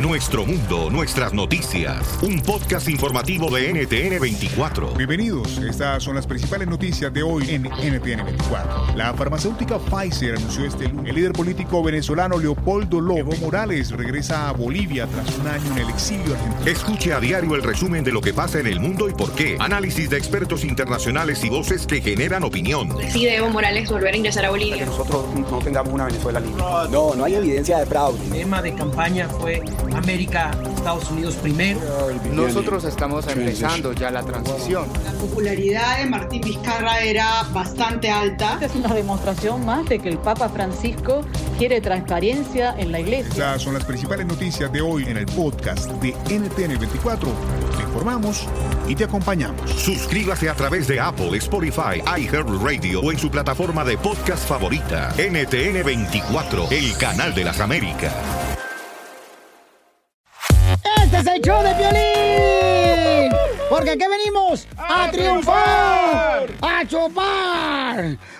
Nuestro mundo, nuestras noticias. Un podcast informativo de NTN 24. Bienvenidos. Estas son las principales noticias de hoy en NTN 24. La farmacéutica Pfizer anunció este lunes. El líder político venezolano Leopoldo Lobo Morales regresa a Bolivia tras un año en el exilio argentino. Escuche a diario el resumen de lo que pasa en el mundo y por qué. Análisis de expertos internacionales y voces que generan opinión. Decide Evo Morales volver a ingresar a Bolivia. Que nosotros no tengamos una Venezuela libre. No, no hay evidencia de fraude. El tema de campaña fue América, Estados Unidos primero. Nosotros estamos empezando ya la transición. La popularidad de Martín Vizcarra era bastante alta. Es una demostración más de que el Papa Francisco quiere transparencia en la iglesia. Estas son las principales noticias de hoy en el podcast de NTN 24. Te informamos y te acompañamos. Suscríbase a través de Apple, Spotify, iHeartRadio o en su plataforma de podcast favorita. NTN 24, el canal de las Américas. Este es el show de violín. Porque aquí venimos a, triunfar, a chupar.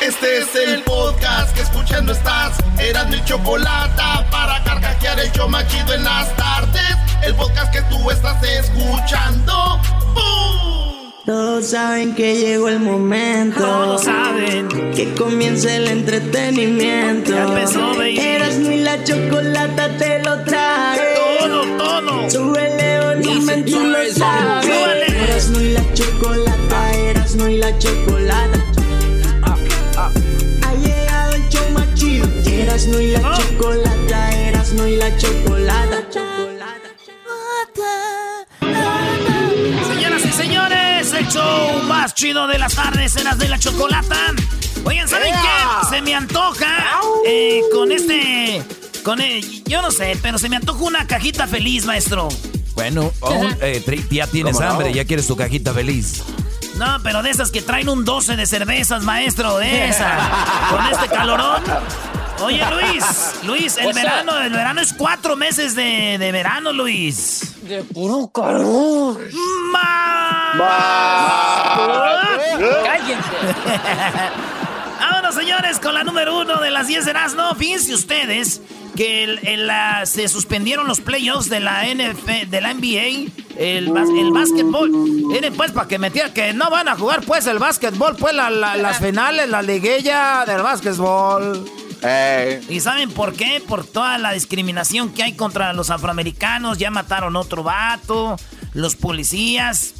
Este es el podcast que escuchando estás. Eran mi chocolate para carcajear el yo machido en las tardes. El podcast que tú estás escuchando. ¡Bum! Todos saben que llegó el momento. Todos saben que comienza el entretenimiento. Ya empezó, baby. Eras ni la chocolata te lo trae. Todo, todo. Súbele volumen, tú lo sabes. Eras ni la chocolata, eras ni la chocolata. Eras no y la Oh. chocolata, eras no y la chocolata. Señoras y señores, el show más chido de las tardes, eras de la chocolata. Oigan, ¿saben qué? Se me antoja eh, con este. Con el, yo no sé, pero se me antoja una cajita feliz, maestro. Bueno, aún, eh, tri- ya tienes ¿Cómo no? hambre, ya quieres tu cajita feliz. No, pero de esas que traen un 12 de cervezas, maestro, de esas. Con este calorón. Oye, Luis, Luis, el verano, el verano es cuatro meses de, de verano, Luis. De puro calor. ¡Cállense! Señores, con la número uno de las 10 de no Fíjense ustedes que el- el, la- se suspendieron los playoffs de la NF, de la NBA, el, el básquetbol. Miren, pues, para que metiera que no van a jugar, pues, el básquetbol, pues, la- la- las finales, la liguilla del básquetbol. ¿Y saben por qué? Por toda la discriminación que hay contra los afroamericanos. Ya mataron otro vato, los policías.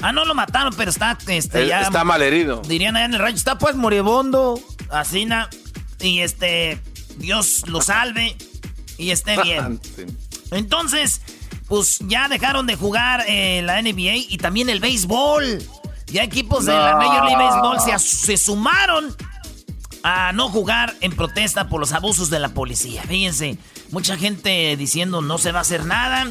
Ah, no lo mataron, pero está, este, Él ya... está malherido. Dirían allá en el rancho, está pues moribundo, así, na, y este, Dios lo salve y esté bien. Entonces, pues ya dejaron de jugar eh, la NBA y también el béisbol. Ya equipos de la. Major League Baseball se, se sumaron a no jugar en protesta por los abusos de la policía. Fíjense, mucha gente diciendo no se va a hacer nada.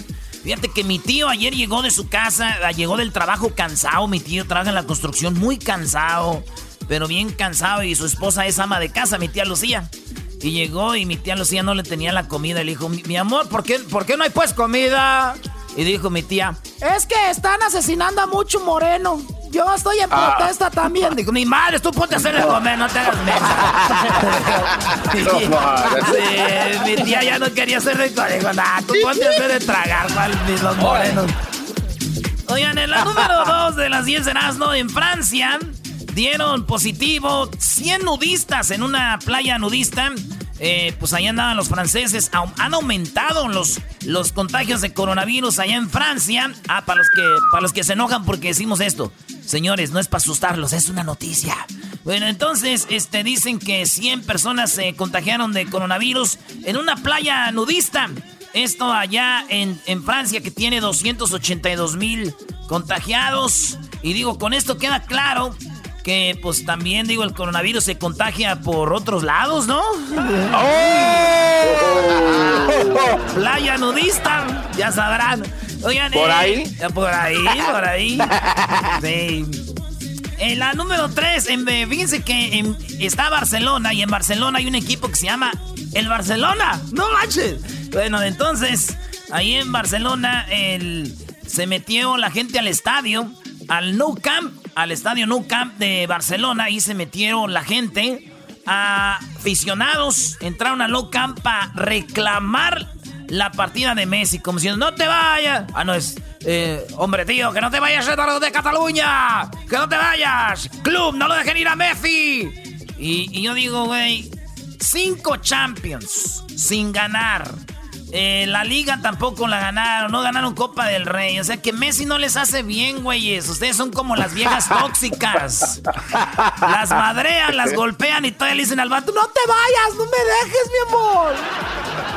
Fíjate que mi tío ayer llegó de su casa, ah, llegó del trabajo cansado. Mi tío trabaja en la construcción muy cansado, pero bien cansado. Y su esposa es ama de casa, mi tía Lucía. Y llegó y mi tía Lucía no le tenía la comida. Le dijo, mi, amor, ¿por qué, ¿por qué no hay pues comida? Y dijo mi tía, es que están asesinando a mucho moreno. yo estoy en Ah. protesta también. Digo, mi madre, tú ponte a hacer de comer, no te hagas mensa. Sí, mi tía ya no quería hacer de. Digo, nah, tú ponte a hacer de tragar, ¿cuál, los morenos? Oigan, en la número 2 de las 10 de Erasmo, en Francia, dieron positivo 100 nudistas en una playa nudista. Eh, pues allá andaban los franceses. Han aumentado los, los contagios de coronavirus allá en Francia. Ah, para los, que, para los que se enojan porque decimos esto. Señores, no es para asustarlos, es una noticia. Bueno, entonces este, dicen que 100 personas se contagiaron de coronavirus en una playa nudista. Esto allá en, en Francia que tiene 282 mil contagiados. Y digo, con esto queda claro que pues también digo el coronavirus se contagia por otros lados, ¿no? Playa nudista, ya sabrán. Oigan, ¿Por eh, ahí? Por ahí, por ahí. Sí. En la número 3, fíjense que en- está Barcelona y en Barcelona hay un equipo que se llama el Barcelona. No manches. Bueno, entonces, ahí en Barcelona el- se metió la gente al estadio, al Nou Camp, al estadio Nou Camp de Barcelona. Ahí se metieron la gente. Aficionados entraron al Nou Camp para reclamar la partida de Messi, como diciendo, no te vayas. Ah, no, es, eh, hombre, tío, que no te vayas de Cataluña, que no te vayas. Club, no lo dejen ir a Messi. Y, y yo digo, güey, cinco Champions sin ganar. Eh, la liga tampoco la ganaron, no ganaron Copa del Rey. O sea que Messi no les hace bien, güeyes. Ustedes son como las viejas tóxicas. Las madrean, las golpean y todavía le dicen al vato, no te vayas, no me dejes, mi amor.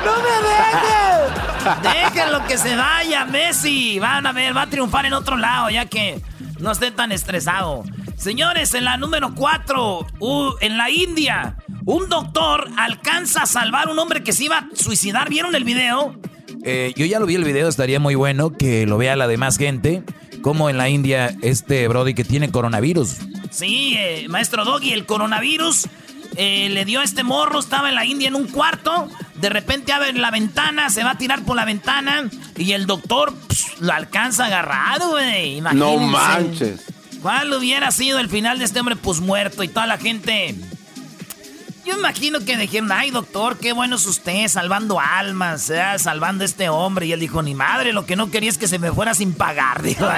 No me dejes. Déjenlo que se vaya, Messi. Van a ver, va a triunfar en otro lado, ya que no esté tan estresado. Señores, en la número 4, en la India, un doctor alcanza a salvar a un hombre que se iba a suicidar. ¿Vieron el video? Eh, yo ya lo vi el video, estaría muy bueno que lo vea la demás gente. Como en la India, este Brody que tiene coronavirus. Sí, eh, maestro Doggy, el coronavirus eh, le dio a este morro, estaba en la India en un cuarto, de repente abre la ventana, se va a tirar por la ventana y el doctor pss, lo alcanza a agarrar, güey. No manches. ¿Cuál hubiera sido el final de este hombre? Pues muerto y toda la gente... Yo imagino que dijeron, ay doctor, qué bueno es usted, salvando almas, eh, salvando a este hombre. Y él dijo, ni madre, lo que no quería es que se me fuera sin pagar. Dijo.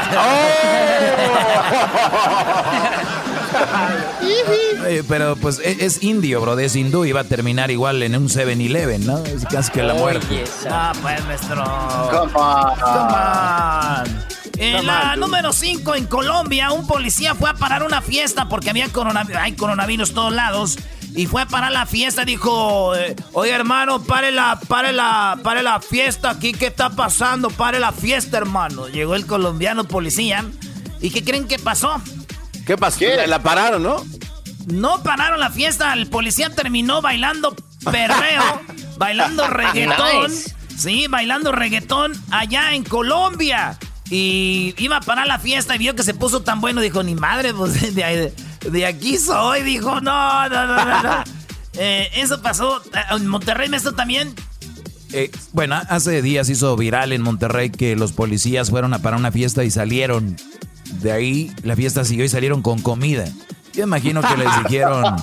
Eh, pero pues e- es, indio, bro, es hindú y va a terminar igual en un 7-Eleven, ¿no? Es casi que la muerte. Ah, pues, maestro. Come on. Come on. En la número 5, en Colombia, un policía fue a parar una fiesta porque había coronavirus, hay coronavirus todos lados. Y fue a parar la fiesta y dijo, eh, oye hermano, pare la, pare la, pare la fiesta aquí, ¿qué está pasando? Pare la fiesta, hermano. Llegó el colombiano policía. ¿Y qué creen que pasó? ¿Qué pasó? La, la pararon, ¿no? No pararon la fiesta, el policía terminó bailando perreo, bailando reggaetón. Nice. Sí, bailando reggaetón allá en Colombia. Y iba a parar la fiesta y vio que se puso tan bueno, dijo, ni madre, pues de, ahí- de aquí soy. Dijo, no, no, no, no. no". Eh, eso pasó eh, en Monterrey, esto también. Eh, bueno, hace días hizo viral en Monterrey que los policías fueron a para una fiesta y salieron. De ahí la fiesta siguió y salieron con comida. Yo imagino que les dijeron.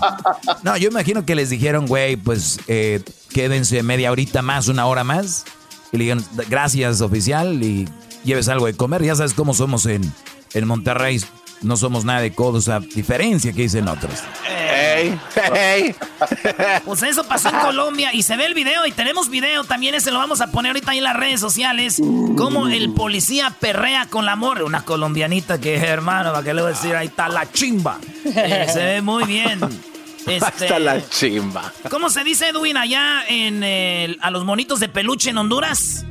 No, yo imagino que les dijeron, güey, pues eh, quédense media horita más, una hora más. Y le dijeron, gracias, oficial, y lleves algo de comer. Ya sabes cómo somos en, en Monterrey. No somos nada de codos, a diferencia que dicen otros. Ey, ey. Pues eso pasó en Colombia y se ve el video y tenemos video también, ese lo vamos a poner ahorita ahí en las redes sociales, como el policía perrea con la morra, una colombianita que hermano, para que le voy a decir, ahí está la chimba. Eh, se ve muy bien. Este, Hasta la chimba. ¿Cómo se dice, Edwin, allá en el- a los monitos de peluche en Honduras?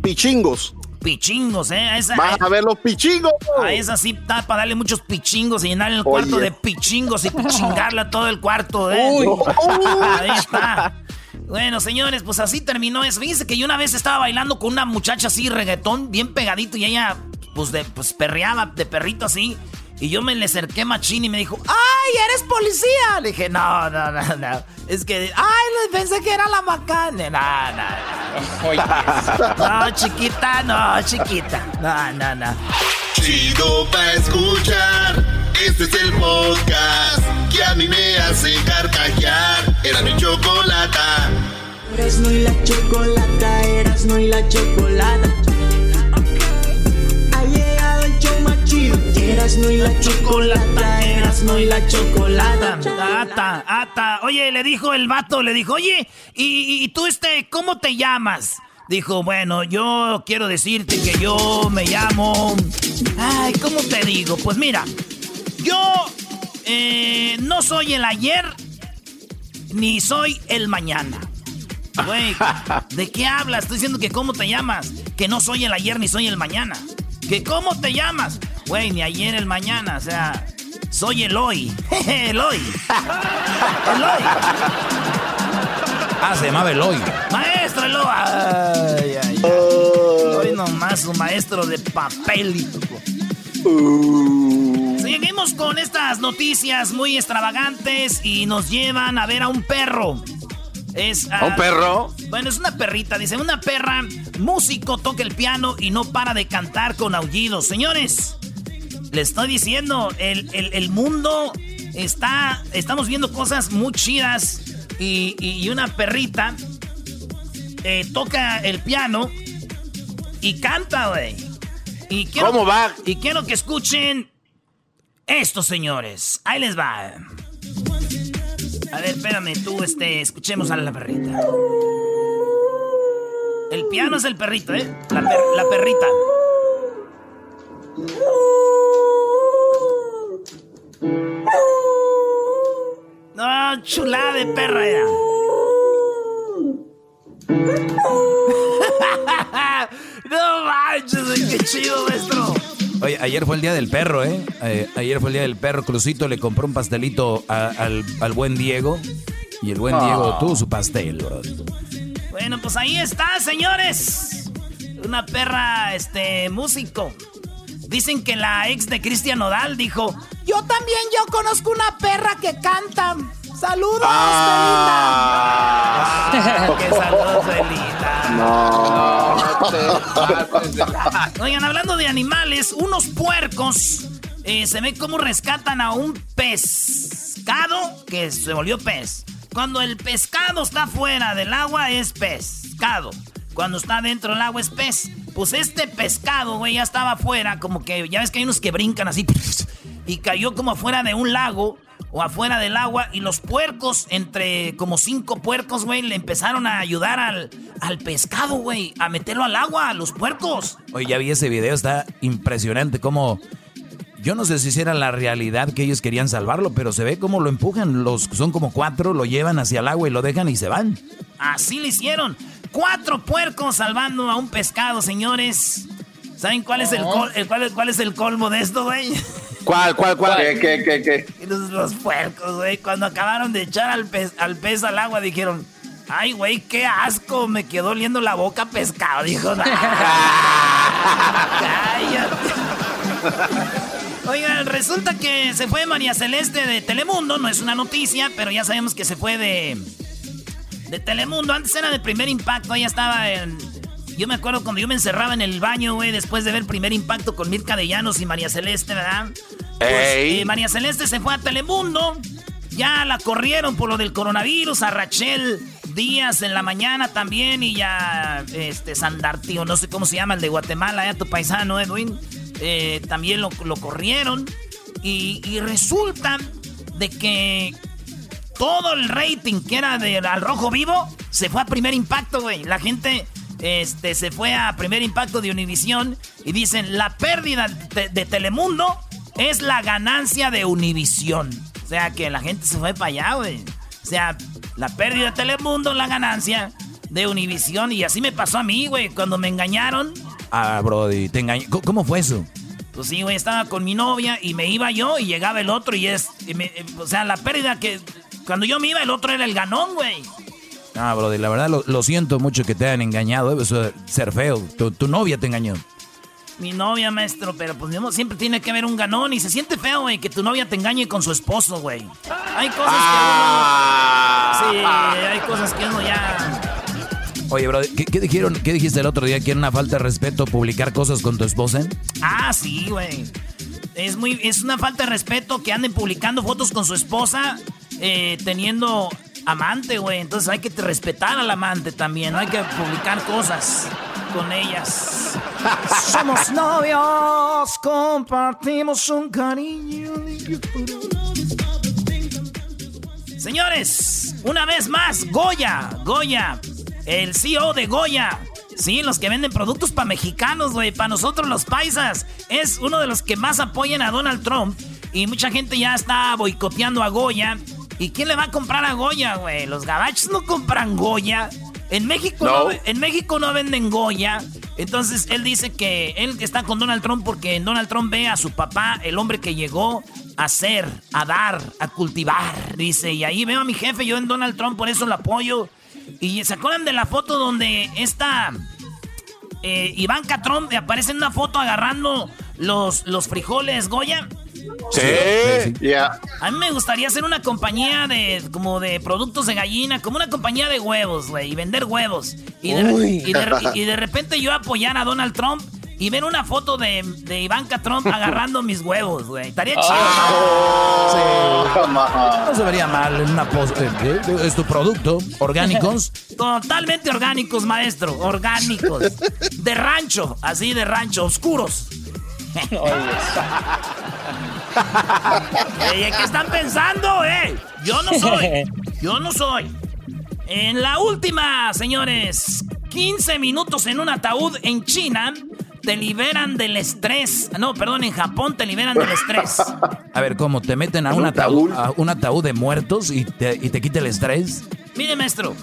Pichingos. Pichingos, ¿eh? A esa, Vas a ver los pichingos. a esa sí está para darle muchos pichingos y llenar el cuarto Oye. de pichingos y pichingarle a todo el cuarto, ¿eh? Uy. Ahí está. Bueno, señores, pues así terminó eso. Fíjense que yo una vez estaba bailando con una muchacha así, reggaetón, bien pegadito, y ella, pues, de, pues perreaba de perrito así. Y yo me le acerqué machín y me dijo, ¡ay, eres policía! Le dije, no, no, no, no. Es que, ¡ay, pensé que era la macana! No, no, no. No, chiquita, no, chiquita. No, no, no. Chido pa' escuchar. Este es el podcast que a mí me hace carcajear. Era mi chocolata. Erasmo y la chocolata, Erasmo y la chocolata. Chido. Erasmo y la chocolata, Erasmo y la chocolata. Ata, ata. Oye, le dijo el vato, le dijo, oye, ¿y, y tú, este, cómo te llamas? Dijo, bueno, yo quiero decirte que yo me llamo... Ay, ¿cómo te digo? Pues mira, yo eh, no soy el ayer ni soy el mañana. Güey, ¿de qué hablas? Estoy diciendo que cómo te llamas. Que no soy el ayer ni soy el mañana. Que cómo te llamas. Güey, ni ayer el mañana. O sea, soy el hoy. Eloy. Eloy. Ah, se llamaba Eloy. Maestro Eloy. Ay, ay, ay. Hoy nomás un maestro de papel. Seguimos con estas noticias muy extravagantes y nos llevan a ver a un perro. Es, ¿A un perro? Bueno, es una perrita. Dice, una perra, músico, toca el piano y no para de cantar con aullidos. Señores, le estoy diciendo, el, el- el mundo está... Estamos viendo cosas muy chidas y, y- y una perrita eh, toca el piano y canta, güey. Y quiero- ¿Cómo va? Y quiero que escuchen esto, señores. Ahí les va. A ver, espérame, tú, este, escuchemos a la perrita. El piano es el perrito, ¿eh? La, per- la perrita. No, chulada de perra era. no manches, qué chido, maestro. Oye, ayer fue el día del perro, ¿eh? Eh, Ayer fue el día del perro. Crucito le compró un pastelito a- al, al buen Diego. Y el buen Ah. Diego tuvo su pastel, bro. Bueno, pues ahí está, señores. Una perra, este, músico. Dicen que la ex de Cristian Nodal dijo, yo también, yo conozco una perra que canta. Saludos, Ah. Belinda. ¡Qué saludos, Belinda! Oigan, hablando de animales, unos puercos eh, se ve cómo rescatan a un pescado que se volvió pez. Cuando el pescado está fuera del agua es pescado. Cuando está dentro del agua es pez. Pues este pescado, güey, ya estaba afuera, como que ya ves que hay unos que brincan así y cayó como afuera de un lago o afuera del agua y los puercos, entre como cinco puercos, güey, le empezaron a ayudar al, al pescado, güey, a meterlo al agua, a los puercos. Oye, ya vi ese video, está impresionante cómo... Yo no sé si era la realidad que ellos querían salvarlo, pero se ve cómo lo empujan. Los son como cuatro, lo llevan hacia el agua y lo dejan y se van. Así lo hicieron. Cuatro puercos salvando a un pescado, señores. ¿Saben cuál es el, col- el- cuál, es- cuál es el colmo de esto, güey? ¿Cuál, cuál, cuál? ¿Qué, qué, qué, qué? Los, los puercos, güey, cuando acabaron de echar al pez, al pez al agua, dijeron, ay, güey, qué asco, me quedó oliendo la boca a pescado, dijo. Cállate. Oigan, resulta que se fue María Celeste de Telemundo, no es una noticia, pero ya sabemos que se fue de, de Telemundo. Antes era de primer impacto, ella estaba en... Yo me acuerdo cuando yo me encerraba en el baño, güey, después de ver primer impacto con Mirka de Llanos y María Celeste, ¿verdad? Pues, eh, María Celeste se fue a Telemundo. Ya la corrieron por lo del coronavirus. A Rachel Díaz en la mañana también. Y ya este Sandartío, no sé cómo se llama, el de Guatemala, ya tu paisano Edwin. eh, también lo, lo corrieron. Y, y resulta de que todo el rating que era de Al Rojo Vivo se fue a primer impacto, güey. La gente este, se fue a primer impacto de Univisión y dicen, la pérdida de, de Telemundo es la ganancia de Univisión. O sea, que la gente se fue para allá, güey. O sea, la pérdida de Telemundo es la ganancia de Univisión. Y así me pasó a mí, güey, cuando me engañaron. Ah, Brody, te engañé. ¿Cómo- ¿Cómo fue eso? Pues sí, güey, estaba con mi novia y me iba yo y llegaba el otro y es... y me- eh, o sea, la pérdida que... Cuando yo me iba, el otro era el ganón, güey. Ah, Brody, la verdad lo, lo siento mucho que te hayan engañado. eh, Eso es ser feo. Tu, tu novia te engañó. Mi novia, maestro, pero pues digamos, siempre tiene que haber un ganón y se siente feo, güey, que tu novia te engañe con su esposo, güey. Hay cosas que uno... Sí, hay cosas que uno ya... Oye, bro, ¿qué, qué dijeron, ¿qué dijiste el otro día? ¿Que era una falta de respeto publicar cosas con tu esposa? Ah, sí, güey. Es, muy, es una falta de respeto que anden publicando fotos con su esposa eh, teniendo amante, güey. Entonces hay que respetar al amante también. No hay que publicar cosas con ellas. Somos novios, compartimos un cariño. Señores, una vez más, Goya, Goya, el CEO de Goya. Sí, los que venden productos para mexicanos, güey, para nosotros los paisas. Es uno de los que más apoyan a Donald Trump. Y mucha gente ya está boicoteando a Goya. ¿Y quién le va a comprar a Goya, güey? Los gabachos no compran Goya. En México no. en México no venden Goya. Entonces él dice que él está con Donald Trump porque Donald Trump ve a su papá, el hombre que llegó a ser, a dar, a cultivar. Dice, y ahí veo a mi jefe, yo en Donald Trump, por eso lo apoyo. Y se acuerdan de la foto donde esta eh, Ivanka Trump aparece en una foto agarrando los, los frijoles Goya. Sí, ya. A mí me gustaría hacer una compañía de como de productos de gallina, como una compañía de huevos, güey, y vender huevos. Y de, y, de, y de, repente yo apoyar a Donald Trump y ver una foto de, de Ivanka Trump agarrando mis huevos, güey. Estaría chido. sí. No se vería mal en una post. Eh, es tu producto, orgánicos. Totalmente orgánicos, maestro. Orgánicos. De rancho, así de rancho, oscuros. ¿Qué están pensando, eh? Yo no soy. Yo no soy. En la última, señores. 15 minutos en un ataúd en China te liberan del estrés. No, perdón, en Japón te liberan del estrés. A ver, ¿cómo? ¿Te meten a un ataúd, a un ataúd de muertos y te, y te quita el estrés? Mire, maestro.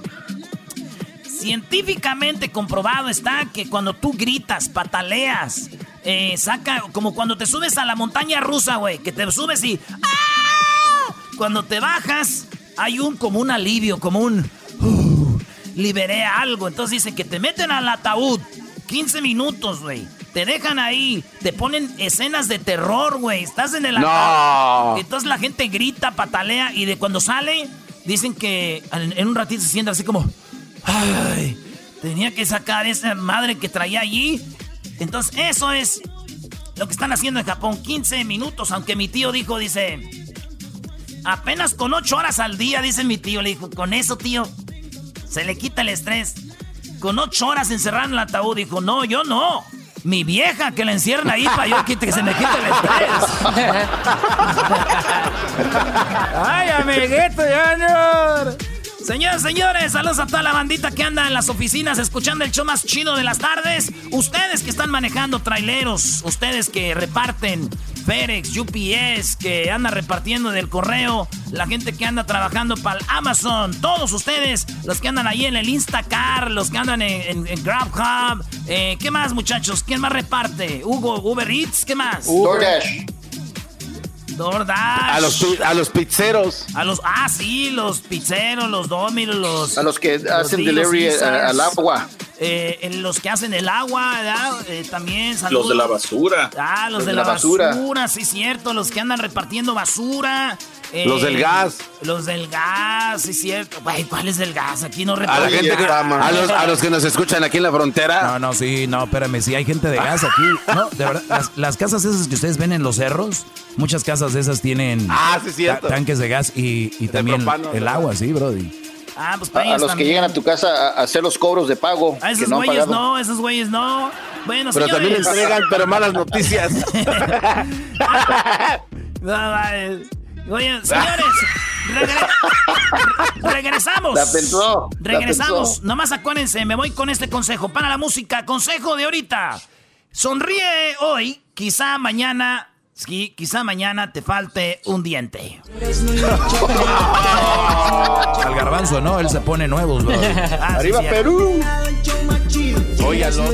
Científicamente comprobado está que cuando tú gritas, pataleas, eh, saca, como cuando te subes a la montaña rusa, güey, que te subes y... ¡ah! Cuando te bajas, hay un como un alivio, como un... Uh, liberé algo. Entonces dicen que te meten al ataúd 15 minutos, güey. Te dejan ahí, te ponen escenas de terror, güey. Estás en el ataúd. Entonces la gente grita, patalea y de cuando sale, dicen que en un ratito se siente así como... Ay, tenía que sacar esa madre que traía allí entonces, eso es lo que están haciendo en Japón. 15 minutos, aunque mi tío dijo, dice, apenas con 8 horas al día, dice mi tío. Le dijo, con eso, tío, se le quita el estrés. Con 8 horas encerrado en el ataúd, dijo, no, yo no. Mi vieja que la encierra ahí para yo que, que se me quite el estrés. Ay, amiguito, señor. Señores, señores, saludos a toda la bandita que anda en las oficinas escuchando el show más chido de las tardes. Ustedes que están manejando traileros, ustedes que reparten FedEx, UPS, que anda repartiendo del correo, la gente que anda trabajando para Amazon, todos ustedes, los que andan ahí en el Instacar, los que andan en, GrabHub, eh, ¿qué más muchachos? ¿Quién más reparte? Hugo, Uber Eats, ¿qué más? DoorDash. A los, a los pizzeros. A los, ah, sí, los pizzeros, los Domino's, los. A los que hacen delivery al agua. Eh, los que hacen el agua, eh, también. Los de la basura. Ah, los, de, la, basura. sí, cierto. Los que andan repartiendo basura. Eh, los del gas. Los del gas, sí, cierto. ¿cuál es del gas? Aquí no reparten. A la gente que, a, los, a los que nos escuchan aquí en la frontera. No, no, sí, no, espérame, sí hay gente de gas aquí. No, de verdad, las, las casas esas que ustedes ven en los cerros, muchas casas de esas tienen ah, sí, tanques de gas y, y también el agua, sí, brody. Ah, pues para a, los que llegan a tu casa a hacer los cobros de pago. A esos güeyes no, esos güeyes no. Bueno, pero también entregan, pero malas noticias. Oye, señores, regresamos. La pensó, regresamos. Nomás acuérdense, me voy con este consejo. Para la música, consejo de ahorita. Sonríe hoy, quizá mañana Sí, quizá mañana te falte un diente. Al garbanzo, ¿no? Él se pone nuevos, bro. Ah, Arriba Perú. Hoy al otro.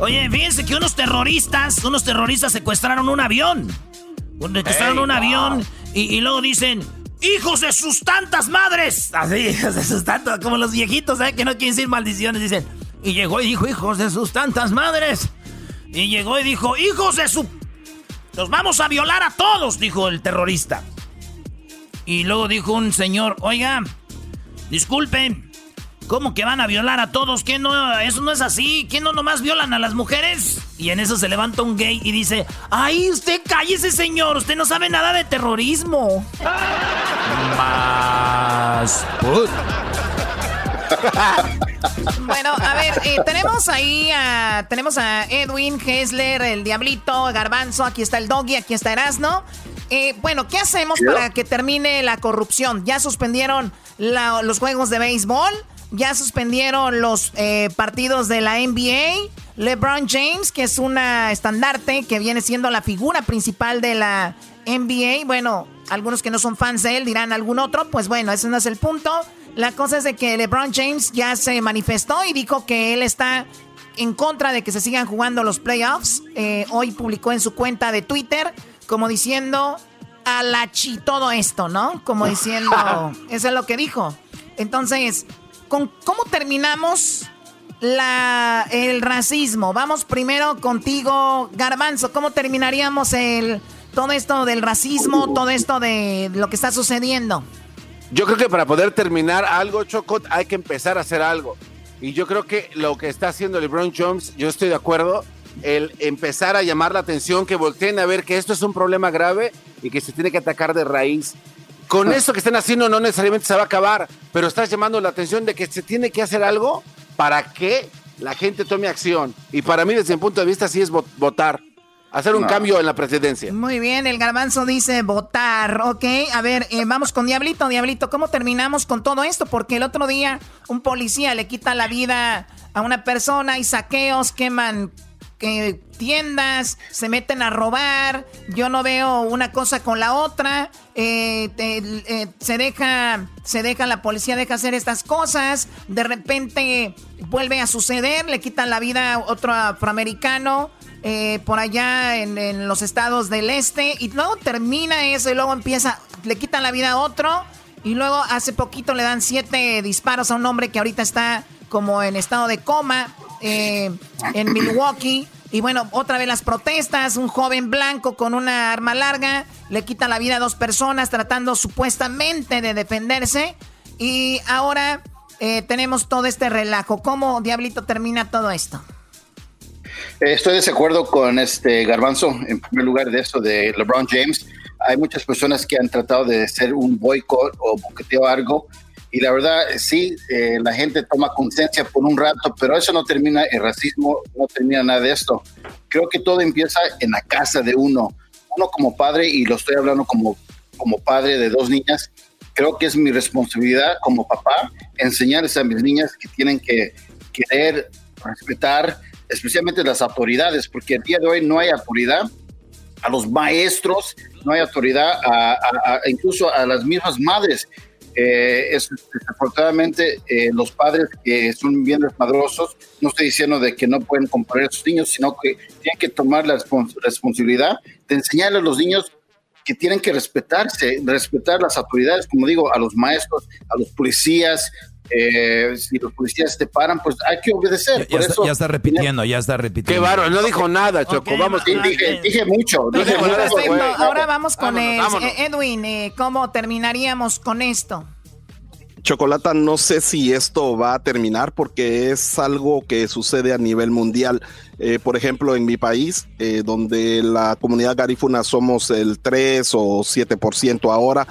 Oye, fíjense que unos terroristas, unos terroristas secuestraron un avión. Secuestraron un avión y, y luego dicen, ¡Hijos de sus tantas madres! Así, hijos de sus tantas, como los viejitos, ¿eh? Que no quieren decir maldiciones, dicen. Y llegó y dijo, hijos de sus tantas madres. Y llegó y dijo, hijos de su... Los vamos a violar a todos, dijo el terrorista. Y luego dijo un señor, oiga, disculpen, ¿cómo que van a violar a todos? ¿Qué no? Eso no es así. ¿Qué no nomás violan a las mujeres? Y en eso se levanta un gay y dice, ay, usted cállese señor, usted no sabe nada de terrorismo. Más... put. Bueno, a ver, eh, tenemos ahí a, tenemos a Edwin, Hessler, el Diablito, Garbanzo, aquí está el Doggy, aquí está Erasno. Eh, bueno, ¿qué hacemos para que termine la corrupción? Ya suspendieron la- los juegos de béisbol, ya suspendieron los eh, partidos de la NBA. LeBron James, que es una estandarte que viene siendo la figura principal de la NBA. Bueno, algunos que no son fans de él dirán algún otro. Pues bueno, ese no es el punto. La cosa es de que LeBron James ya se manifestó y dijo que él está en contra de que se sigan jugando los playoffs. Eh, hoy publicó en su cuenta de Twitter como diciendo a la chi todo esto, ¿no? Como diciendo, eso es lo que dijo. Entonces, ¿con, ¿cómo terminamos la, el racismo? Vamos primero contigo, Garbanzo. ¿Cómo terminaríamos el, todo esto del racismo, todo esto de lo que está sucediendo? Yo creo que para poder terminar algo, Choco, hay que empezar a hacer algo. Y yo creo que lo que está haciendo LeBron James, yo estoy de acuerdo, el empezar a llamar la atención, que volteen a ver que esto es un problema grave y que se tiene que atacar de raíz. Con esto que están haciendo no necesariamente se va a acabar, pero estás llamando la atención de que se tiene que hacer algo para que la gente tome acción. Y para mí, desde mi punto de vista, sí es vo- votar, hacer un No. cambio en la presidencia. Muy bien, el garbanzo dice votar, ¿ok? A ver, eh, vamos con Diablito. Diablito, ¿cómo terminamos con todo esto? Porque el otro día un policía le quita la vida a una persona y saqueos, queman tiendas, se meten a robar. Yo no veo una cosa con la otra. Eh, eh, se deja, se deja, la policía deja hacer estas cosas. De repente vuelve a suceder, le quitan la vida a otro afroamericano eh, por allá en, en los estados del este y luego termina eso y luego empieza, le quitan la vida a otro y luego hace poquito le dan siete disparos a un hombre que ahorita está como en estado de coma eh, en Milwaukee. Y bueno, otra vez las protestas, un joven blanco con una arma larga le quita la vida a dos personas tratando supuestamente de defenderse. Y ahora eh, tenemos todo este relajo. ¿Cómo diablito termina todo esto? Eh, Estoy de desacuerdo con este Garbanzo, en primer lugar de eso de LeBron James. Hay muchas personas que han tratado de hacer un boicot o boqueteo algo y la verdad sí, eh, la gente toma conciencia por un rato, pero eso no termina el racismo, no termina nada de esto. Creo que todo empieza en la casa de uno. Uno como padre, y lo estoy hablando como, como padre de dos niñas, creo que es mi responsabilidad como papá enseñarles a mis niñas que tienen que querer respetar especialmente las autoridades, porque el día de hoy no hay autoridad a los maestros, no hay autoridad a, a- a- incluso a las mismas madres. Eh, es, desafortunadamente, eh, los padres que son bien desmadrosos, no estoy diciendo de que no pueden comprar a sus niños, sino que tienen que tomar la respons- responsabilidad de enseñarle a los niños que tienen que respetarse, respetar las autoridades, como digo, a los maestros, a los policías. Eh, si los policías te paran, pues hay que obedecer. Ya, Por está, eso, ya está repitiendo, ya está repitiendo. Qué bárbaro, no dijo nada, Choco. Vamos, Sí, dije, dije mucho. Dije ahora vamos con Vámonos, el- vámonos. eh, Edwin. eh, ¿Cómo terminaríamos con esto? Chocolata, no sé si esto va a terminar porque es algo que sucede a nivel mundial. Eh, por ejemplo, en mi país, eh, donde la comunidad garífuna somos el 3 o 7% ahora,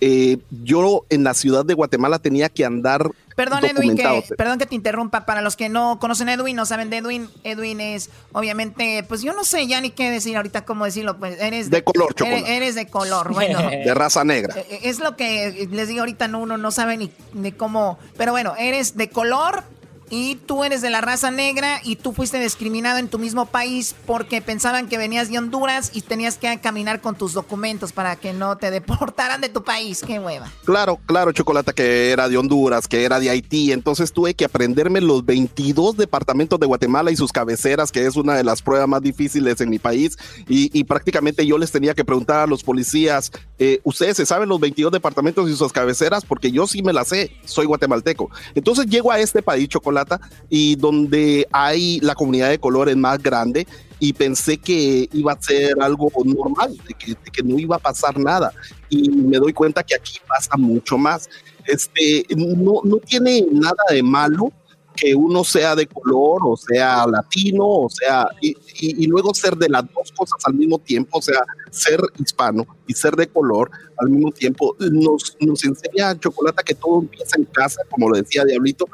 eh, yo en la ciudad de Guatemala tenía que andar Perdón, Edwin, que, perdón que te interrumpa. Para los que no conocen a Edwin, no saben de Edwin, Edwin es, obviamente, pues yo no sé ya ni qué decir ahorita, cómo decirlo. Pues eres De color, eres, chocolate. eres de color, bueno. de raza negra. Eh, Es lo que les digo ahorita, no, uno no sabe ni, ni cómo. Pero bueno, eres de color y tú eres de la raza negra y tú fuiste discriminado en tu mismo país porque pensaban que venías de Honduras y tenías que caminar con tus documentos para que no te deportaran de tu país. Qué hueva. Claro, claro, Chocolata, que era de Honduras, que era de Haití. Entonces tuve que aprenderme los 22 departamentos de Guatemala y sus cabeceras, que es una de las pruebas más difíciles en mi país. Y, prácticamente yo les tenía que preguntar a los policías, eh, ¿ustedes se saben los 22 departamentos y sus cabeceras? Porque yo sí me las sé, soy guatemalteco. Entonces llego a este país, Chocolata y donde hay la comunidad de colores más grande y pensé que iba a ser algo normal, de que, no iba a pasar nada. Y me doy cuenta que aquí pasa mucho más. Este, no, no tiene nada de malo que uno sea de color o sea latino o sea y, y, luego ser de las dos cosas al mismo tiempo o sea ser hispano y ser de color al mismo tiempo nos, nos enseña Chocolata que todo empieza en casa como lo decía Diablito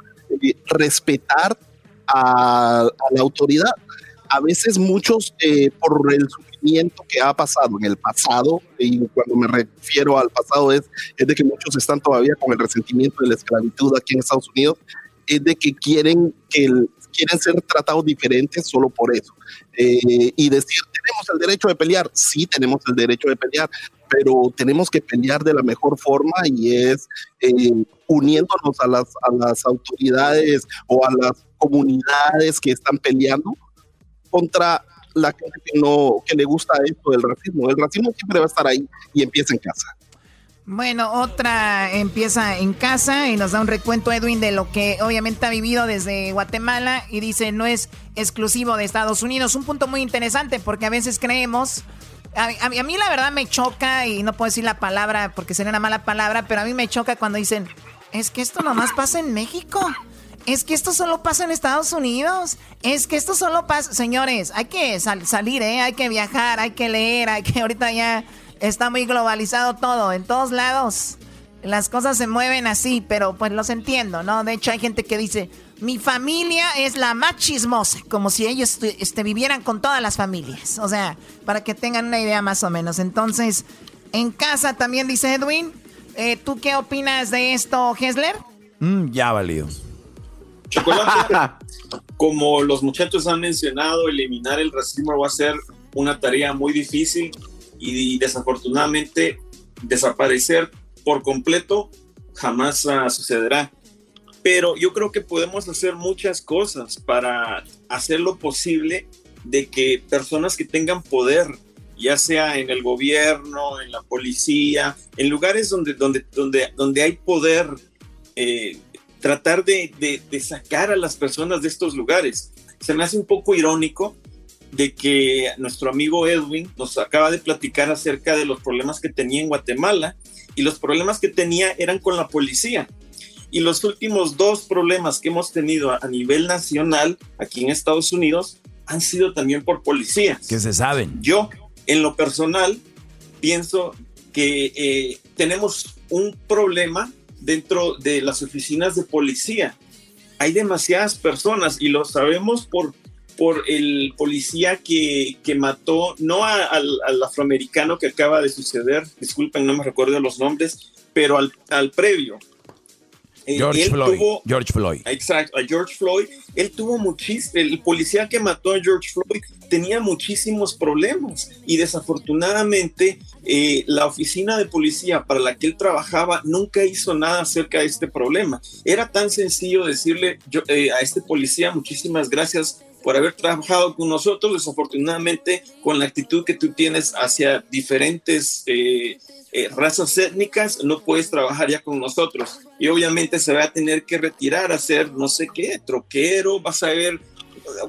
respetar a, la autoridad. A veces muchos, eh, por el sufrimiento que ha pasado en el pasado, y cuando me refiero al pasado es, es de que muchos están todavía con el resentimiento de la esclavitud aquí en Estados Unidos, es de que quieren que quieren ser tratados diferentes solo por eso. Eh, y decir, tenemos el derecho de pelear, sí tenemos el derecho de pelear, pero tenemos que pelear de la mejor forma y es eh, uniéndonos a las, a las autoridades o a las comunidades que están peleando contra la gente que no que le gusta esto del racismo. El racismo siempre va a estar ahí y empieza en casa. Bueno, otra empieza en casa y nos da un recuento Edwin de lo que obviamente ha vivido desde Guatemala y dice no es exclusivo de Estados Unidos. Un punto muy interesante porque a veces creemos a, mí la verdad me choca, y no puedo decir la palabra porque sería una mala palabra, pero a mí me choca cuando dicen, es que esto nomás pasa en México. Es que esto solo pasa en Estados Unidos. Es que esto solo pasa... Señores, hay que salir, ¿eh? Hay que viajar, hay que leer, hay que... Ahorita ya está muy globalizado todo, en todos lados. Las cosas se mueven así, pero pues los entiendo, ¿no? De hecho hay gente que dice, mi familia es la más chismosa, como si ellos este, vivieran con todas las familias. O sea, para que tengan una idea más o menos. Entonces, en casa también dice Edwin. Eh, ¿Tú qué opinas de esto, Hesler? Mm, ya valió. Chocolate, como los muchachos han mencionado, eliminar el racismo va a ser una tarea muy difícil y desafortunadamente desaparecer por completo jamás uh, sucederá pero yo creo que podemos hacer muchas cosas para hacer lo posible de que personas que tengan poder, ya sea en el gobierno, en la policía, en lugares donde, donde, donde, donde hay poder, eh, tratar de, de, sacar a las personas de estos lugares. Se me hace un poco irónico de que nuestro amigo Edwin nos acaba de platicar acerca de los problemas que tenía en Guatemala y los problemas que tenía eran con la policía. Y los últimos dos problemas que hemos tenido a, nivel nacional aquí en Estados Unidos han sido también por policías. Que se saben. Yo, en lo personal, pienso que eh, tenemos un problema dentro de las oficinas de policía. Hay demasiadas personas y lo sabemos por, por el policía que, que mató, no al, al, afroamericano que acaba de suceder, disculpen, no me recuerdo los nombres, pero al, al previo. Eh, George Floyd. George Floyd. Exacto, a George Floyd. Él tuvo muchísimo, el policía que mató a George Floyd tenía muchísimos problemas y desafortunadamente eh, la oficina de policía para la que él trabajaba nunca hizo nada acerca de este problema. Era tan sencillo decirle eh, a este policía muchísimas gracias por haber trabajado con nosotros, desafortunadamente con la actitud que tú tienes hacia diferentes eh, razas étnicas, no puedes trabajar ya con nosotros. Y obviamente se va a tener que retirar a ser no sé qué, troquero, vas a ver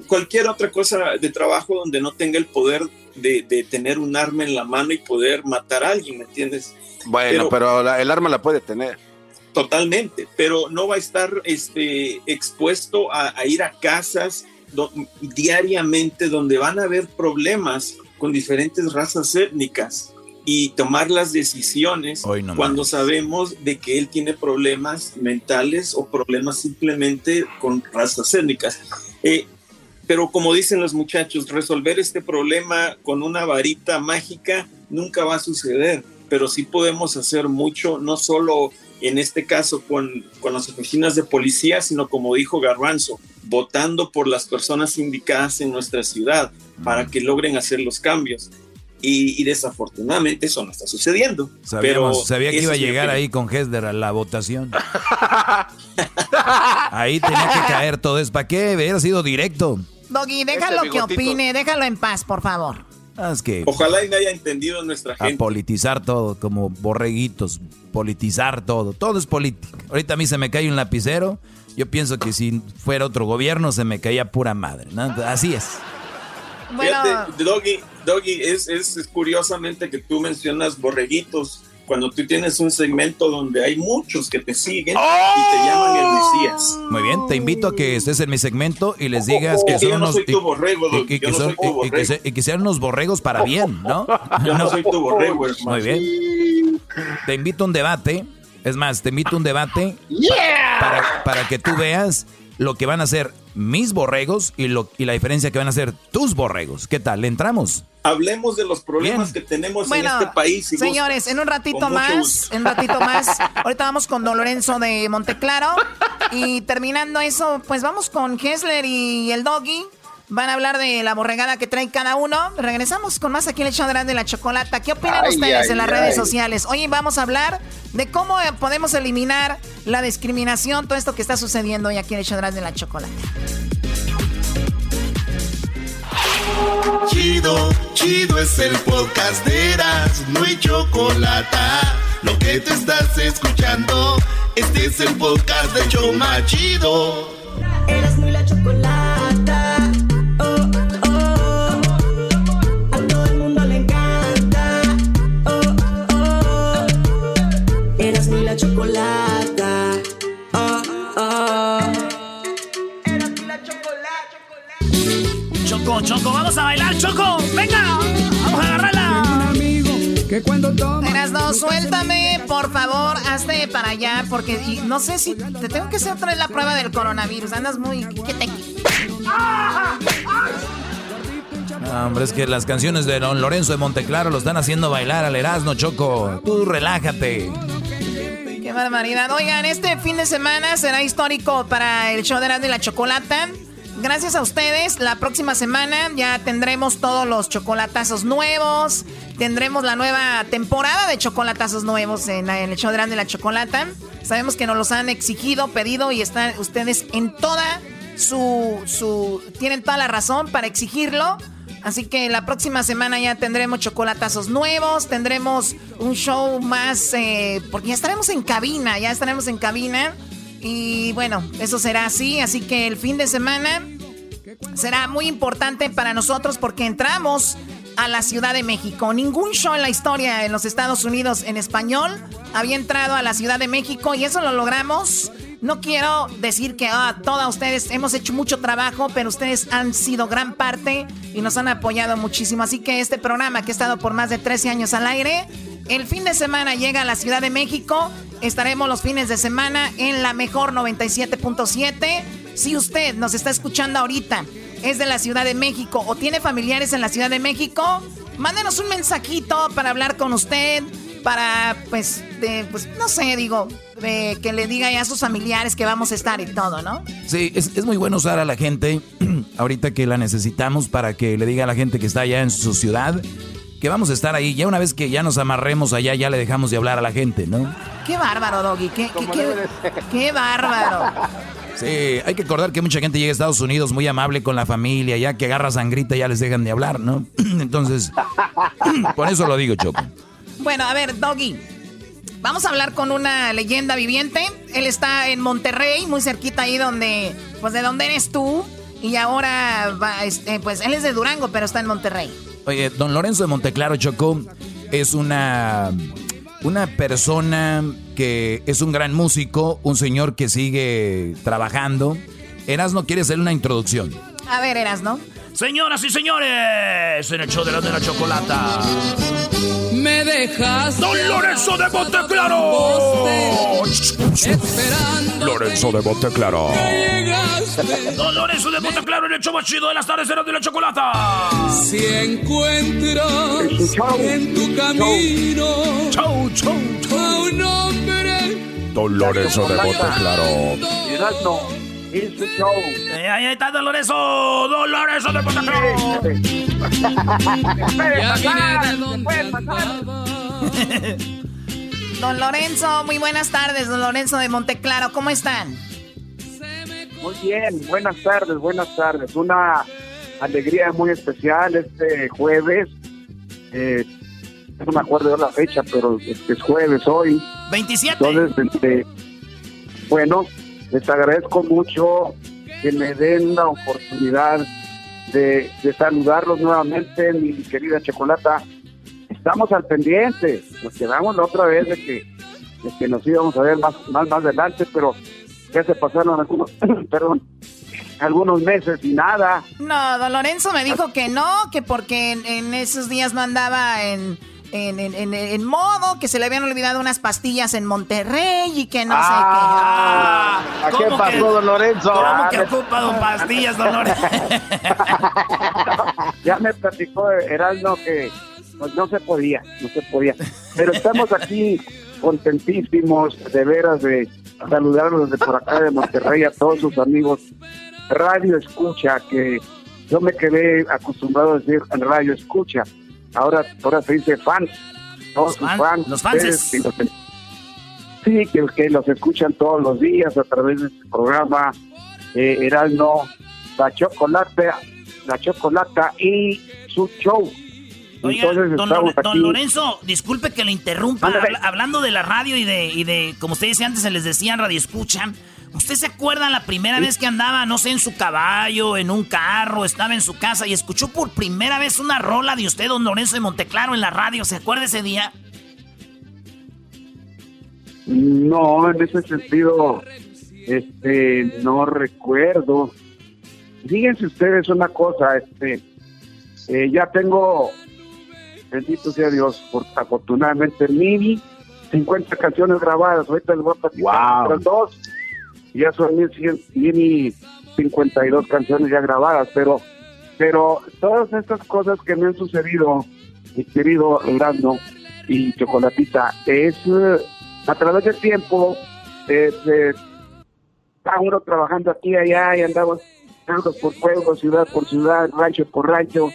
cualquier otra cosa de trabajo donde no tenga el poder de, tener un arma en la mano y poder matar a alguien, ¿me entiendes? Bueno, pero, el arma la puede tener. Totalmente, pero no va a estar este, expuesto a, ir a casas diariamente donde van a haber problemas con diferentes razas étnicas y tomar las decisiones cuando sabemos de que él tiene problemas mentales o problemas simplemente con razas étnicas. Eh, pero como dicen los muchachos, resolver este problema con una varita mágica nunca va a suceder, pero sí podemos hacer mucho, no solo en este caso con, con las oficinas de policía, sino como dijo Garbanzo, votando por las personas indicadas en nuestra ciudad para que logren hacer los cambios. Y, y desafortunadamente eso no está sucediendo. Sabíamos, Pero sabía que iba a es llegar ahí con Hesler a la votación. ahí tenía que caer todo eso. ¿Para qué? Hubiera sido directo. Doggy, déjalo que opine, déjalo en paz, por favor. Ah, que Ojalá y no haya entendido nuestra a gente. politizar todo, como borreguitos, politizar todo. Todo es política. Ahorita a mí se me cae un lapicero. Yo pienso que si fuera otro gobierno se me caía pura madre. ¿no? Así es. Fíjate, Doggy, Doggy, es, es, es curiosamente que tú mencionas borreguitos cuando tú tienes un segmento donde hay muchos que te siguen y te llaman el Mesías. Muy bien, te invito a que estés en mi segmento y les digas que Yo son no unos soy tu y- que no sean unos borregos para bien, ¿no? Yo no soy tu borrego, hermano. Muy bien. Te invito a un debate. Es más, te invito a un debate para, para que tú veas lo que van a hacer mis borregos y, lo, y la diferencia que van a hacer tus borregos. ¿Qué tal? ¿Le entramos? Hablemos de los problemas que tenemos Bueno, en este país. si señores, en un ratito más, en un ratito más, ahorita vamos con Don Lorenzo de Monteclaro y terminando eso, pues vamos con Hessler y el Doggy. Van a hablar de la borregada que trae cada uno. Regresamos con más aquí en el show de la chocolata. ¿Qué opinan Ay, ustedes ay, en las ay. redes sociales? Hoy vamos a hablar de cómo podemos eliminar la discriminación, todo esto que está sucediendo hoy aquí en el show de la chocolata. Chido, chido es el podcast de Eras, no hay chocolate. Lo que te estás escuchando, este es el podcast de Choma Chido. Eras muy la chocolata. Oh, oh. A todo el mundo le encanta. Oh, oh. Muy la chocolata. Choco, Choco, vamos a bailar, Choco. Venga, vamos a agarrarla. Que cuando Eras no, suéltame, por favor, hazte para allá, porque y no sé si te tengo que hacer otra vez la prueba del coronavirus. Andas muy. ¿Qué te.? No, hombre, es que las canciones de Don Lorenzo de Monteclaro lo están haciendo bailar al Erasmo, Choco. Tú relájate. Qué barbaridad. Oigan, este fin de semana será histórico para el show de Erasmo y la Chocolata. Gracias a ustedes, la próxima semana ya tendremos todos los chocolatazos nuevos. Tendremos la nueva temporada de chocolatazos nuevos en, el show de Erasmo y la Chocolata. Sabemos que nos los han exigido, pedido y están ustedes en toda su, su... Tienen toda la razón para exigirlo. Así que la próxima semana ya tendremos chocolatazos nuevos, tendremos un show más, eh, porque ya estaremos en cabina, ya estaremos en cabina. Y bueno, eso será así, así que el fin de semana será muy importante para nosotros porque entramos a la Ciudad de México. Ningún show en la historia en los Estados Unidos en español había entrado a la Ciudad de México y eso lo logramos. No quiero decir que ah, todas ustedes hemos hecho mucho trabajo, pero ustedes han sido gran parte y nos han apoyado muchísimo. Así que este programa que ha estado por más de 13 años al aire, el fin de semana llega a la Ciudad de México. Estaremos los fines de semana en la mejor 97.7. Si usted nos está escuchando ahorita, es de la Ciudad de México o tiene familiares en la Ciudad de México, mándenos un mensajito para hablar con usted, para, pues, de, pues no sé, digo, de que le diga ya a sus familiares que vamos a estar y todo, ¿no? Sí, es, es muy bueno usar a la gente ahorita que la necesitamos para que le diga a la gente que está allá en su ciudad que vamos a estar ahí. Ya una vez que ya nos amarremos allá, ya le dejamos de hablar a la gente, ¿no? Qué bárbaro, Doggy, qué, qué, qué- qué bárbaro. Sí, hay que acordar que mucha gente llega a Estados Unidos muy amable con la familia, ya que agarra sangrita ya les dejan de hablar, ¿no? Entonces, por eso lo digo, Choco. Bueno, a ver, Doggy. Vamos a hablar con una leyenda viviente. Él está en Monterrey, muy cerquita ahí donde, pues de donde eres tú. Y ahora, va, este, pues él es de Durango, pero está en Monterrey. Oye, don Lorenzo de Monteclaro, Choco, es una, una persona que es un gran músico, un señor que sigue trabajando. Erasno quiere hacer una introducción. A ver, eras, ¿no? Señoras y señores, en el show de la, de la chocolata. Me dejas. Don Lorenzo de Monteclaro. Esperando. Lorenzo de Monteclaro. Don Lorenzo de Monteclaro en el show más chido de las tardes de la, de la chocolata. Si encuentras en tu camino Chau, chau, a un hombre Don Lorenzo de Monteclaro. Y su show. Eh, ahí está Don Lorenzo, Don Lorenzo de Monteclaro. Ya vine de donde Don Lorenzo, muy buenas tardes, don Lorenzo de Monteclaro, ¿cómo están? Muy bien, buenas tardes, buenas tardes. Una alegría muy especial este jueves. Eh, no me acuerdo de la fecha, pero es jueves hoy. 27. Entonces, este, bueno, les agradezco mucho que me den la oportunidad de, saludarlos nuevamente, mi querida Chocolata. Estamos al pendiente, nos quedamos la otra vez de que, nos íbamos a ver más, más, adelante, pero ya se pasaron algunos, algunos meses y nada. No, don Lorenzo me dijo que no, que porque en, en esos días no andaba en, en, en, en, modo, que se le habían olvidado unas pastillas en Monterrey y que no ah, sé qué. ¿Qué pasó, que, don Lorenzo? ¿Cómo ah, que ocupa don pastillas, don Lorenzo? ya me platicó Heraldo que pues, no se podía, no se podía. Pero estamos aquí contentísimos de veras de saludarlos desde por acá de Monterrey a todos sus amigos. Radio Escucha, que yo me quedé acostumbrado a decir radio Escucha. Ahora, ahora se dice fans. Todos sus fans. Los fans. Sí, que, que, los escuchan todos los días a través de este programa. Eh, Heraldo, la chocolate, la chocolata y su show. Oiga, don, don, Lorenzo, disculpe que lo interrumpa. Habla, hablando de la radio y de, y de, como usted decía antes, se les decía radio escucha. ¿Usted se acuerda la primera vez que andaba, no sé, en su caballo, en un carro, estaba en su casa y escuchó por primera vez una rola de usted, don Lorenzo de Monteclaro, en la radio? ¿Se acuerda ese día? No, en ese sentido, este, no recuerdo. Fíjense ustedes una cosa, este, eh, ya tengo bendito sea Dios, por, afortunadamente mini 50 canciones grabadas, ahorita les voy a platicar wow. dos, ya son 52 canciones ya grabadas, pero pero todas estas cosas que me han sucedido, mi querido Orlando y Chocolatita, es a través del tiempo, está uno trabajando aquí allá y andamos pueblo por pueblo, ciudad por ciudad, rancho por rancho,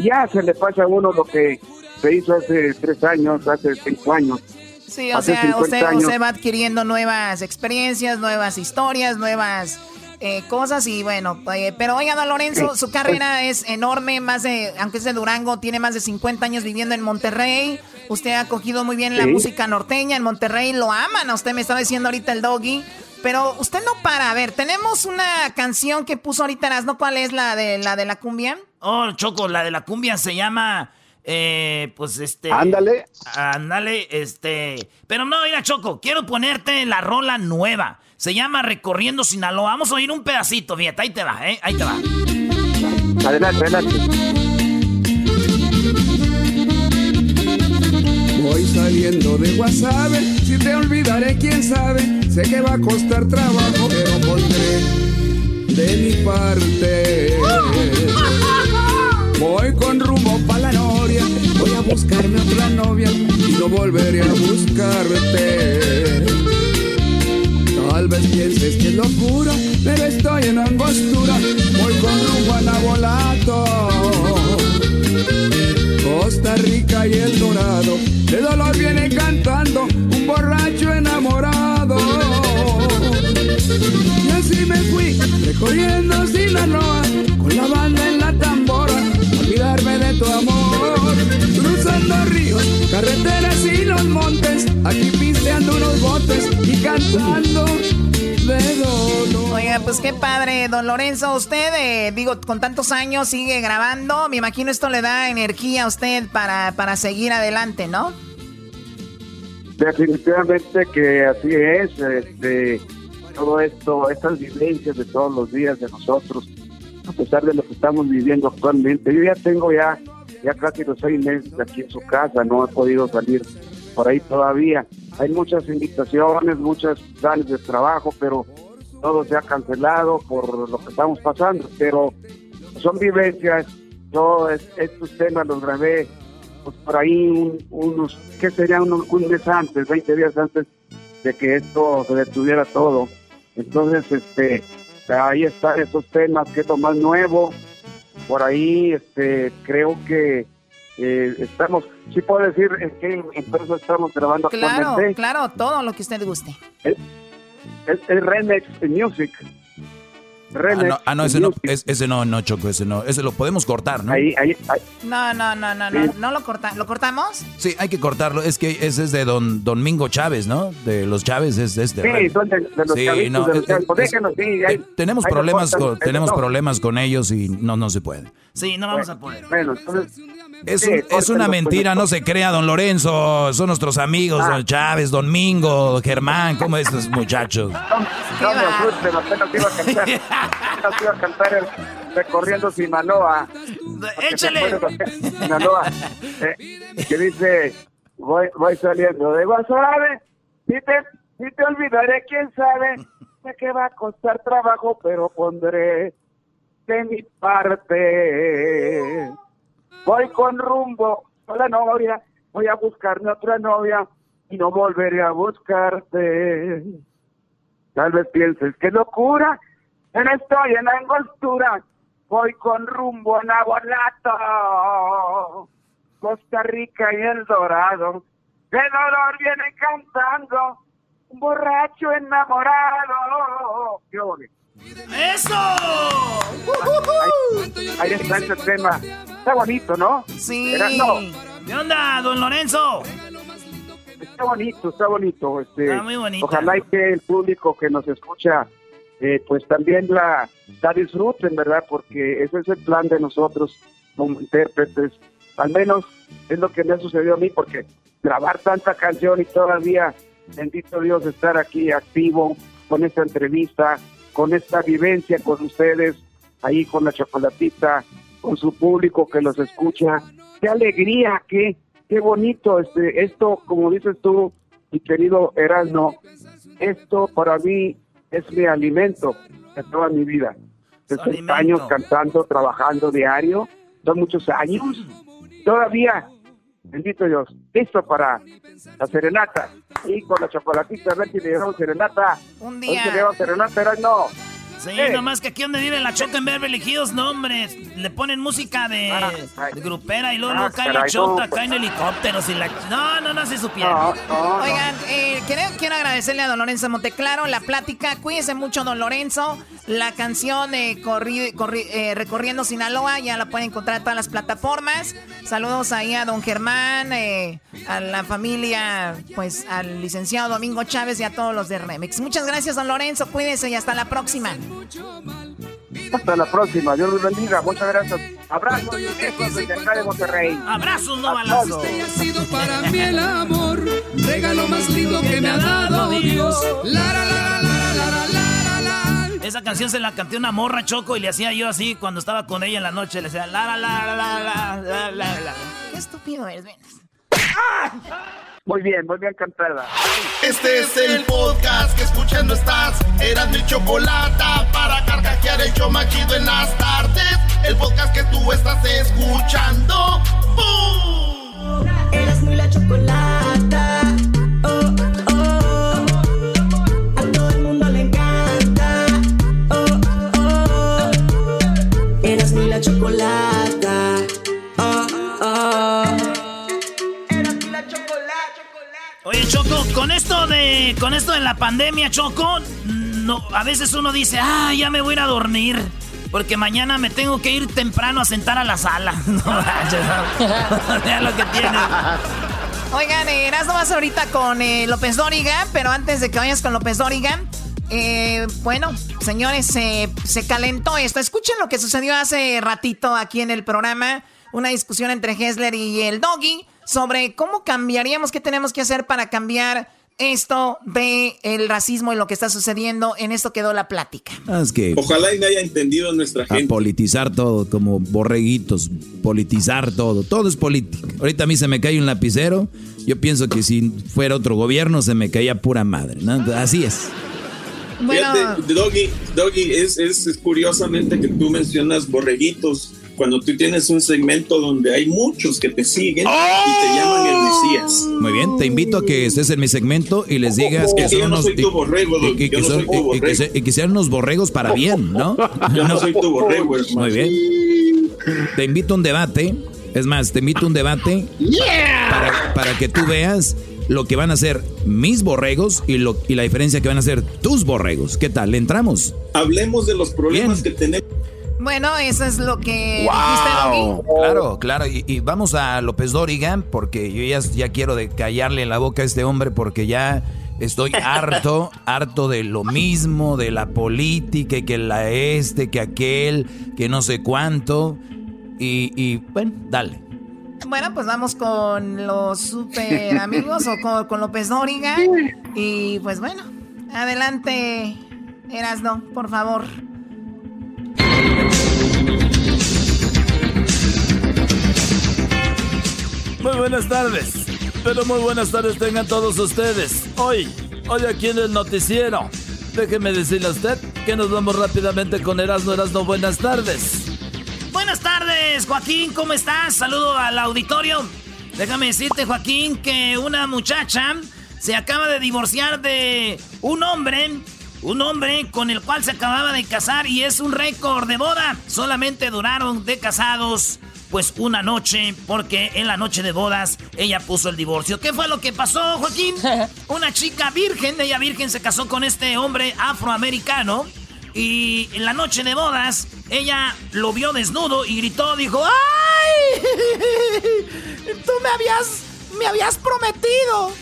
ya se le pasa a uno lo que se hizo hace tres años, hace cinco años. Sí, o sea, usted, usted, va adquiriendo nuevas experiencias, nuevas historias, nuevas eh, cosas y bueno, eh, pero oiga, don Lorenzo, su carrera es enorme, más de, aunque es de Durango, tiene más de 50 años viviendo en Monterrey. Usted ha cogido muy bien la sí. música norteña en Monterrey, lo aman, usted me estaba diciendo ahorita el doggy. Pero usted no para, a ver, tenemos una canción que puso ahorita ¿no? ¿Cuál es la de la de la cumbia? Oh, Choco, la de la cumbia se llama eh, pues este. Ándale. Ándale, este. Pero no, mira, Choco, quiero ponerte la rola nueva. Se llama Recorriendo Sinaloa. Vamos a oír un pedacito, fíjate, ahí te va, ¿eh? Ahí te va. Adelante, adelante. Voy saliendo de Guasave, si te olvidaré, quién sabe. Sé que va a costar trabajo, pero pondré de mi parte. Voy con rumbo buscarme otra novia y no volveré a buscarte. Tal vez pienses que es locura, pero estoy en angostura, voy con rumbo a. Costa Rica y El Dorado, de dolor viene cantando un borracho enamorado. Y así me fui, recorriendo Sinaloa, cantando de dolor. Oiga, pues qué padre, don Lorenzo, usted, eh, digo, con tantos años sigue grabando, me imagino esto le da energía a usted para, para seguir adelante, ¿no? Definitivamente que así es, este, todo esto, estas vivencias de todos los días de nosotros, a pesar de lo que estamos viviendo actualmente. Yo ya tengo ya, ya casi los seis meses aquí en su casa, no he podido salir por ahí todavía. Hay muchas invitaciones, muchos planes de trabajo, pero todo se ha cancelado por lo que estamos pasando. Pero son vivencias, yo estos temas los grabé pues por ahí un, unos, ¿qué sería? Un, un mes antes, 20 días antes de que esto se detuviera todo. Entonces, este, ahí están esos temas, que es lo más nuevo. Por ahí, este, creo que eh, estamos, sí puedo decir en qué empresa estamos grabando claro, Claro, todo lo que usted guste. Es, es, es Remix Music. Ah, no, ah, no, ese no, ese no, no, Choco, ese no. Ese lo podemos cortar, ¿no? Ahí, ahí, No, no, no, no, no, no lo cortamos. ¿Lo cortamos? Sí, hay que cortarlo. Es que ese es de don Domingo Chávez, ¿no? De los Chávez es, es de... Sí, son de, los sí, no, de los sí, tenemos problemas, con, tenemos problemas con ellos y no, no se puede. Sí, no vamos a poder. Bueno, entonces... Es, es una mentira, no se crea, don Lorenzo. Son nuestros amigos, don Chávez, don Mingo, Germán, ¿cómo estos muchachos? No, no me asusten, apenas iba a cantar, apenas iba a cantar el recorriendo Sinaloa. Échale. Sinaloa, eh, que dice, voy, voy saliendo de Guasave, si te, si te olvidaré, quién sabe, sé que va a costar trabajo, pero pondré de mi parte. Voy con rumbo a la novia, voy a buscarme otra novia y no volveré a buscarte. Tal vez pienses que locura, no estoy en la angostura, voy con rumbo a Nabolato, Costa Rica y El Dorado. De dolor viene cantando, un borracho enamorado. ¿Qué ¡Eso! Ahí, está ese tema. Está bonito, ¿no? Sí. ¿Qué onda, don Lorenzo? Está bonito, está bonito. Este, está muy bonito. Ojalá que el público que nos escucha, eh, pues también la, la disfruten, ¿verdad? Porque ese es el plan de nosotros como intérpretes. Al menos es lo que me ha sucedido a mí, porque grabar tanta canción y todavía, bendito Dios, estar aquí activo con esta entrevista, con esta vivencia con ustedes, ahí con la chocolatita, con su público que los escucha. Qué alegría, qué, qué bonito este, esto, como dices tú, mi querido Erasmo, esto para mí es mi alimento de toda mi vida. 60 años cantando, trabajando diario, son muchos años. Todavía bendito Dios, listo para la serenata. Y con la chocolatita, a ver si le llevamos serenata. Un día. le llevamos serenata, pero no. Sí, nomás que aquí donde vive la Chota en Beverly Hills, no, hombre, le ponen música de, Ah, grupera y luego, luego cae la Chota, caen helicópteros y la... No, no, no, se supiera. Oigan, eh, quiero, quiero agradecerle a don Lorenzo Monteclaro la plática. Cuídense mucho, don Lorenzo. La canción eh, corri- corri- eh, Recorriendo Sinaloa ya la pueden encontrar en todas las plataformas. Saludos ahí a don Germán, eh, a la familia, pues al licenciado Domingo Chávez y a todos los de Remix. Muchas gracias, don Lorenzo. Cuídense y hasta la próxima. Hasta la próxima. Dios los bendiga. Muchas gracias. Abrazos y desde acá de Monterrey. Abrazos, no balazos. Este ha sido para mí el amor. Regalo más lindo que me ha dado Dios. La, la, la, la, la, la, la, la. Esa canción se la canté una morra choco y le hacía yo así cuando estaba con ella en la noche. Le decía la, la, la, la, la, la, la, la. Qué estúpido eres, ven. ¡Ah! Muy bien, muy bien cantada. Este es el podcast que escuchando estás. Eran mi chocolate para carcajear el show machido en las tardes. El podcast que tú estás escuchando. ¡Bum! Eras muy la chocolata. Oh, oh. A todo el mundo le encanta. Oh, oh. Eras muy la chocolata. Choco, con esto de con esto de la pandemia, Choco, no, a veces uno dice, ah, ya me voy a ir a dormir. Porque mañana me tengo que ir temprano a sentar a la sala. No. Vean lo que tiene. Oigan, eh, Erasmo vas ahorita con eh, López Dóriga, pero antes de que vayas con López Dóriga, eh, bueno, señores, se- se calentó esto. Escuchen lo que sucedió hace ratito aquí en el programa, una discusión entre Hessler y el Doggy sobre cómo cambiaríamos, qué tenemos que hacer para cambiar esto de el racismo y lo que está sucediendo. En esto quedó la plática. Ah, Es que Ojalá y me haya entendido nuestra a gente. politizar todo, como borreguitos, politizar todo, todo es política. Ahorita a mí se me cae un lapicero, yo pienso que si fuera otro gobierno se me caía pura madre, ¿no? Así es. Bueno. Fíjate, Doggy, Doggy, es, es, es curiosamente que tú mencionas borreguitos. Cuando tú tienes un segmento donde hay muchos que te siguen y te llaman el Mesías. Muy bien, te invito a que estés en mi segmento y les digas que son unos y que sean unos borregos para bien, ¿no? Yo no soy tu borrego, hermano. Muy bien. Te invito a un debate. Es más, te invito a un debate para, para que tú veas lo que van a ser mis borregos y, lo, y la diferencia que van a ser tus borregos. ¿Qué tal? ¿Le entramos? Hablemos de los problemas que tenemos. Bueno, eso es lo que wow. Claro, claro. Y, vamos a López Dóriga, porque yo ya, ya quiero de callarle la boca a este hombre, porque ya estoy harto, harto de lo mismo, de la política, que la este, que aquel, que no sé cuánto. Y, y bueno, dale. Bueno, pues vamos con los super amigos o con, con, López Dóriga. Y pues bueno, adelante, Erasno, por favor. Muy buenas tardes, pero muy buenas tardes tengan todos ustedes. Hoy, hoy aquí en el noticiero. Déjeme decirle a usted que nos vamos rápidamente con Erasno Erasno. Buenas tardes. Buenas tardes, Joaquín, ¿cómo estás? Saludo al auditorio. Déjame decirte, Joaquín, que una muchacha se acaba de divorciar de un hombre, un hombre con el cual se acababa de casar y es un récord de boda. Solamente duraron de casados pues una noche, porque en la noche de bodas ella puso el divorcio. ¿Qué fue lo que pasó, Joaquín? Una chica virgen, ella virgen se casó con este hombre afroamericano y en la noche de bodas, ella lo vio desnudo y gritó, dijo, ¡ay! Tú me habías, me habías prometido.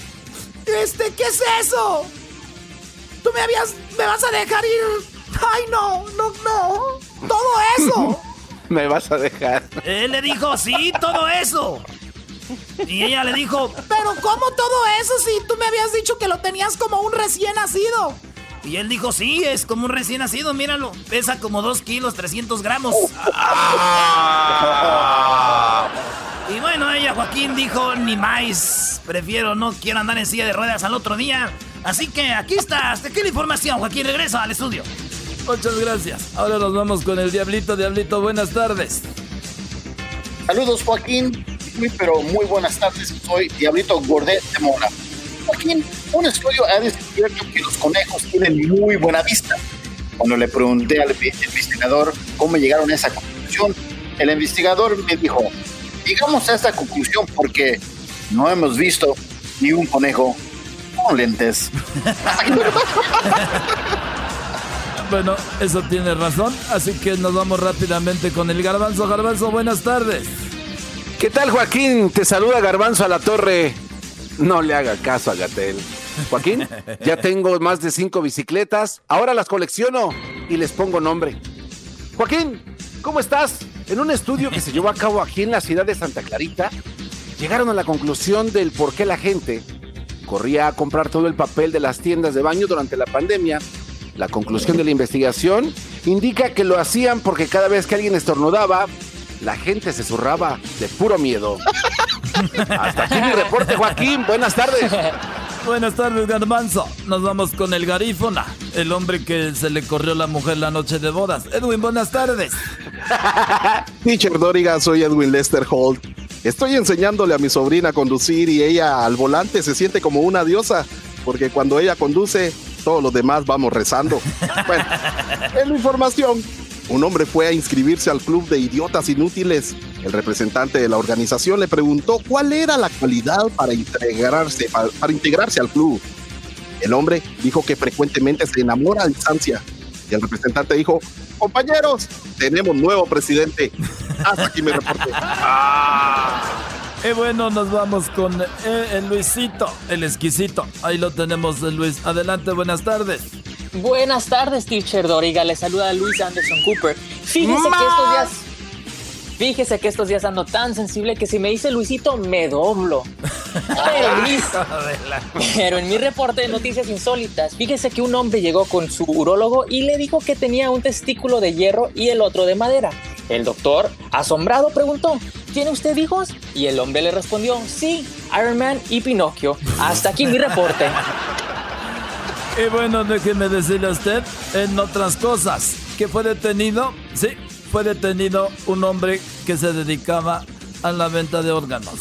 Este, ¿qué es eso? Tú me habías, me vas a dejar ir. Ay, no, no, no. Todo eso. me vas a dejar. Él le dijo, sí, todo eso. Y ella le dijo, pero ¿cómo todo eso si tú me habías dicho que lo tenías como un recién nacido? Y él dijo, sí, es como un recién nacido, míralo. Pesa como 2 kilos, 300 gramos. y bueno, ella, Joaquín, dijo, ni más. Prefiero, no quiero andar en silla de ruedas al otro día. Así que aquí está, hasta aquí la información. Joaquín, regresa al estudio. Muchas gracias. Ahora nos vamos con el Diablito. Diablito, buenas tardes. Saludos, Joaquín. Muy, pero muy buenas tardes. Soy Diablito Gordet de Mora. Joaquín, un estudio ha descubierto que los conejos tienen muy buena vista. Cuando le pregunté al investigador cómo llegaron a esa conclusión, el investigador me dijo, llegamos a esa conclusión porque no hemos visto ni un conejo con lentes. bueno, eso tiene razón, así que nos vamos rápidamente con el garbanzo. Garbanzo, buenas tardes. ¿Qué tal Joaquín? Te saluda Garbanzo a la torre. No le haga caso a Gatel. Joaquín, ya tengo más de cinco bicicletas. Ahora las colecciono y les pongo nombre. Joaquín, ¿cómo estás? En un estudio que se llevó a cabo aquí en la ciudad de Santa Clarita, llegaron a la conclusión del por qué la gente corría a comprar todo el papel de las tiendas de baño durante la pandemia. La conclusión de la investigación indica que lo hacían porque cada vez que alguien estornudaba, la gente se zurraba de puro miedo. Hasta aquí mi reporte, Joaquín. Buenas tardes. Buenas tardes, Garbanzo. Nos vamos con el garífona, el hombre que se le corrió la mujer la noche de bodas. Edwin, buenas tardes. Teacher Doriga, soy Edwin Lester Holt. Estoy enseñándole a mi sobrina a conducir y ella al volante se siente como una diosa, porque cuando ella conduce, todos los demás vamos rezando. Bueno, es la información. Un hombre fue a inscribirse al club de idiotas inútiles. El representante de la organización le preguntó cuál era la cualidad para integrarse, para, integrarse al club. El hombre dijo que frecuentemente se enamora a distancia. Y el representante dijo, compañeros, tenemos nuevo presidente. Hasta aquí me reporte. Y bueno, nos vamos con eh, el Luisito, el exquisito. Ahí lo tenemos, Luis. Adelante, buenas tardes. Buenas tardes, teacher Doriga. Le saluda Luis Anderson Cooper. Fíjese que estos días. Fíjese que estos días ando tan sensible que si me dice Luisito, me doblo. Pero en, mi, reporte de noticias insólitas, fíjese que un hombre llegó con su urólogo y le dijo que tenía un testículo de hierro y el otro de madera. El doctor, asombrado, preguntó, ¿tiene usted hijos? Y el hombre le respondió, sí, Iron Man y Pinocchio. Hasta aquí mi reporte. Y bueno, déjeme decirle a usted, en otras cosas, que fue detenido, sí, fue detenido un hombre que se dedicaba a la venta de órganos.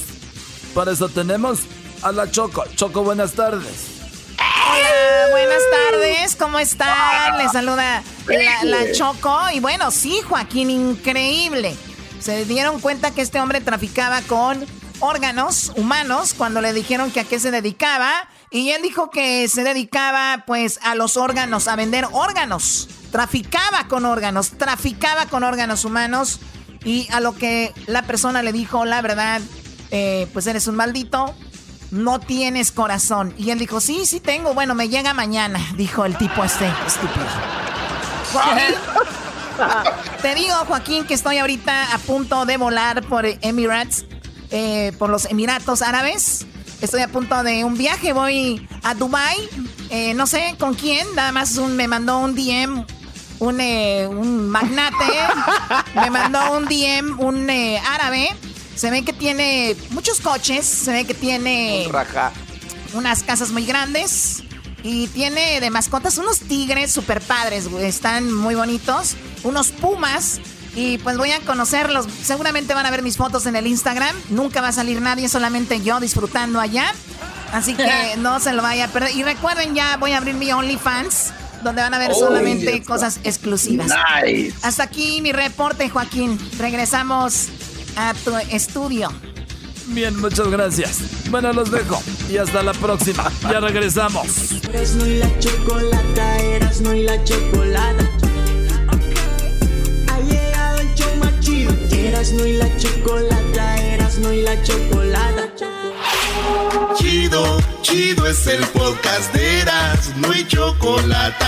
Para eso tenemos a la Choco. Choco, buenas tardes. Hola, buenas tardes, ¿cómo están? Les saluda la, la, Choco. Y bueno, sí, Joaquín, increíble. Se dieron cuenta que este hombre traficaba con órganos humanos cuando le dijeron que a qué se dedicaba. Y él dijo que se dedicaba pues a los órganos, a vender órganos. Traficaba con órganos, traficaba con órganos humanos. Y a lo que la persona le dijo, la verdad, eh, pues eres un maldito, no tienes corazón. Y él dijo, sí, sí tengo, bueno, me llega mañana, dijo el tipo este estúpido. te digo, Joaquín, que estoy ahorita a punto de volar por Emirates, eh, por los Emiratos Árabes. Estoy a punto de un viaje, voy a Dubai. Eh, no sé con quién, nada más me mandó un DM un, eh, un magnate, me mandó un DM, un eh, árabe. Se ve que tiene muchos coches, se ve que tiene unas casas muy grandes y tiene de mascotas unos tigres super padres, están muy bonitos, unos pumas. Y pues voy a conocerlos. Seguramente van a ver mis fotos en el Instagram. Nunca va a salir nadie, solamente yo disfrutando allá. Así que no se lo vaya a perder. Y recuerden, ya voy a abrir mi OnlyFans donde van a ver solamente cosas exclusivas. Hasta aquí mi reporte, Joaquín. Regresamos a tu estudio. Bien, muchas gracias. Bueno, los dejo y hasta la próxima. Ya regresamos. Eras y la chocolata, eras no y la chocolata. Eras no y la chocolata, eras no y la chocolata. Chido, chido es el podcast de Eras, no hay chocolate.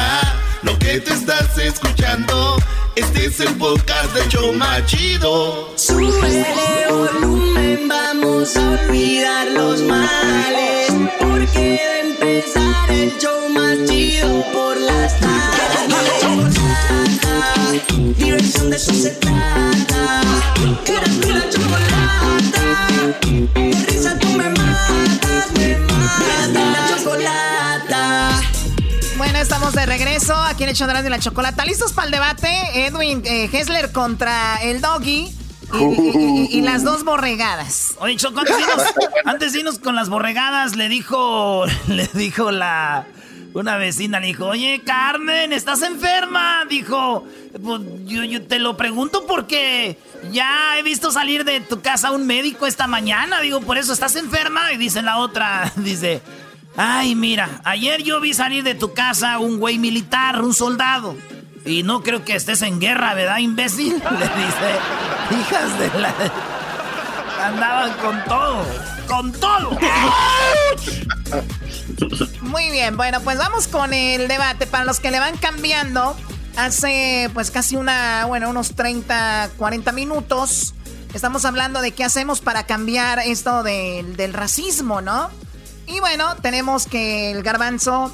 Lo que te estás escuchando, este es el podcast de Choma Chido. Sube volumen, vamos a olvidar los males. Porque de empezar el show más chido por las tardes. Diversión de eso se trata. Eras mi la chocolata. De risa tú me matas, me matas. La chocolata. Bueno, estamos de regreso aquí en el show de la chocolata. ¿Listos para el debate? Edwin eh, Hessler contra el Doggy. Y, y- y- y las dos borregadas. Oye, Choco, antes de, irnos, antes de irnos con las borregadas, le dijo, le dijo la, una vecina, le dijo, oye, Carmen, ¿estás enferma? Dijo, pues yo, yo te lo pregunto porque ya he visto salir de tu casa un médico esta mañana. Digo, por eso estás enferma. Y dice la otra, dice, ay, mira, ayer yo vi salir de tu casa un güey militar, un soldado. Y no creo que estés en guerra, ¿verdad, imbécil? Le dice, hijas de la... Andaban con todo, con todo. Muy bien, bueno, pues vamos con el debate. Para los que le van cambiando, hace pues casi una, bueno, unos 30, 40 minutos, estamos hablando de qué hacemos para cambiar esto del- del racismo, ¿no? Y bueno, tenemos que el garbanzo,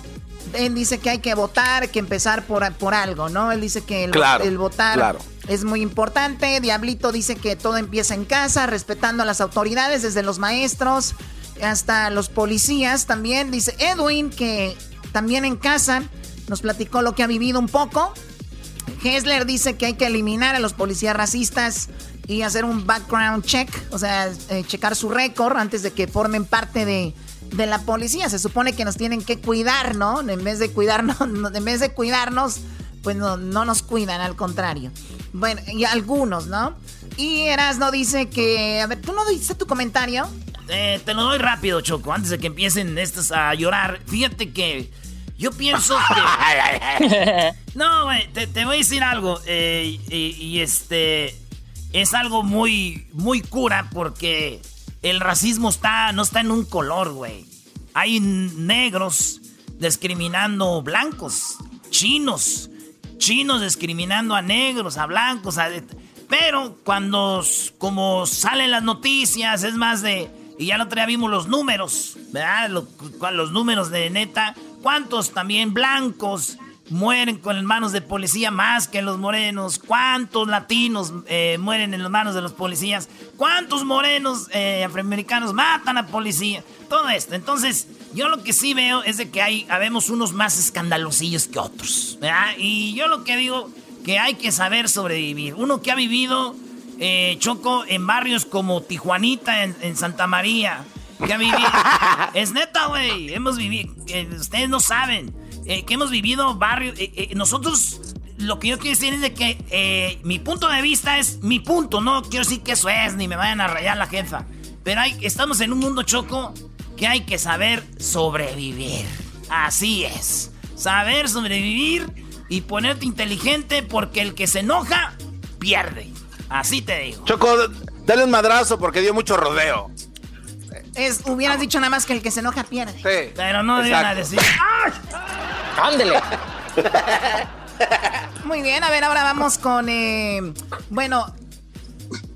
él dice que hay que votar, que empezar por, por algo, ¿no? Él dice que el, Claro, el votar claro. Es muy importante. Diablito dice que todo empieza en casa, respetando a las autoridades, desde los maestros hasta los policías también. Dice Edwin que también en casa nos platicó lo que ha vivido un poco. Hessler dice que hay que eliminar a los policías racistas y hacer un background check, o sea, eh, checar su récord antes de que formen parte de, de la policía. Se supone que nos tienen que cuidar, ¿no? En vez de cuidarnos, no- en vez de cuidarnos, pues no, no nos cuidan, al contrario. Bueno, y algunos, ¿no? Y Erasno dice que, a ver, ¿tú no diste tu comentario? Eh, te lo doy rápido, Choco, antes de que empiecen estos a llorar. Fíjate que yo pienso que... No, güey, te, te voy a decir algo. eh, y, y este... Es algo muy, muy cura porque el racismo está, no está en un color, güey. Hay negros discriminando blancos, chinos, chinos discriminando a negros, a blancos, a- pero cuando, como salen las noticias, es más de... Y ya el otro día vimos los números, ¿verdad? Los números de neta. ¿Cuántos también blancos mueren con las manos de policía más que los morenos? ¿Cuántos latinos eh, mueren en las manos de los policías? ¿Cuántos morenos eh, afroamericanos matan a policía? Todo esto. Entonces, yo lo que sí veo es de que hay, habemos unos más escandalosillos que otros, ¿verdad? Y yo lo que digo, que hay que saber sobrevivir. Uno que ha vivido, eh, Choco, en barrios como Tijuanita, en, Santa María. Que ha vivido. es neta, güey. Hemos vivido. ustedes no saben. Eh, que hemos vivido barrios. Eh, nosotros. Lo que yo quiero decir es de que mi punto de vista es mi punto. No quiero decir que eso es, ni me vayan a rayar la jefa. Pero hay, estamos en un mundo choco que hay que saber sobrevivir. Así es. Saber sobrevivir y ponerte inteligente porque el que se enoja pierde. Así te digo. Choco, dale un madrazo porque dio mucho rodeo. Es, hubieras dicho nada más que el que se enoja pierde. Sí. Pero no deben a decir. ¡Ándele! Muy bien, a ver, ahora vamos con. Eh, bueno,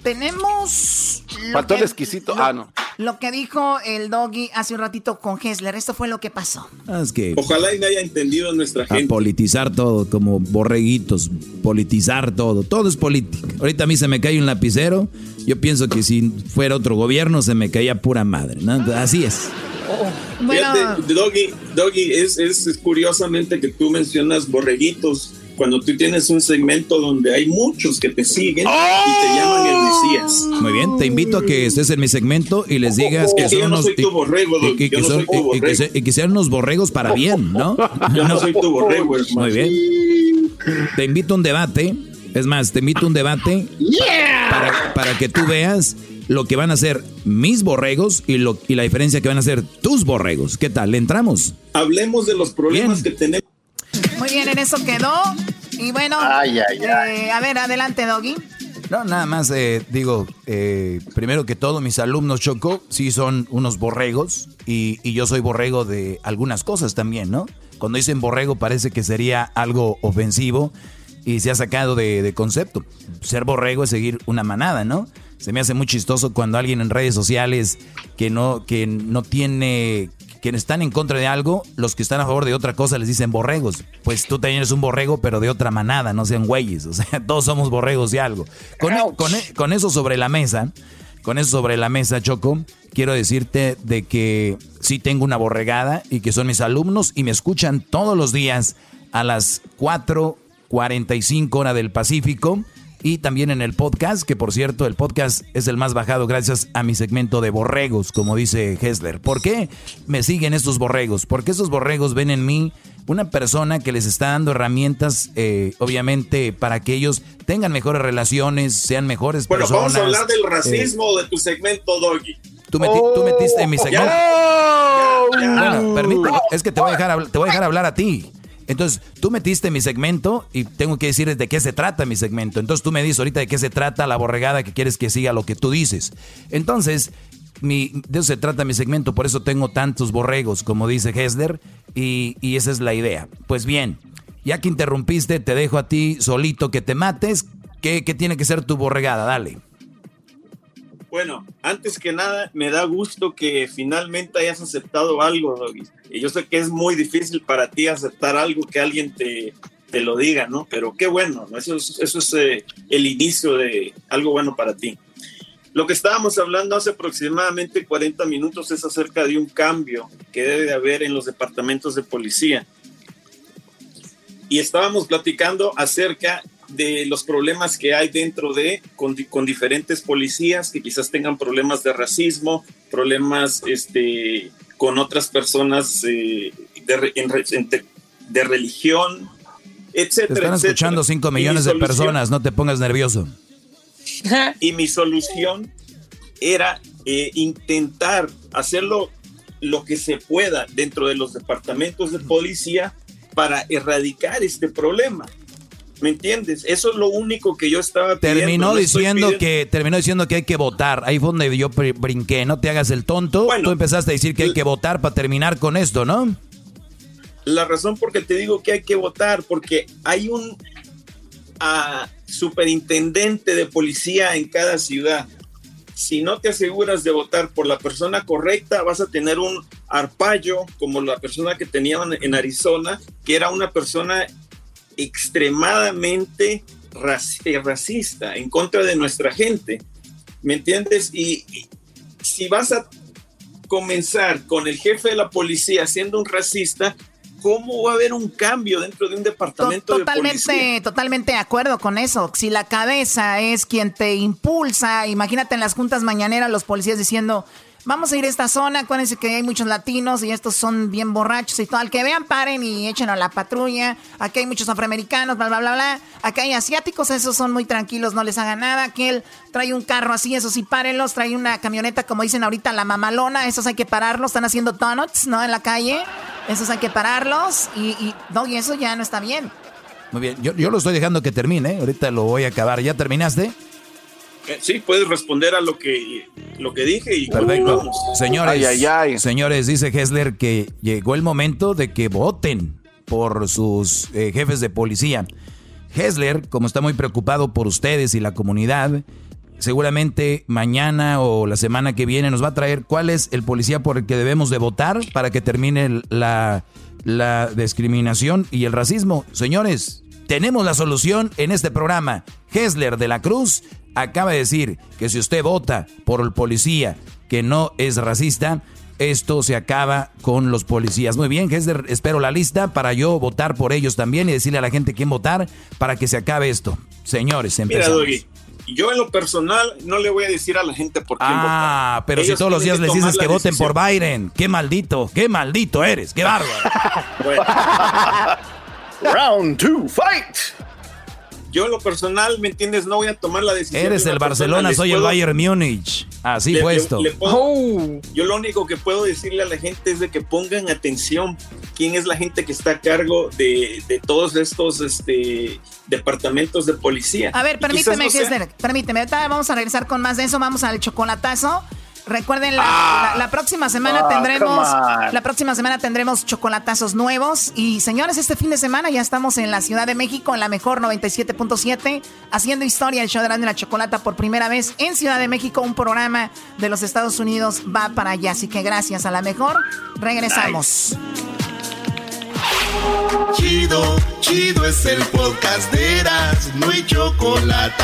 tenemos. Faltó el exquisito. ah, no. Lo que dijo el doggy hace un ratito con Hessler. Esto fue lo que pasó. Ah, es que. Ojalá y no haya entendido nuestra gente. A politizar todo, como borreguitos. Politizar todo. Todo es política. Ahorita a mí se me cae un lapicero. Yo pienso que si fuera otro gobierno se me caía pura madre. Así es. Bueno. Doggy, Doggy es, es curiosamente que tú mencionas borreguitos cuando tú tienes un segmento donde hay muchos que te siguen y te llaman el Mesías. Muy bien, te invito a que estés en mi segmento y les digas que son unos y que sean unos borregos para bien, ¿no? Yo no soy tu borrego, hermano. Muy bien. Te invito a un debate. Es más, te invito a un debate para, para que tú veas lo que van a ser mis borregos y, lo, y la diferencia que van a ser tus borregos. ¿Qué tal? ¿Le entramos? Hablemos de los problemas que tenemos muy bien, en eso quedó. Y bueno, eh, a ver, adelante, Doggy. No, nada más eh, digo, eh, primero que todo, mis alumnos Choco sí son unos borregos y, yo soy borrego de algunas cosas también, ¿no? Cuando dicen borrego parece que sería algo ofensivo y se ha sacado de, de, concepto. Ser borrego es seguir una manada, ¿no? Se me hace muy chistoso cuando alguien en redes sociales que no, que no tiene quienes están en contra de algo, los que están a favor de otra cosa les dicen borregos. Pues tú también eres un borrego, pero de otra manada, no sean güeyes. O sea, todos somos borregos de algo. Con, e, e, con, eso sobre la mesa, con eso sobre la mesa, Choco, quiero decirte de que sí tengo una borregada y que son mis alumnos y me escuchan todos los días a las 4.45 hora del Pacífico y también en el podcast, que por cierto el podcast es el más bajado gracias a mi segmento de borregos, como dice Hessler. ¿Por qué me siguen estos borregos? Porque esos borregos ven en mí una persona que les está dando herramientas, eh, obviamente, para que ellos tengan mejores relaciones, sean mejores personas. Bueno, vamos a hablar del racismo de tu segmento, Doggy. Tú, metiste en mi segmento. Bueno, es que te voy a dejar, te voy a dejar hablar a ti. Entonces, tú metiste mi segmento y tengo que decir de qué se trata mi segmento. Entonces, tú me dices ahorita de qué se trata la borregada que quieres que siga lo que tú dices. Entonces, mi, de eso se trata mi segmento, por eso tengo tantos borregos, como dice Hesler, y, esa es la idea. Pues bien, ya que interrumpiste, te dejo a ti solito que te mates. ¿Qué, qué tiene que ser tu borregada? Dale. Bueno, antes que nada, me da gusto que finalmente hayas aceptado algo, Doggy. Y yo sé que es muy difícil para ti aceptar algo que alguien te, te lo diga, ¿no? Pero qué bueno, ¿no? Eso es, eso es eh, el inicio de algo bueno para ti. Lo que estábamos hablando hace aproximadamente 40 minutos es acerca de un cambio que debe de haber en los departamentos de policía. Y estábamos platicando acerca de los problemas que hay dentro de, con, diferentes policías que quizás tengan problemas de racismo, problemas este, con otras personas eh, de, de, religión, etcétera. Te están escuchando 5 millones de personas, no te pongas nervioso. Y mi solución era eh, intentar hacerlo lo que se pueda dentro de los departamentos de policía para erradicar este problema. ¿Me entiendes? Eso es lo único que yo estaba Terminó diciendo que terminó diciendo que hay que votar. Ahí fue donde yo brinqué, no te hagas el tonto. Tú empezaste a decir que hay que votar para terminar con esto, ¿no? La razón por que te digo que hay que votar porque hay un superintendente de policía en cada ciudad. Si no te aseguras de votar por la persona correcta, vas a tener un arpallo como la persona que tenían en Arizona, que era una persona extremadamente eh, racista en contra de nuestra gente. ¿Me entiendes? Y, si vas a comenzar con el jefe de la policía siendo un racista, ¿cómo va a haber un cambio dentro de un departamento totalmente, de policía? Totalmente de acuerdo con eso. Si la cabeza es quien te impulsa, imagínate en las juntas mañaneras los policías diciendo, vamos a ir a esta zona, acuérdense que hay muchos latinos y estos son bien borrachos y todo. Al que vean, paren y echen a la patrulla. Aquí hay muchos afroamericanos, bla, bla, bla, bla. Acá hay asiáticos, esos son muy tranquilos, no les hagan nada. Aquel trae un carro así, esos sí, párenlos. Trae una camioneta, como dicen ahorita, la mamalona, esos hay que pararlos. Están haciendo donuts, ¿no? En la calle. Esos hay que pararlos y, y no, y eso ya no está bien. Muy bien, yo, yo lo estoy dejando que termine, ahorita lo voy a acabar. ¿Ya terminaste? Sí, puedes responder a lo que, lo que dije y Perfecto. continuamos. Señores, señores, dice Hessler que llegó el momento de que voten por sus eh, jefes de policía. Hessler, como está muy preocupado por ustedes y la comunidad, seguramente mañana o la semana que viene nos va a traer cuál es el policía por el que debemos de votar para que termine la, la discriminación y el racismo. Señores, tenemos la solución en este programa. Hessler de la Cruz acaba de decir que si usted vota por el policía que no es racista, esto se acaba con los policías. Muy bien, Hessler, espero la lista para yo votar por ellos también y decirle a la gente quién votar para que se acabe esto. Señores, Mira, empezamos. Doggy, yo en lo personal no le voy a decir a la gente por quién Ah, votar. pero si todos los días les dices que voten por. Biden. Qué maldito, qué maldito eres, qué bárbaro. Round two, fight. Yo en lo personal, ¿me entiendes? No voy a tomar la decisión. Eres el. Barcelona, soy el Bayern Múnich. Así le- fue le- esto. le puedo- Yo lo único que puedo decirle a la gente es de que pongan atención quién es la gente que está a cargo de, de todos estos este, departamentos de policía. A ver, permíteme, no sea- permíteme. Ahorita vamos a regresar con más de eso. Vamos al chocolatazo. Recuerden, la, Ah. la- la próxima semana Ah, tendremos la próxima semana tendremos chocolatazos nuevos. Y señores, este fin de semana ya estamos en la Ciudad de México, en la mejor 97.7, haciendo historia el show de la Chocolata por primera vez en Ciudad de México. Un programa de los Estados Unidos va para allá. Así que gracias a la mejor. Regresamos. Chido, chido es el podcast de Eras, no hay chocolate.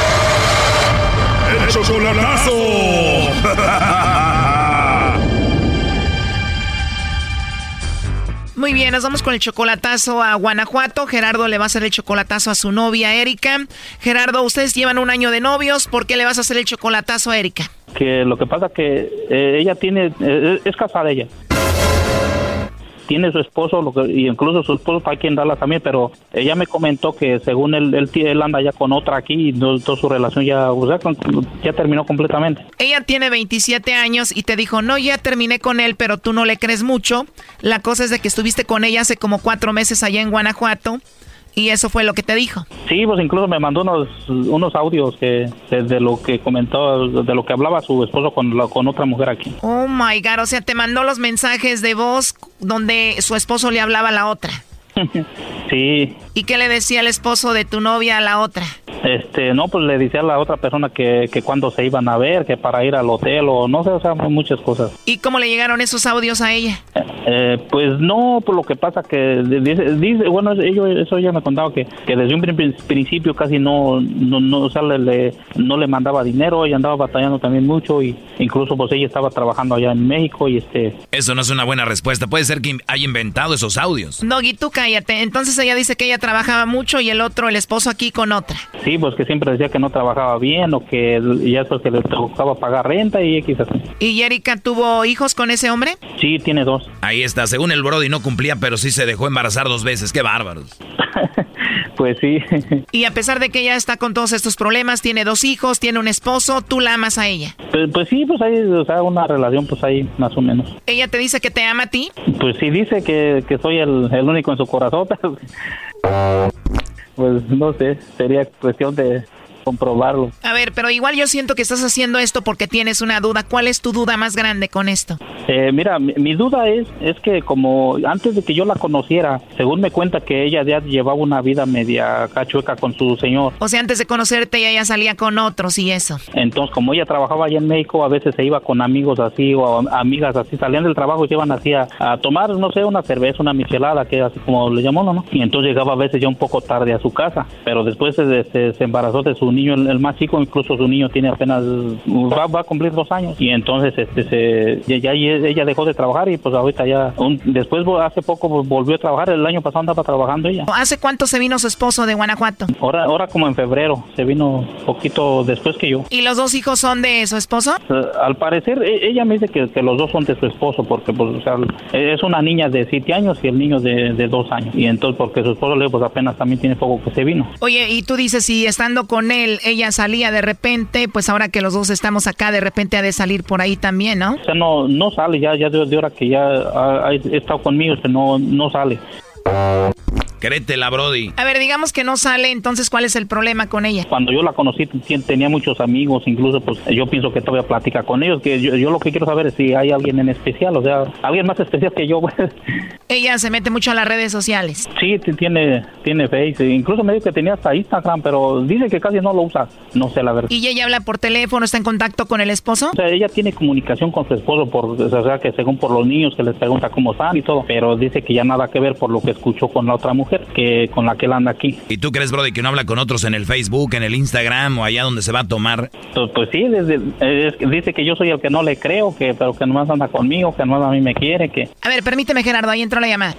Chocolatazo. Muy bien, nos vamos con el chocolatazo a Guanajuato. Gerardo le va a hacer el chocolatazo a su novia Erika. Gerardo, ustedes llevan un año de novios. ¿Por qué le vas a hacer el chocolatazo a Erika? que lo que pasa que eh, ella tiene eh, es casada ella tiene su esposo lo que, y incluso su esposo está aquí en Dallas también pero ella me comentó que según él él, él anda ya con otra aquí y no- toda su relación ya o sea, ya terminó completamente Ella tiene 27 años y te dijo, no, ya terminé con él, pero tú no le crees mucho. La cosa es de que estuviste con ella hace como cuatro meses allá en Guanajuato y eso fue lo que te dijo. sí pues incluso me mandó unos unos audios que de, de lo que comentó de lo que hablaba su esposo con la- con otra mujer aquí Oh my God, o sea, te mandó los mensajes de voz donde su esposo le hablaba a la otra. sí ¿Y qué le decía el esposo de tu novia a la otra? Este, no, pues le decía a la otra persona que, que cuando se iban a ver, que para ir al hotel o no sé, o sea, muchas cosas. ¿Y cómo le llegaron esos audios a ella? Eh, pues no, por lo que pasa que dice, dice bueno, ello, eso ella me contaba que, que desde un prin- principio casi no, no, no, o sea, le, le- no le mandaba dinero, ella andaba batallando también mucho y incluso pues ella estaba trabajando allá en México y este, Eso no es una buena respuesta. Puede ser que haya inventado esos audios. Doggy, tú cállate. Entonces ella dice que ella trabajaba mucho y el otro, el esposo aquí con otra. sí, pues que siempre decía que no trabajaba bien o que ya después que le tocaba pagar renta y X así. ¿Y Erika tuvo hijos con ese hombre? Sí, tiene dos. Ahí está, según el Brody no cumplía, pero sí se dejó embarazar dos veces. Qué bárbaros. Pues sí. Y a pesar de que ella está con todos estos problemas, tiene dos hijos, tiene un esposo, tú la amas a ella. Pues, pues sí, pues hay, o sea, una relación pues ahí más o menos. Ella te dice que te ama a ti. Pues sí dice que, que soy el, el único en su corazón, pero pues no sé, sería cuestión de, comprobarlo. A ver, pero igual yo siento que estás haciendo esto porque tienes una duda. ¿Cuál es tu duda más grande con esto? Eh, mira, mi, mi duda es, es que como antes de que yo la conociera, según me cuenta que ella ya llevaba una vida media cachueca con su señor. O sea, antes de conocerte ella ya salía con otros y eso. Entonces, como ella trabajaba allá en México, a veces se iba con amigos así o am- amigas así, salían del trabajo y se iban así a, a tomar, no sé, una cerveza, una michelada, que así como le llamó, ¿no? Y entonces llegaba a veces ya un poco tarde a su casa, pero después se, se- se embarazó de su niño, el, el más chico, incluso su niño tiene apenas, va, va a cumplir dos años. Y entonces este se, ya, ya ella dejó de trabajar y pues ahorita ya, un- después hace poco volvió a trabajar, el año pasado andaba trabajando ella. ¿Hace cuánto se vino su esposo de Guanajuato? Ahora, ahora como en febrero, se vino poquito después que yo. ¿Y los dos hijos son de su esposo? Eh, Al parecer, e- ella me dice que, que los dos son de su esposo, porque pues, o sea, es una niña de siete años y el niño de, de dos años. Y entonces, porque su esposo le pues apenas también tiene poco que se vino. Oye, y tú dices, si estando con él, ella salía de repente, pues ahora que los dos estamos acá, de repente ha de salir por ahí también, ¿no? O sea, no, no sale ya, ya de, de hora que ya ha, ha estado conmigo, o sea, no, no sale. Créetela, Brody. A ver, digamos que no sale, entonces, ¿cuál es el problema con ella? Cuando yo la conocí ten- tenía muchos amigos, incluso pues yo pienso que todavía platica con ellos, que yo, yo lo que quiero saber es si hay alguien en especial, o sea, alguien más especial que yo. Ella se mete mucho a las redes sociales. Sí, tiene, tiene Face, incluso me dijo que tenía hasta Instagram, pero dice que casi no lo usa, no sé la verdad. ¿Y ella habla por teléfono, está en contacto con el esposo? O sea, ella tiene comunicación con su esposo, por, o sea, que según por los niños que les pregunta cómo están y todo, pero dice que ya nada que ver por lo que escuchó con la otra mujer, que con la que él anda aquí. ¿Y tú crees, Brody, que no habla con otros en el Facebook, en el Instagram o allá donde se va a tomar? Pues, pues sí, desde, es- dice que yo soy el que no le creo, que pero que nomás anda conmigo, que nomás a mí me quiere, que... A ver, permíteme, Gerardo, ahí entró la llamada.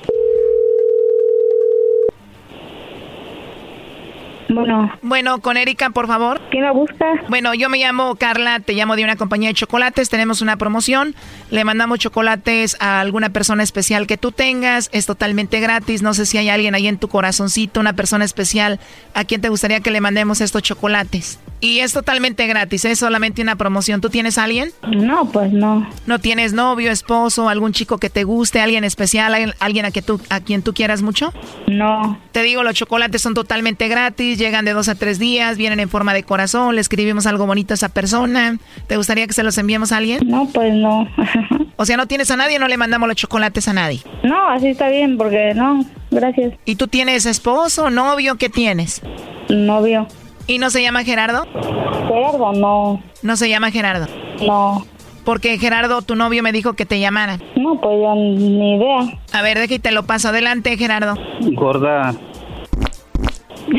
Bueno. Bueno, con Erika, por favor. ¿Quién la busca? Bueno, yo me llamo Carla, te llamo de una compañía de chocolates, tenemos una promoción, le mandamos chocolates a alguna persona especial que tú tengas, es totalmente gratis, no sé si hay alguien ahí en tu corazoncito, una persona especial a quien te gustaría que le mandemos estos chocolates. Y es totalmente gratis, es solamente una promoción. ¿Tú tienes a alguien? No, pues no. ¿No tienes novio, esposo, algún chico que te guste, alguien especial, alguien- alguien a, que tú, a quien tú quieras mucho? No. Te digo, los chocolates son totalmente gratis, llegan de dos a tres días, vienen en forma de corazón, le escribimos algo bonito a esa persona. ¿Te gustaría que se los enviemos a alguien? No, pues no. o sea, no tienes a nadie, no le mandamos los chocolates a nadie. No, así está bien, porque no, gracias. ¿Y tú tienes esposo, novio? ¿Qué tienes? Novio. ¿Y no se llama Gerardo? Gerardo, no. No se llama Gerardo. No. Porque Gerardo, tu novio, me dijo que te llamara. No, pues yo ni idea. A ver, deja y te lo paso. Adelante, Gerardo. Gorda,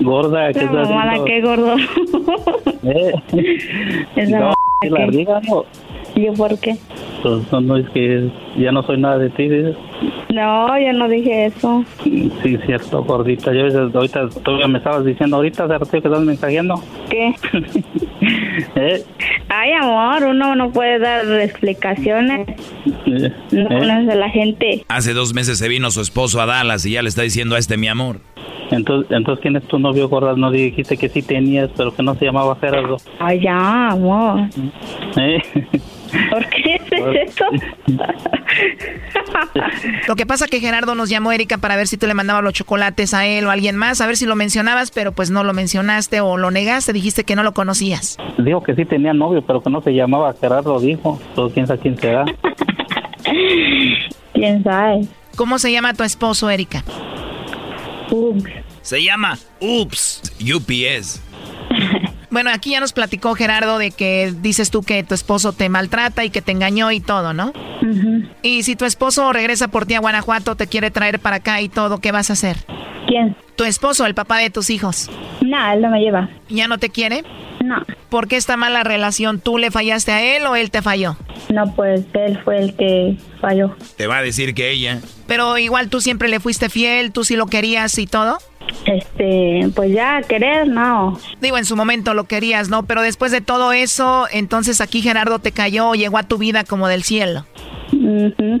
gorda, ¿qué estás mamada, haciendo? qué gordo. Eh, Esa no, que la diga, no. ¿Yo por qué? Pues, no, no, es que ya no soy nada de ti, dices. No, yo no dije eso. Sí, cierto, gordita. Yo ahorita todavía me estabas diciendo, ahorita ratito que estás mensajeando. ¿Qué? ¿Eh? Ay, amor, uno no puede dar explicaciones. Eh, No ¿eh? conoce a la gente. Hace dos meses se vino su esposo a Dallas y ya le está diciendo a este mi amor. Entonces, entonces, ¿quién es tu novio, gorda? No dijiste que sí tenías, pero que no se llamaba Gerardo. Ay, ya, amor. ¿Eh? ¿Por qué dices eso? Lo que pasa que Gerardo nos llamó Erika para ver si tú le mandabas los chocolates a él o a alguien más, a ver si lo mencionabas, pero pues no lo mencionaste o lo negaste, dijiste que no lo conocías. Dijo que sí tenía novio, pero que no se llamaba Gerardo, dijo. Entonces, quién sabe quién será. ¿Quién sabe? ¿Cómo se llama tu esposo, Erika? Se llama Ups UPS. Bueno, aquí ya nos platicó Gerardo de que dices tú que tu esposo te maltrata y que te engañó y todo, ¿no? Y si tu esposo regresa por ti a Guanajuato, te quiere traer para acá y todo, ¿qué vas a hacer? ¿Quién? Tu esposo, el papá de tus hijos. No, él no me lleva. ¿Ya no te quiere? No. ¿Por qué esta mala relación? ¿Tú le fallaste a él o él te falló? No, pues él fue el que falló. Te va a decir que ella. Pero igual tú siempre le fuiste fiel, tú sí lo querías y todo. Este, pues ya, querer, no. Digo, en su momento lo querías, ¿no? Pero después de todo eso, entonces aquí Gerardo te cayó, llegó a tu vida como del cielo. Ujú.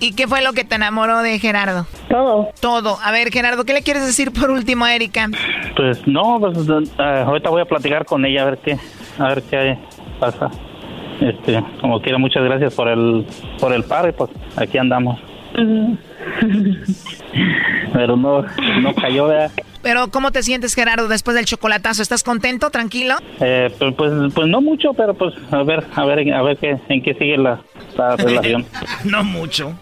¿Y qué fue lo que te enamoró de Gerardo? Todo. Todo. A ver, Gerardo, ¿qué le quieres decir por último a Erika? Pues no, pues, eh, ahorita voy a platicar con ella a ver qué, a ver qué pasa. Este, como quiera, muchas gracias por el, por el paro y pues aquí andamos. Pero no, no cayó, ¿verdad? Pero ¿cómo te sientes, Gerardo, después del chocolatazo? ¿Estás contento, tranquilo? Eh, pues, pues, pues no mucho, pero pues a ver, a ver, a ver qué, en qué sigue la, la relación. no mucho.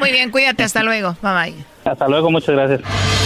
Muy bien, cuídate, hasta luego. Bye bye. Hasta luego, muchas gracias.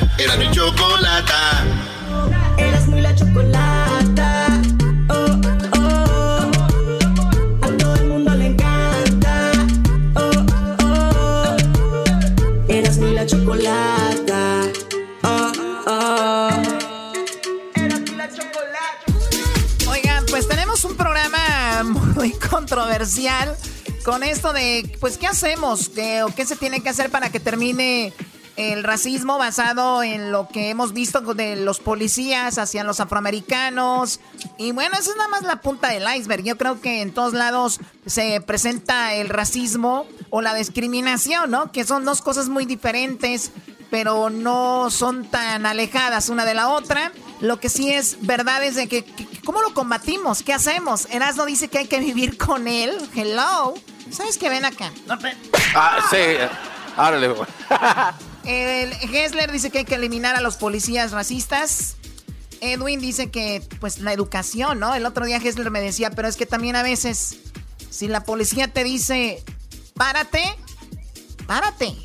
Era mi chocolata. Eras muy la chocolata. Oh, oh. A todo el mundo le encanta. Oh, oh. Eras muy la chocolata. Oh, oh. Oigan, pues tenemos un programa muy controversial con esto de, pues, ¿qué hacemos? ¿Qué, o ¿Qué se tiene que hacer para que termine el racismo basado en lo que hemos visto de los policías hacia los afroamericanos? Y bueno, esa es nada más la punta del iceberg. Yo creo que en todos lados se presenta el racismo o la discriminación, ¿no? Que son dos cosas muy diferentes pero no son tan alejadas una de la otra. Lo que sí es verdad es de que, que- ¿cómo lo combatimos? ¿Qué hacemos? Erasmo dice que hay que vivir con él. Hello. ¿Sabes qué? Ven acá. Ah, sí. Árale. El Hessler dice que hay que eliminar a los policías racistas. Edwin dice que, pues, la educación, ¿no? El otro día Hessler me decía, pero es que también a veces, si la policía te dice, párate, párate.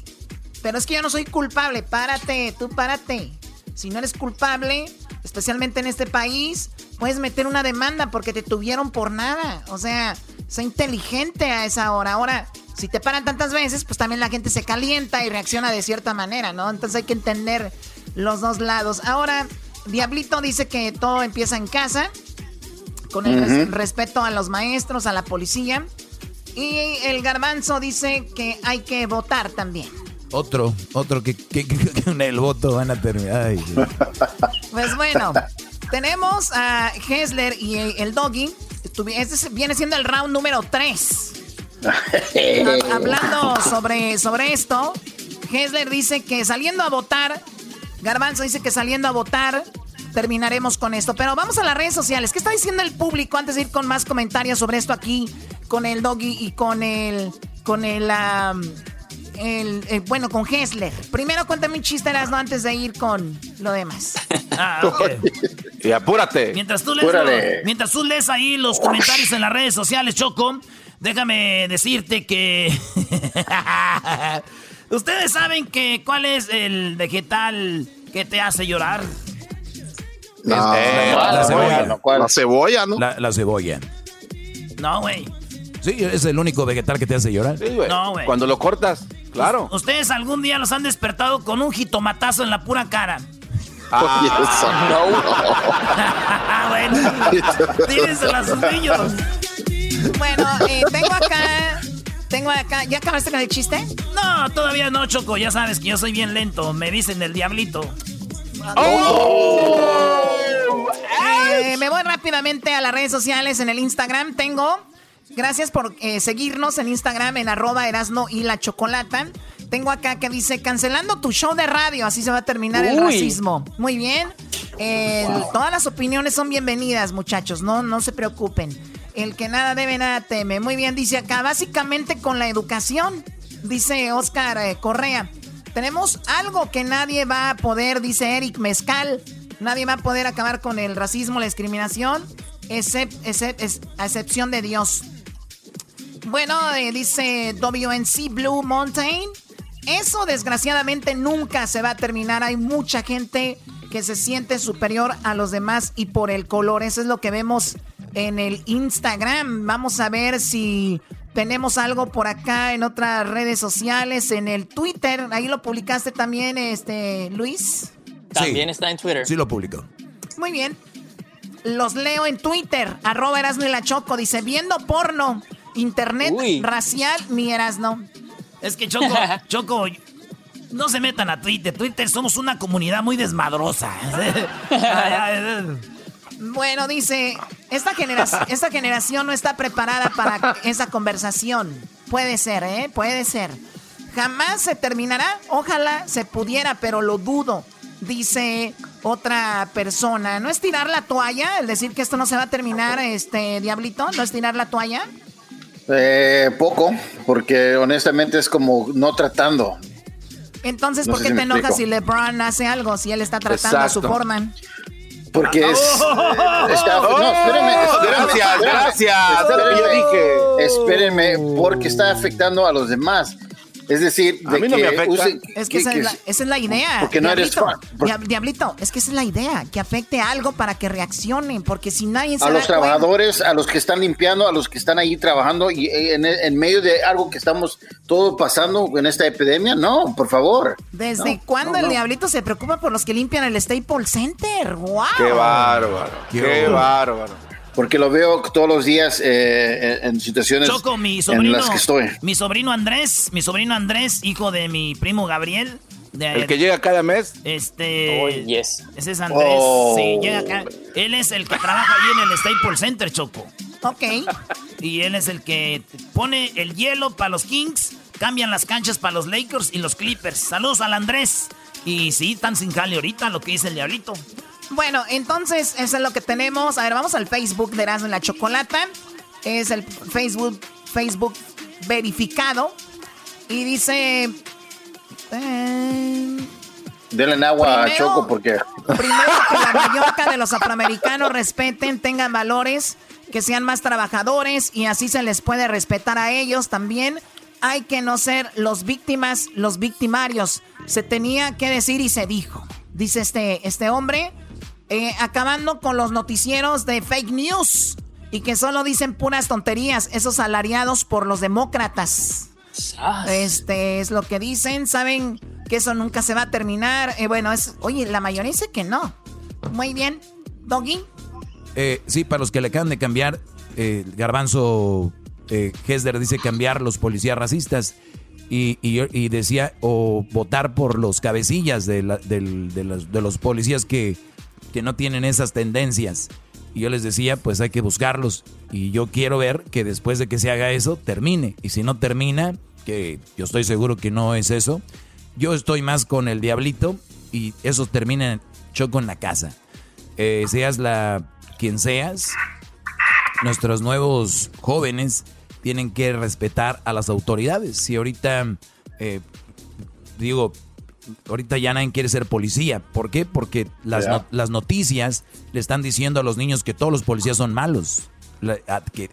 Pero es que yo no soy culpable, párate, tú párate. Si no eres culpable, especialmente en este país, puedes meter una demanda porque te tuvieron por nada. O sea, sé inteligente a esa hora. Ahora, si te paran tantas veces, pues también la gente se calienta y reacciona de cierta manera, ¿no? Entonces hay que entender los dos lados. Ahora, Diablito dice que todo empieza en casa, con el res- respeto a los maestros, a la policía. Y el garbanzo dice que hay que votar también. Otro, otro que, que, que- el voto van a terminar. Ay. Pues bueno, tenemos a Hessler y el Doggy. Estuvi- Este es- viene siendo el round número 3. Hablando sobre, sobre esto, Hessler dice que saliendo a votar, Garbanzo dice que saliendo a votar terminaremos con esto. Pero vamos a las redes sociales. ¿Qué está diciendo el público antes de ir con más comentarios sobre esto aquí con el Doggy y con el con el, bueno con Hessler? Primero cuéntame un chiste antes de ir con lo demás. Ah. Y apúrate. Mientras tú, lees mientras tú lees ahí los comentarios en las redes sociales, Choco, déjame decirte que... Ustedes saben que cuál es el vegetal que te hace llorar. No, Eh, la, la cebolla. La cebolla, ¿no? La, la cebolla. No, güey. Sí, es el único vegetal que te hace llorar. No, güey. Cuando lo cortas, claro. Ustedes algún día los han despertado con un jitomatazo en la pura cara. Ah, bueno. Tírensela a sus niños. Bueno, eh, tengo acá. Tengo acá. ¿Ya acabaste con el chiste? No, todavía no, Choco. Ya sabes que yo soy bien lento. Me dicen el diablito. Eh, me voy rápidamente a las redes sociales. En el Instagram tengo. Gracias por eh, seguirnos en Instagram en arroba erasno y la chocolata. Tengo acá que dice cancelando tu show de radio. Así se va a terminar el racismo. Muy bien. El- Todas las opiniones son bienvenidas, muchachos. No, no se preocupen. El que nada debe, nada teme. Muy bien, dice acá. Básicamente con la educación. Dice Oscar eh, Correa. Tenemos algo que nadie va a poder, dice Eric Mezcal. Nadie va a poder acabar con el racismo, la discriminación, a excepción de Dios. Bueno, eh, dice WNC Blue Mountain. Eso desgraciadamente nunca se va a terminar. Hay mucha gente que se siente superior a los demás y por el color. Eso es lo que vemos en el Instagram. Vamos a ver si tenemos algo por acá en otras redes sociales, en el Twitter. Ahí lo publicaste también, este Luis. También está en Twitter. Sí lo publicó. Muy bien. los leo en Twitter, arroba Erasno y la Choco, dice, viendo porno, internet racial, mi Erasno. Es que Choco, Choco, no se metan a Twitter. Twitter somos una comunidad muy desmadrosa. bueno, dice, esta, generación, esta generación no está preparada para esa conversación. Puede ser, ¿eh? Puede ser. Jamás se terminará. Ojalá se pudiera, pero lo dudo. Dice otra persona. ¿No es tirar la toalla? El decir que esto no se va a terminar, este diablito. ¿No es tirar la toalla? Eh, poco, porque honestamente es como no tratando. Entonces, ¿por qué te enojas si LeBron hace algo? Si él está tratando a su forma. Porque es. no, espérenme, Gracias, gracias. Espérenme, porque está afectando a los demás. Es decir, a mí no me afecta. es que, esa, es la, idea. Porque no eres fan. Diablito, es que esa es la idea, que afecte algo para que reaccionen, porque si nadie se A los trabajadores, a los que están limpiando, a los que están ahí trabajando y eh, en, medio de algo que estamos todo pasando en esta epidemia, no, por favor. ¿Desde cuándo el Diablito se preocupa por los que limpian el Staples Center? ¡Wow! ¡Qué bárbaro! ¡Qué, bárbaro! Porque lo veo todos los días eh, en situaciones en las que estoy. Mi sobrino Andrés, mi sobrino Andrés, hijo de mi primo Gabriel. ¿El que llega cada mes? Este. Oh, yes. Ese es Andrés. Sí, llega acá. Él es el que trabaja ahí en el Staples Center, Choco. Ok. Y él es el que pone el hielo para los Kings, cambian las canchas para los Lakers y los Clippers. Saludos al Andrés. Y sí, están sin jale ahorita, lo que dice el diablito. Bueno, entonces eso es lo que tenemos. A ver, vamos al Facebook de Erasmo la Chocolata. Es el Facebook, Facebook verificado. Y dice... Eh, Denle agua a Choco porque... Primero que la mayoría de los afroamericanos respeten, tengan valores, que sean más trabajadores y así se les puede respetar a ellos también. Hay que no ser los víctimas, los victimarios. Se tenía que decir y se dijo. Dice este, este hombre. Eh, acabando con los noticieros de fake news y que solo dicen puras tonterías, esos salariados por los demócratas. Este es lo que dicen, saben que eso nunca se va a terminar. Eh, bueno, es, oye, la mayoría dice que no. Muy bien, Doggy. Eh, sí, para los que le acaban de cambiar, Garbanzo Hesler dice cambiar los policías racistas. Y, decía, o votar por los cabecillas de, de los policías que que no tienen esas tendencias. Y yo les decía, pues hay que buscarlos. Y yo quiero ver que después de que se haga eso, termine. Y si no termina, que yo estoy seguro que no es eso, yo estoy más con el diablito y eso termina choco en la casa. Eh, seas la quien seas, nuestros nuevos jóvenes tienen que respetar a las autoridades. Si ahorita, eh, digo, ahorita ya nadie quiere ser policía. ¿Por qué? Porque las, las noticias le están diciendo a los niños que todos los policías son malos. que,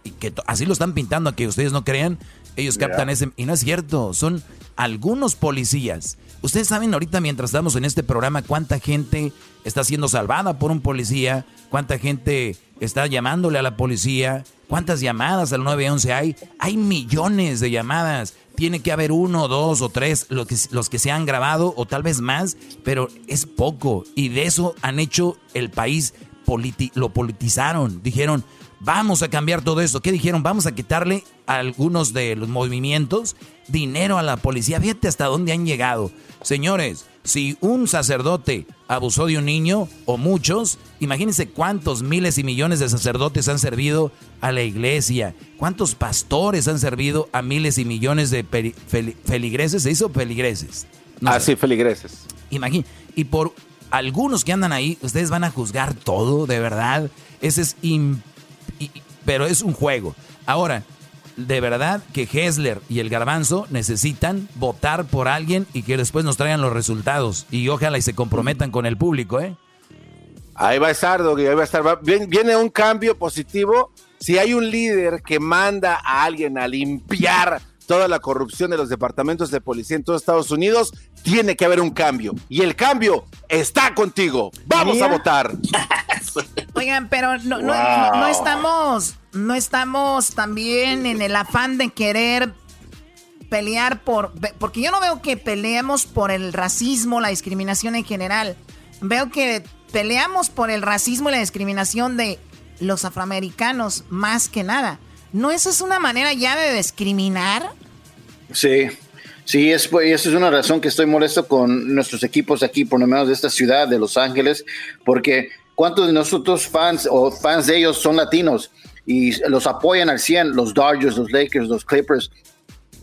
así lo están pintando a que ustedes no crean. Ellos captan ese. Y no es cierto. Son algunos policías. Ustedes saben ahorita mientras estamos en este programa cuánta gente está siendo salvada por un policía, cuánta gente está llamándole a la policía, cuántas llamadas al 911 hay. Hay millones de llamadas tiene que haber uno, dos o tres los que, los que se han grabado o tal vez más, pero es poco. Y de eso han hecho el país, lo politizaron. Dijeron, vamos a cambiar todo esto. ¿Qué dijeron? Vamos a quitarle a algunos de los movimientos dinero a la policía. Fíjate hasta dónde han llegado. Señores, si un sacerdote abusó de un niño o muchos, imagínense cuántos miles y millones de sacerdotes han servido a la iglesia, cuántos pastores han servido a miles y millones de feligreses, ¿se hizo feligreses? ah, sí, feligreses. Imagínense, y por algunos que andan ahí, ustedes van a juzgar todo, de verdad. Ese es... pero es un juego. Ahora, de verdad que Hessler y el Garbanzo necesitan votar por alguien y que después nos traigan los resultados. Y ojalá y se comprometan con el público, ¿eh? Ahí va a estar, Doggy, ahí va a estar. Viene un cambio positivo. Si hay un líder que manda a alguien a limpiar toda la corrupción de los departamentos de policía en todos Estados Unidos, tiene que haber un cambio. Y el cambio está contigo. Vamos a votar. Oigan, pero no, no, estamos, no estamos también en el afán de querer pelear por, porque yo no veo que peleemos por el racismo, la discriminación en general. Veo que peleamos por el racismo y la discriminación de los afroamericanos más que nada. ¿No esa es una manera ya de discriminar? Sí, sí, es, pues, esa es una razón que estoy molesto con nuestros equipos aquí, por lo menos de esta ciudad, de Los Ángeles, porque ¿cuántos de nosotros fans o fans de ellos son latinos y los apoyan al 100? Los Dodgers, los Lakers, los Clippers.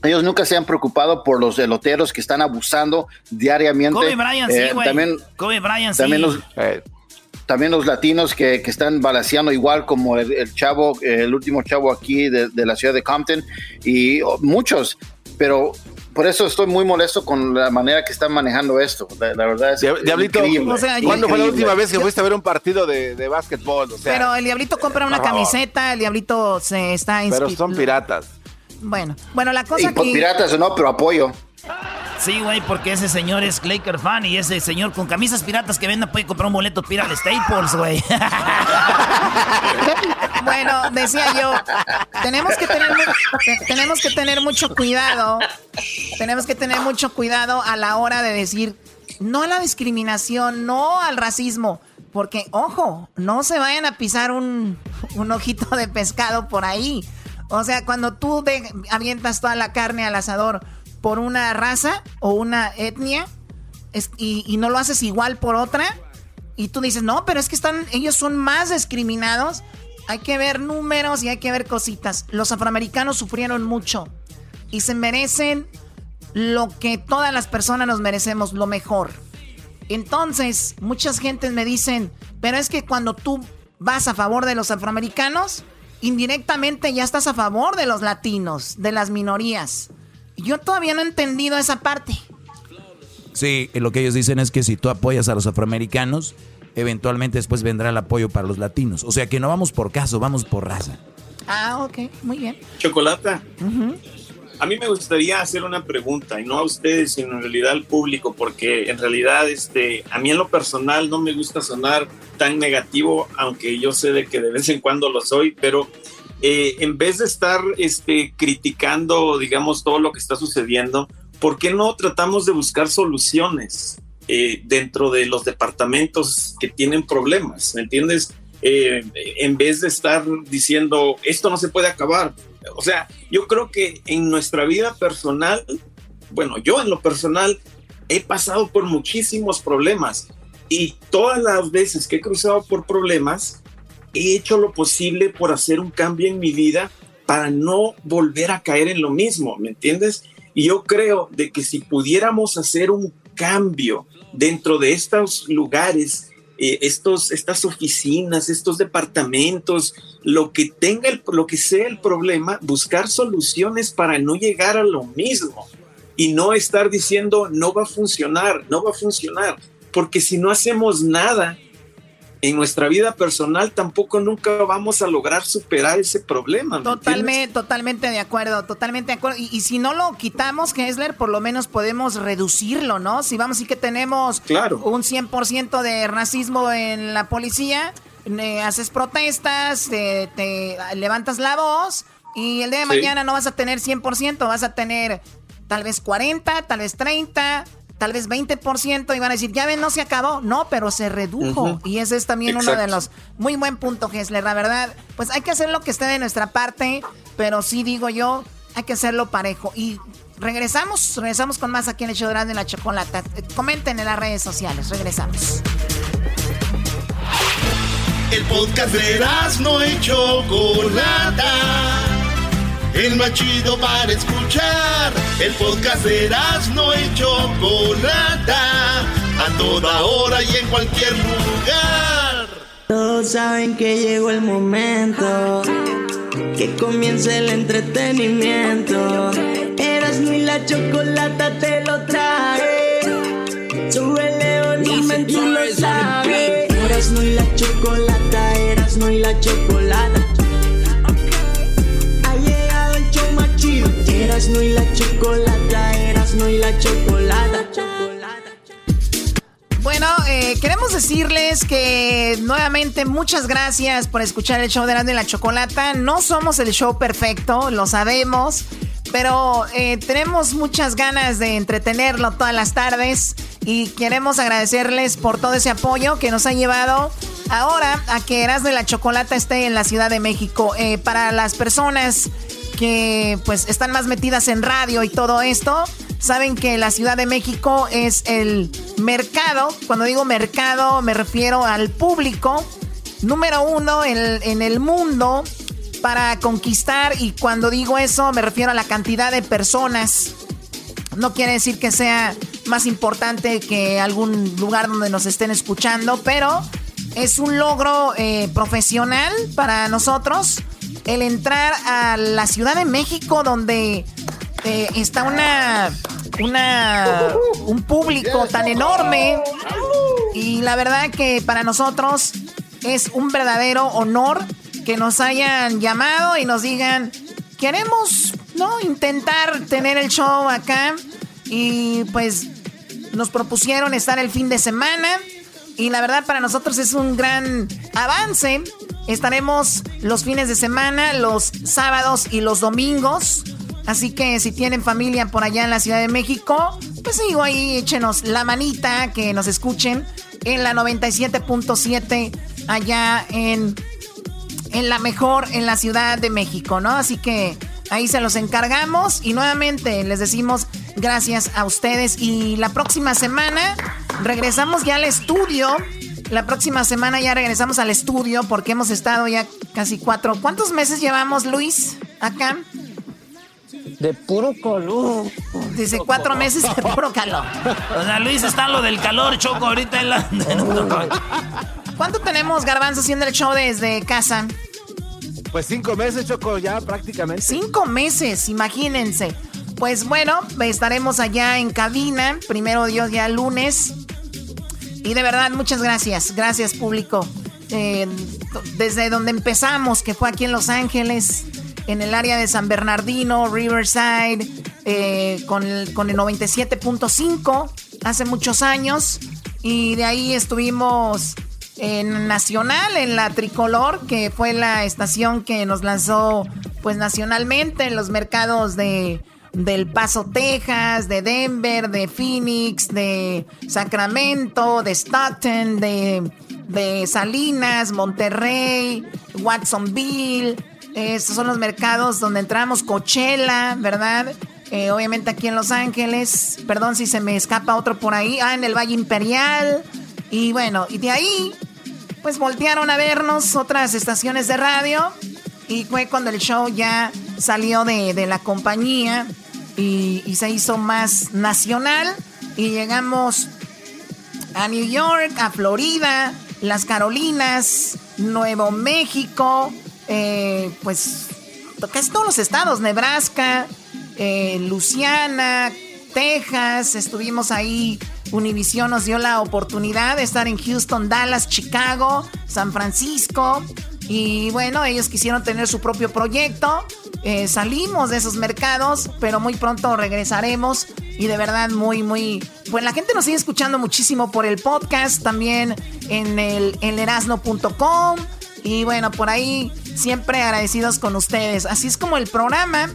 Ellos nunca se han preocupado por los eloteros que están abusando diariamente. Kobe Bryant, sí, Eh, güey. también, Kobe Bryant, también sí. los, eh, también los latinos que, que están balaseando igual como el, el chavo, el último chavo aquí de, de la ciudad de Compton y muchos, pero por eso estoy muy molesto con la manera que están manejando esto. La, la verdad es Diablito, increíble, ¿cuándo fue la última vez que fuiste a ver un partido de, de básquetbol? O sea, Pero el diablito compra una camiseta, el diablito se está pero son piratas. Bueno, bueno, la Y cosa por aquí... piratas o no, pero apoyo. Sí, güey, porque ese señor es Laker fan y ese señor con camisas piratas que venda puede comprar un boleto para Staples, güey. Bueno, decía yo, tenemos que tener tenemos que tener mucho cuidado. Tenemos que tener mucho cuidado a la hora de decir no a la discriminación, no al racismo, porque ojo, no se vayan a pisar un, un ojito de pescado por ahí. O sea, cuando tú de- avientas toda la carne al asador por una raza o una etnia y, y no lo haces igual por otra, y tú dices, no, pero es que están, ellos son más discriminados. Hay que ver números y hay que ver cositas. Los afroamericanos sufrieron mucho y se merecen lo que todas las personas nos merecemos, lo mejor. Entonces, muchas gentes me dicen, pero es que cuando tú vas a favor de los afroamericanos, indirectamente ya estás a favor de los latinos, de las minorías. Yo todavía no he entendido esa parte. Sí, lo que ellos dicen es que si tú apoyas a los afroamericanos, eventualmente después vendrá el apoyo para los latinos. O sea que no vamos por caso, vamos por raza. Ah, ok, muy bien. Chocolata, Ujú. a mí me gustaría hacer una pregunta, y no a ustedes, sino en realidad al público, porque en realidad este, a mí en lo personal no me gusta sonar tan negativo, aunque yo sé de que de vez en cuando lo soy, pero eh, en vez de estar este, criticando, digamos, todo lo que está sucediendo, ¿por qué no tratamos de buscar soluciones eh, dentro de los departamentos que tienen problemas? ¿Me entiendes? Eh, en vez de estar diciendo, esto no se puede acabar. O sea, yo creo que en nuestra vida personal, bueno, yo en lo personal he pasado por muchísimos problemas y todas las veces que he cruzado por problemas, he hecho lo posible por hacer un cambio en mi vida para no volver a caer en lo mismo, ¿me entiendes? Y yo creo de que si pudiéramos hacer un cambio dentro de estos lugares, eh, estos, estas oficinas, estos departamentos, lo que tenga, el, lo que sea el problema, buscar soluciones para no llegar a lo mismo y no estar diciendo no va a funcionar, no va a funcionar, porque si no hacemos nada en nuestra vida personal, tampoco nunca vamos a lograr superar ese problema. Totalmente, totalmente de acuerdo, totalmente de acuerdo. Y, y si no lo quitamos, Kessler, por lo menos podemos reducirlo, ¿no? Si vamos decir que tenemos Claro. un 100% de racismo en la policía, eh, haces protestas, te, te levantas la voz y el día de Sí. mañana no vas a tener 100%, vas a tener tal vez 40, tal vez 30. Tal vez 20% y van a decir, ya ven, no se acabó. No, pero se redujo. Y ese es también uno de los muy buen punto, Gessler. La verdad, pues hay que hacer lo que esté de nuestra parte, pero sí digo yo, hay que hacerlo parejo. Y regresamos, regresamos con más aquí en el show de la Chocolata. Comenten en las redes sociales, regresamos. El podcast de no y Chocolata. El más chido para escuchar. El podcast de no y Chocolata. A toda hora y en cualquier lugar. Todos saben que llegó el momento que comience el entretenimiento. Eras ni la chocolata te lo trae. Súbele volumen, tú lo sabes. Eras no y la chocolata, eras no y la chocolata. Eras no y la chocolata, eras no y la chocolata. Bueno, eh, queremos decirles que nuevamente muchas gracias por escuchar el show de Erasmo y la Chocolata. No somos el show perfecto, lo sabemos. Pero eh, tenemos muchas ganas de entretenerlo todas las tardes y queremos agradecerles por todo ese apoyo que nos ha llevado ahora a que Eras de la Chocolata esté en la Ciudad de México. Eh, para las personas que pues están más metidas en radio y todo esto, saben que la Ciudad de México es el mercado, cuando digo mercado me refiero al público número uno en, en el mundo para conquistar y cuando digo eso me refiero a la cantidad de personas. No quiere decir que sea más importante que algún lugar donde nos estén escuchando, pero es un logro eh, profesional para nosotros el entrar a la Ciudad de México donde eh, está una, una, un público tan enorme y la verdad que para nosotros es un verdadero honor que nos hayan llamado y nos digan, queremos, ¿no? Intentar tener el show acá. Y pues nos propusieron estar el fin de semana. Y la verdad para nosotros es un gran avance. Estaremos los fines de semana, los sábados y los domingos. Así que si tienen familia por allá en la Ciudad de México, pues digo ahí, échenos la manita, que nos escuchen en la 97.7 allá en en la mejor en la Ciudad de México, ¿no? Así que ahí se los encargamos y nuevamente les decimos gracias a ustedes y la próxima semana regresamos ya al estudio. La próxima semana ya regresamos al estudio porque hemos estado ya casi cuatro. ¿Cuántos meses llevamos, Luis, acá? De puro calor. Dice cuatro meses de puro calor. O sea, Luis está lo del calor, Choco, ahorita en la... ¿Cuánto tenemos, Garbanzo, haciendo el show desde casa? Pues cinco meses, Choco, ya prácticamente. Cinco meses, imagínense. Pues bueno, estaremos allá en cabina, primero Dios ya lunes. Y de verdad, muchas gracias. Gracias, público. Eh, desde donde empezamos, que fue aquí en Los Ángeles, en el área de San Bernardino, Riverside, eh, con el, con el 97.5, hace muchos años. Y de ahí estuvimos en Nacional, en la Tricolor, que fue la estación que nos lanzó pues nacionalmente en los mercados de del Paso, Texas, de Denver, de Phoenix, de Sacramento, de Stockton, de, de Salinas, Monterrey, Watsonville. Estos son los mercados donde entramos, Coachella, ¿verdad? Eh, obviamente aquí en Los Ángeles. Perdón si se me escapa otro por ahí. Ah, en el Valle Imperial. Y bueno, y de ahí pues voltearon a vernos otras estaciones de radio y fue cuando el show ya salió de, la compañía y, se hizo más nacional. Y llegamos a New York, a Florida, las Carolinas, Nuevo México, eh, pues casi todos los estados, Nebraska, eh, Luciana, Texas, estuvimos ahí. Univision nos dio la oportunidad de estar en Houston, Dallas, Chicago, San Francisco. Y bueno, ellos quisieron tener su propio proyecto. Eh, salimos de esos mercados, pero muy pronto regresaremos. Y de verdad, muy, muy. Bueno, la gente nos sigue escuchando muchísimo por el podcast, también en el en erasno.com. Y bueno, por ahí siempre agradecidos con ustedes. Así es como el programa,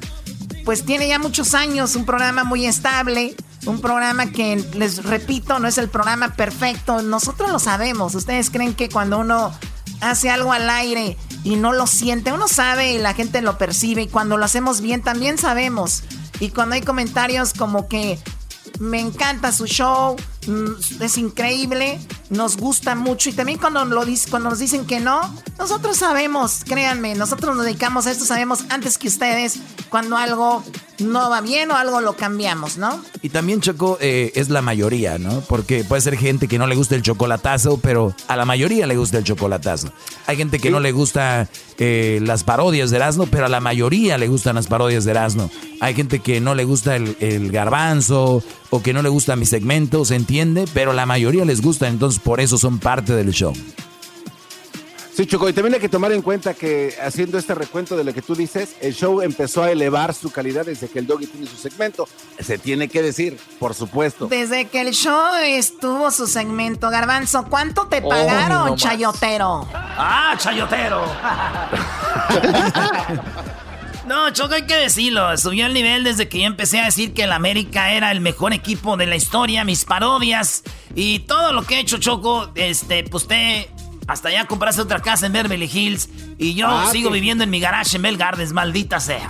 pues tiene ya muchos años, un programa muy estable. Un programa que, les repito, no es el programa perfecto. Nosotros lo sabemos. Ustedes creen que cuando uno hace algo al aire y no lo siente, uno sabe y la gente lo percibe. Y cuando lo hacemos bien, también sabemos. Y cuando hay comentarios como que me encanta su show, es increíble, nos gusta mucho. Y también cuando, lo, cuando nos dicen que no, nosotros sabemos, créanme, nosotros nos dedicamos a esto, sabemos antes que ustedes cuando algo no va bien o algo lo cambiamos, ¿no? Y también, Choco, eh, es la mayoría, ¿no? Porque puede ser gente que no le gusta el chocolatazo, pero a la mayoría le gusta el chocolatazo. Hay gente que no le gusta eh, las parodias de Erasmo, pero a la mayoría le gustan las parodias de Erasmo. Hay gente que no le gusta el, el garbanzo o que no le gusta mi segmento, ¿se entiende? Pero la mayoría les gusta, entonces por eso son parte del show. Sí, Choco, y también hay que tomar en cuenta que haciendo este recuento de lo que tú dices, el show empezó a elevar su calidad desde que el Doggy tiene su segmento. Se tiene que decir, por supuesto. Desde que el show estuvo su segmento, Garbanzo, ¿cuánto te pagaron, chayotero? ¡Ah, chayotero! No, Choco, hay que decirlo. Subió el nivel desde que yo empecé a decir que el América era el mejor equipo de la historia, mis parodias y todo lo que he hecho, Choco. Este, pues usted hasta ya compraste otra casa en Beverly Hills y yo Ah, sigo sí. viviendo en mi garage en Bell Gardens, maldita sea.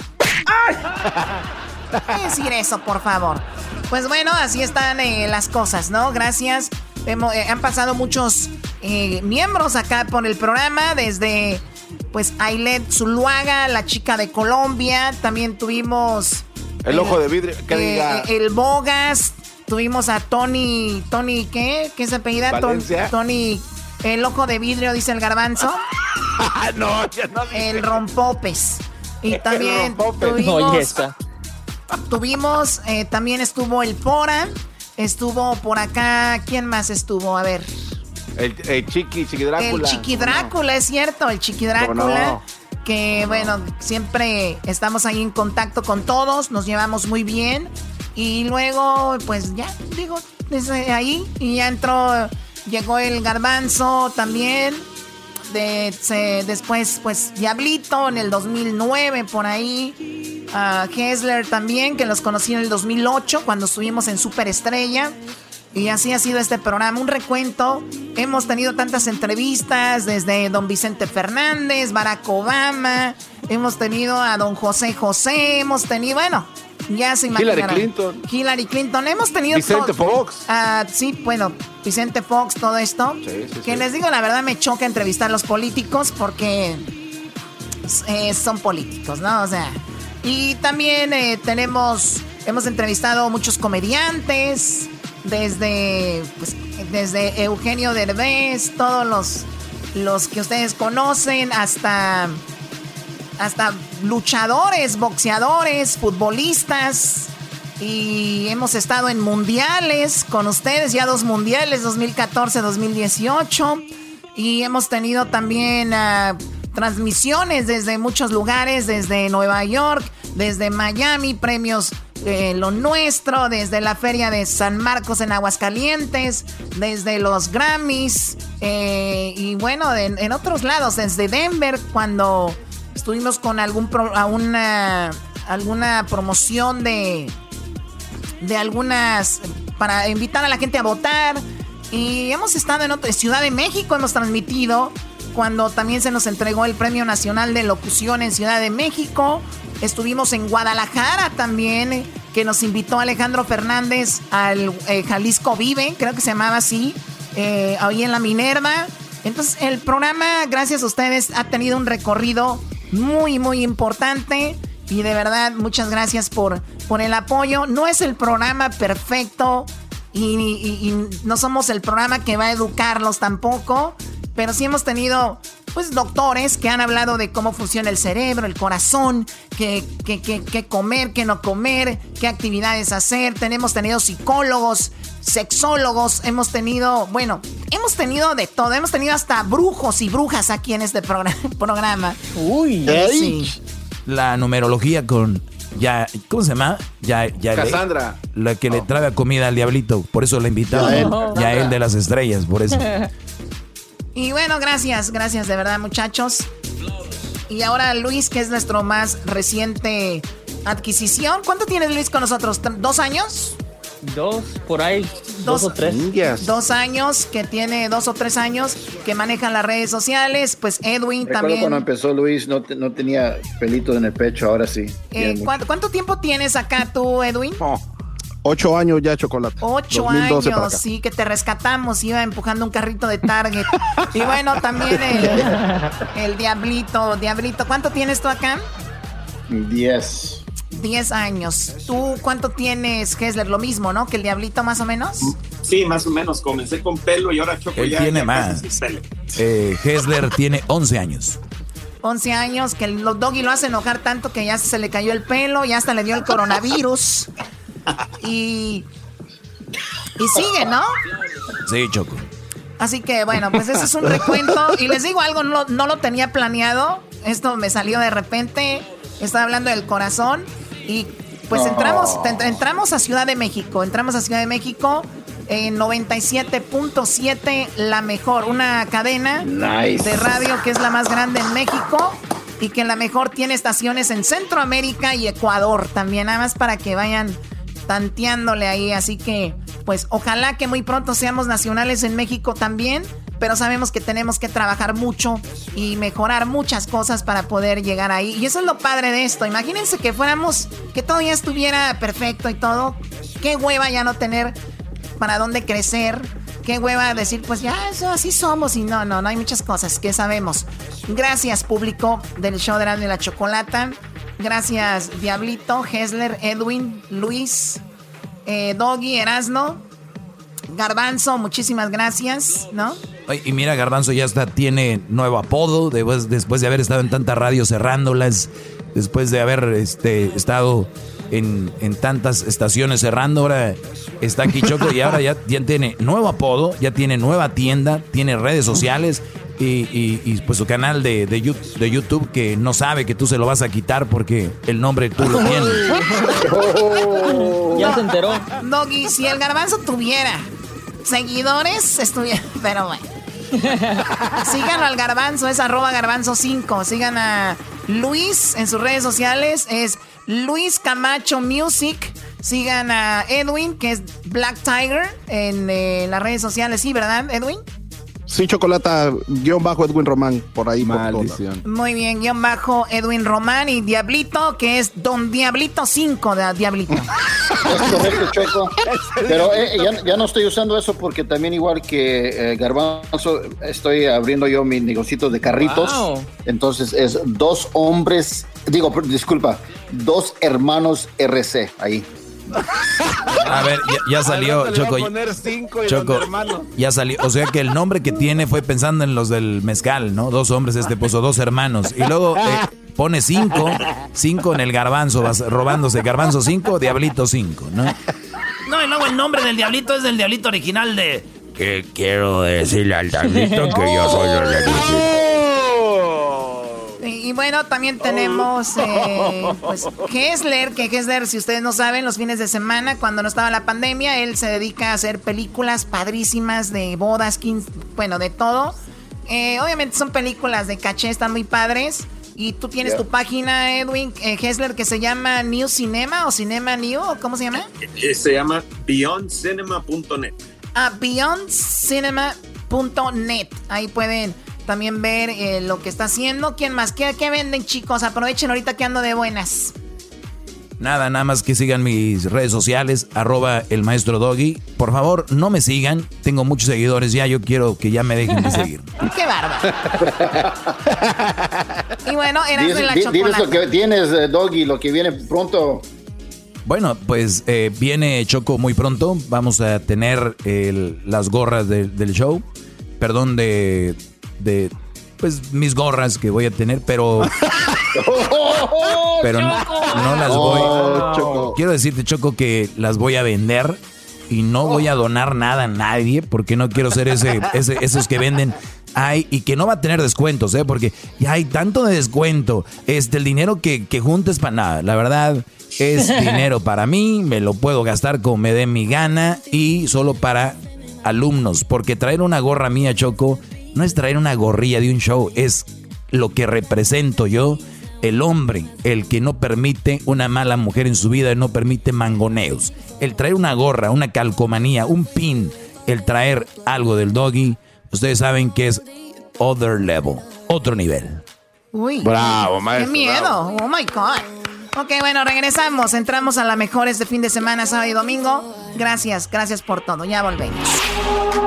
Que decir eso, por favor. Pues bueno, así están eh, las cosas, ¿no? Gracias. Hemo- eh, han pasado muchos eh, miembros acá por el programa, desde pues Ailet Zuluaga, la chica de Colombia. También tuvimos El ojo de vidrio. Que eh, diga. el Bogas. Tuvimos a Tony, Tony, ¿qué? ¿Qué se apellida? Valencia. Tony, el ojo de vidrio, dice el garbanzo. no, ya no El rompopes. Y también rompopes. tuvimos, esta. Tuvimos eh, también estuvo el Pora, estuvo por acá, ¿quién más estuvo? A ver, El, el Chiqui, Chiqui Drácula. el Chiqui Drácula, es cierto, el Chiqui ¿Cómo Drácula. no? Que bueno, siempre estamos ahí en contacto con todos, nos llevamos muy bien. Y luego, pues ya, digo, desde ahí. Y ya entró, llegó el garbanzo también. Después, pues, Diablito en el 2009, por ahí. a Hessler también, que los conocí en el 2008, cuando estuvimos en Superestrella. Y así ha sido este programa, un recuento. Hemos tenido tantas entrevistas, desde don Vicente Fernández, Barack Obama, hemos tenido a don José José, hemos tenido, bueno, ya se Hillary imaginarán. Clinton. Hillary Clinton, hemos tenido... Vicente Fox. Ah, sí, bueno, Vicente Fox, todo esto. sí, que sí. les digo, la verdad me choca entrevistar a los políticos porque eh, son políticos, ¿no? O sea, y también eh, tenemos, hemos entrevistado muchos comediantes, desde, pues, desde Eugenio Derbez, todos los, los que ustedes conocen, hasta, hasta luchadores, boxeadores, futbolistas. Y hemos estado en mundiales con ustedes, ya dos mundiales, 2014-2018. Y hemos tenido también ah, transmisiones desde muchos lugares, desde Nueva York, desde Miami, premios eh, Lo Nuestro, desde la Feria de San Marcos en Aguascalientes, desde los Grammys, eh, y bueno, en, en otros lados, desde Denver, cuando estuvimos con algún pro- a una, alguna promoción de, de algunas para invitar a la gente a votar. Y hemos estado en otra Ciudad de México hemos transmitido cuando también se nos entregó el Premio Nacional de Locución en Ciudad de México. Estuvimos en Guadalajara también que nos invitó Alejandro Fernández al eh, Jalisco Vive creo que se llamaba así eh, ahí en la Minerva. Entonces el programa gracias a ustedes ha tenido un recorrido muy muy importante y de verdad, muchas gracias por, por el apoyo. No es el programa perfecto y, y- y no somos el programa que va a educarlos tampoco, pero sí hemos tenido pues doctores que han hablado de cómo funciona el cerebro, el corazón, qué, qué- qué- qué comer, qué no comer, qué actividades hacer. Tenemos tenido psicólogos, sexólogos, hemos tenido, bueno, hemos tenido de todo, hemos tenido hasta brujos y brujas aquí en este programa. programa. Uy, sí. La numerología con. Ya, ¿Cómo se llama? Ya, ya Cassandra. La que le trae comida al diablito. Por eso la invitamos. Yael. Ya él de las estrellas, por eso. Y bueno, gracias, gracias de verdad muchachos. Y ahora Luis, que es nuestro más reciente adquisición. ¿Cuánto tienes Luis con nosotros? ¿T- ¿Dos años? Dos, por ahí, dos, o tres. Dos años, que tiene dos o tres años, que maneja las redes sociales. Pues Edwin Recuerdo también. cuando empezó Luis, no, te- no tenía pelitos en el pecho, ahora sí. Eh, Tiene mucho. ¿cuánto, cuánto tiempo tienes acá tú, Edwin? Ocho años ya, chocolate. Ocho 2012 para años, sí, que te rescatamos, iba empujando un carrito de Target. y bueno, también el, el Diablito. Diablito, ¿cuánto tienes tú acá? Diez. Diez años. ¿Tú cuánto tienes, Hessler? Lo mismo, ¿no? Que el Diablito, más o menos. Sí, más o menos. Comencé con pelo y ahora choco Él ya. tiene ya más. Eh, Hessler tiene 11 años. 11 años, que el Doggy lo hace enojar tanto que ya se le cayó el pelo, ya hasta le dio el coronavirus. Y. Y sigue, ¿no? Sí, Choco. Así que bueno, pues ese es un recuento. Y les digo algo, no, no lo tenía planeado. Esto me salió de repente. Estaba hablando del corazón. Y pues entramos, entramos a Ciudad de México. Entramos a Ciudad de México en 97.7, la mejor. Una cadena Nice. de radio que es la más grande en México. y que la mejor tiene estaciones en Centroamérica y Ecuador también, nada más para que vayan tanteándole ahí. Así que, pues ojalá que muy pronto seamos nacionales en México también. Pero sabemos que tenemos que trabajar mucho y mejorar muchas cosas para poder llegar ahí. Y eso es lo padre de esto. Imagínense que fuéramos, que todo ya estuviera perfecto y todo. Qué hueva ya no tener para dónde crecer. Qué hueva decir, pues ya, eso así somos. Y no, no, no hay muchas cosas que sabemos. Gracias, público del show de la, la Chocolata. Gracias, Diablito, Hesler, Edwin, Luis, eh, Doggy, Erasno, Garbanzo, muchísimas gracias, ¿no? y mira, Garbanzo ya está, tiene nuevo apodo después, después de haber estado en tanta radio cerrándolas, después de haber este, estado en, tantas estaciones cerrando, ahora está aquí Choco y ahora ya tiene nuevo apodo, ya tiene nueva tienda, tiene redes sociales y, pues su canal de, de, YouTube que no sabe que tú se lo vas a quitar porque el nombre tú lo tienes. ya se enteró. Doggy, si el garbanzo tuviera seguidores, estuviera... Pero bueno. Síganlo al garbanzo, es arroba garbanzo 5. Sigan a Luis en sus redes sociales, es Luis Camacho Music. Sigan a Edwin, que es Black Tiger, en eh, las redes sociales. Sí, ¿verdad, Edwin? Sí, Chocolata, guion bajo Edwin Román, por ahí. Maldición. Muy bien, guion bajo Edwin Román y Diablito, que es Don Diablito 5 de Diablito. Es correcto, Choco. Pero eh, ya, no estoy usando eso porque también igual que eh, Garbanzo, estoy abriendo yo mi negocito de carritos. Entonces es dos hombres, digo, disculpa, dos hermanos RC ahí. A ver, ya, salió, Choco. Choco, ya salió. O sea que el nombre que tiene fue pensando en los del mezcal, ¿no? Dos hombres este puso dos hermanos. Y luego eh, pone cinco, cinco en el garbanzo, vas robándose garbanzo cinco, diablito cinco, ¿no? No, y luego el nombre del diablito es del diablito original de... Que quiero decirle al diablito que yo soy el diablito. Y, bueno, también tenemos eh, pues, Hessler, que Hessler, si ustedes no saben, los fines de semana, cuando no estaba la pandemia, él se dedica a hacer películas padrísimas de bodas, bueno, de todo. Eh, obviamente son películas de caché, están muy padres. Y tú tienes tu página, Edwin eh, Hessler, que se llama New Cinema o Cinema New, ¿cómo se llama? Eh, se llama beyondcinema.net. Ah, beyondcinema.net. Ahí pueden también ver eh, lo que está haciendo. ¿Quién más? ¿Qué, venden, chicos? Aprovechen ahorita que ando de buenas. Nada, nada más que sigan mis redes sociales, arroba el maestro Doggy. Por favor, no me sigan. Tengo muchos seguidores ya. Yo quiero que ya me dejen de seguir. ¡Qué bárbaro! y bueno, eras de la Diles lo que tienes, eh, Doggy, lo que viene pronto. Bueno, pues eh, viene Choco muy pronto. Vamos a tener las gorras del show. Perdón de de pues mis gorras que voy a tener, pero pero no, las voy oh, quiero decirte Choco que las voy a vender y no voy a donar nada a nadie porque no quiero ser ese, esos que venden ay y que no va a tener descuentos, ¿eh? Porque ya hay tanto de descuento. Este, el dinero que, que juntes para nada. La verdad, es dinero para mí. Me lo puedo gastar como me dé mi gana y solo para alumnos. Porque traer una gorra mía, Choco, no es traer una gorrilla de un show, es lo que represento yo, el hombre, el que no permite una mala mujer en su vida, no permite mangoneos. El traer una gorra, una calcomanía, un pin, el traer algo del doggy, ustedes saben que es other level, otro nivel. Uy, bravo, maestro. Qué miedo, oh my God. Ok, bueno, regresamos. Entramos a la mejor este fin de semana, sábado y domingo. Gracias, gracias por todo. Ya volvemos.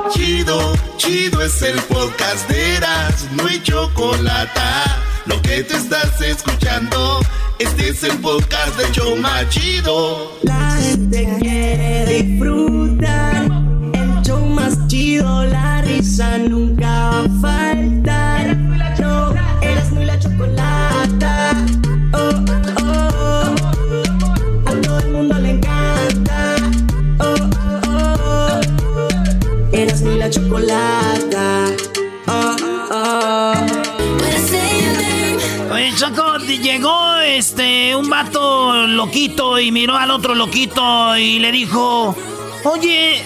Chido, chido es el podcast de Eras, no hay chocolate. Lo que te estás escuchando, este es el podcast de Choma Chido. La gente quiere disfrutar. El show más chido, la risa nunca va a. llegó este un vato loquito y miró al otro loquito y le dijo, oye,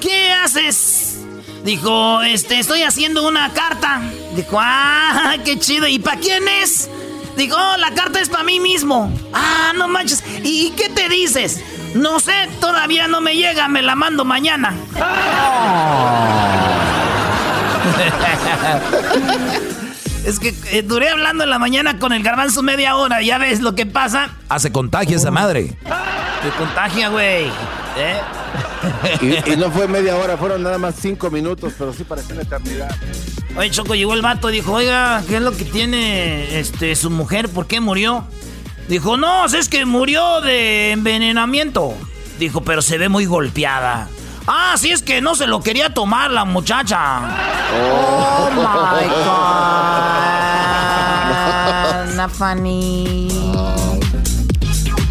¿qué haces? Dijo, este, estoy haciendo una carta. Dijo, ah, qué chido. ¿Y para quién es? Digo, oh, la carta es para mí mismo. Ah, no manches. ¿Y qué te dices? No sé, todavía no me llega, me la mando mañana. es que eh, duré hablando en la mañana con el garbanzo media hora, ya ves lo que pasa. Ah, se contagia esa madre. Se contagia, güey. ¿Eh? Y, no fue media hora, fueron nada más cinco minutos, pero sí pareció una eternidad. Oye, Choco, llegó el vato, dijo, oiga, ¿qué es lo que tiene este, su mujer? ¿Por qué murió? Dijo, no, es que murió de envenenamiento. Dijo, pero se ve muy golpeada. Ah, sí, es que no se lo quería tomar la muchacha. Oh, my God. funny.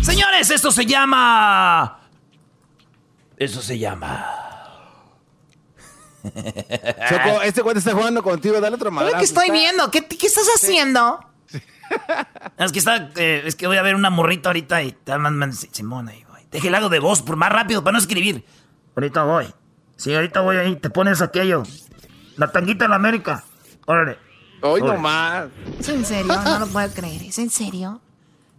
Señores, esto se llama. Eso se llama. Choco, este cuate está jugando contigo, dale otro madrazo. que estoy viendo? ¿Qué, qué estás haciendo? es que está, eh, es que voy a ver una morrita ahorita y te mandan Simón ahí voy. Deje el lado de voz por más rápido para no escribir. Ahorita voy. Sí, ahorita voy ahí, te pones aquello. La tanguita en la América. Órale. Hoy nomás. ¿Es en serio? No lo puedo creer. ¿Es en serio?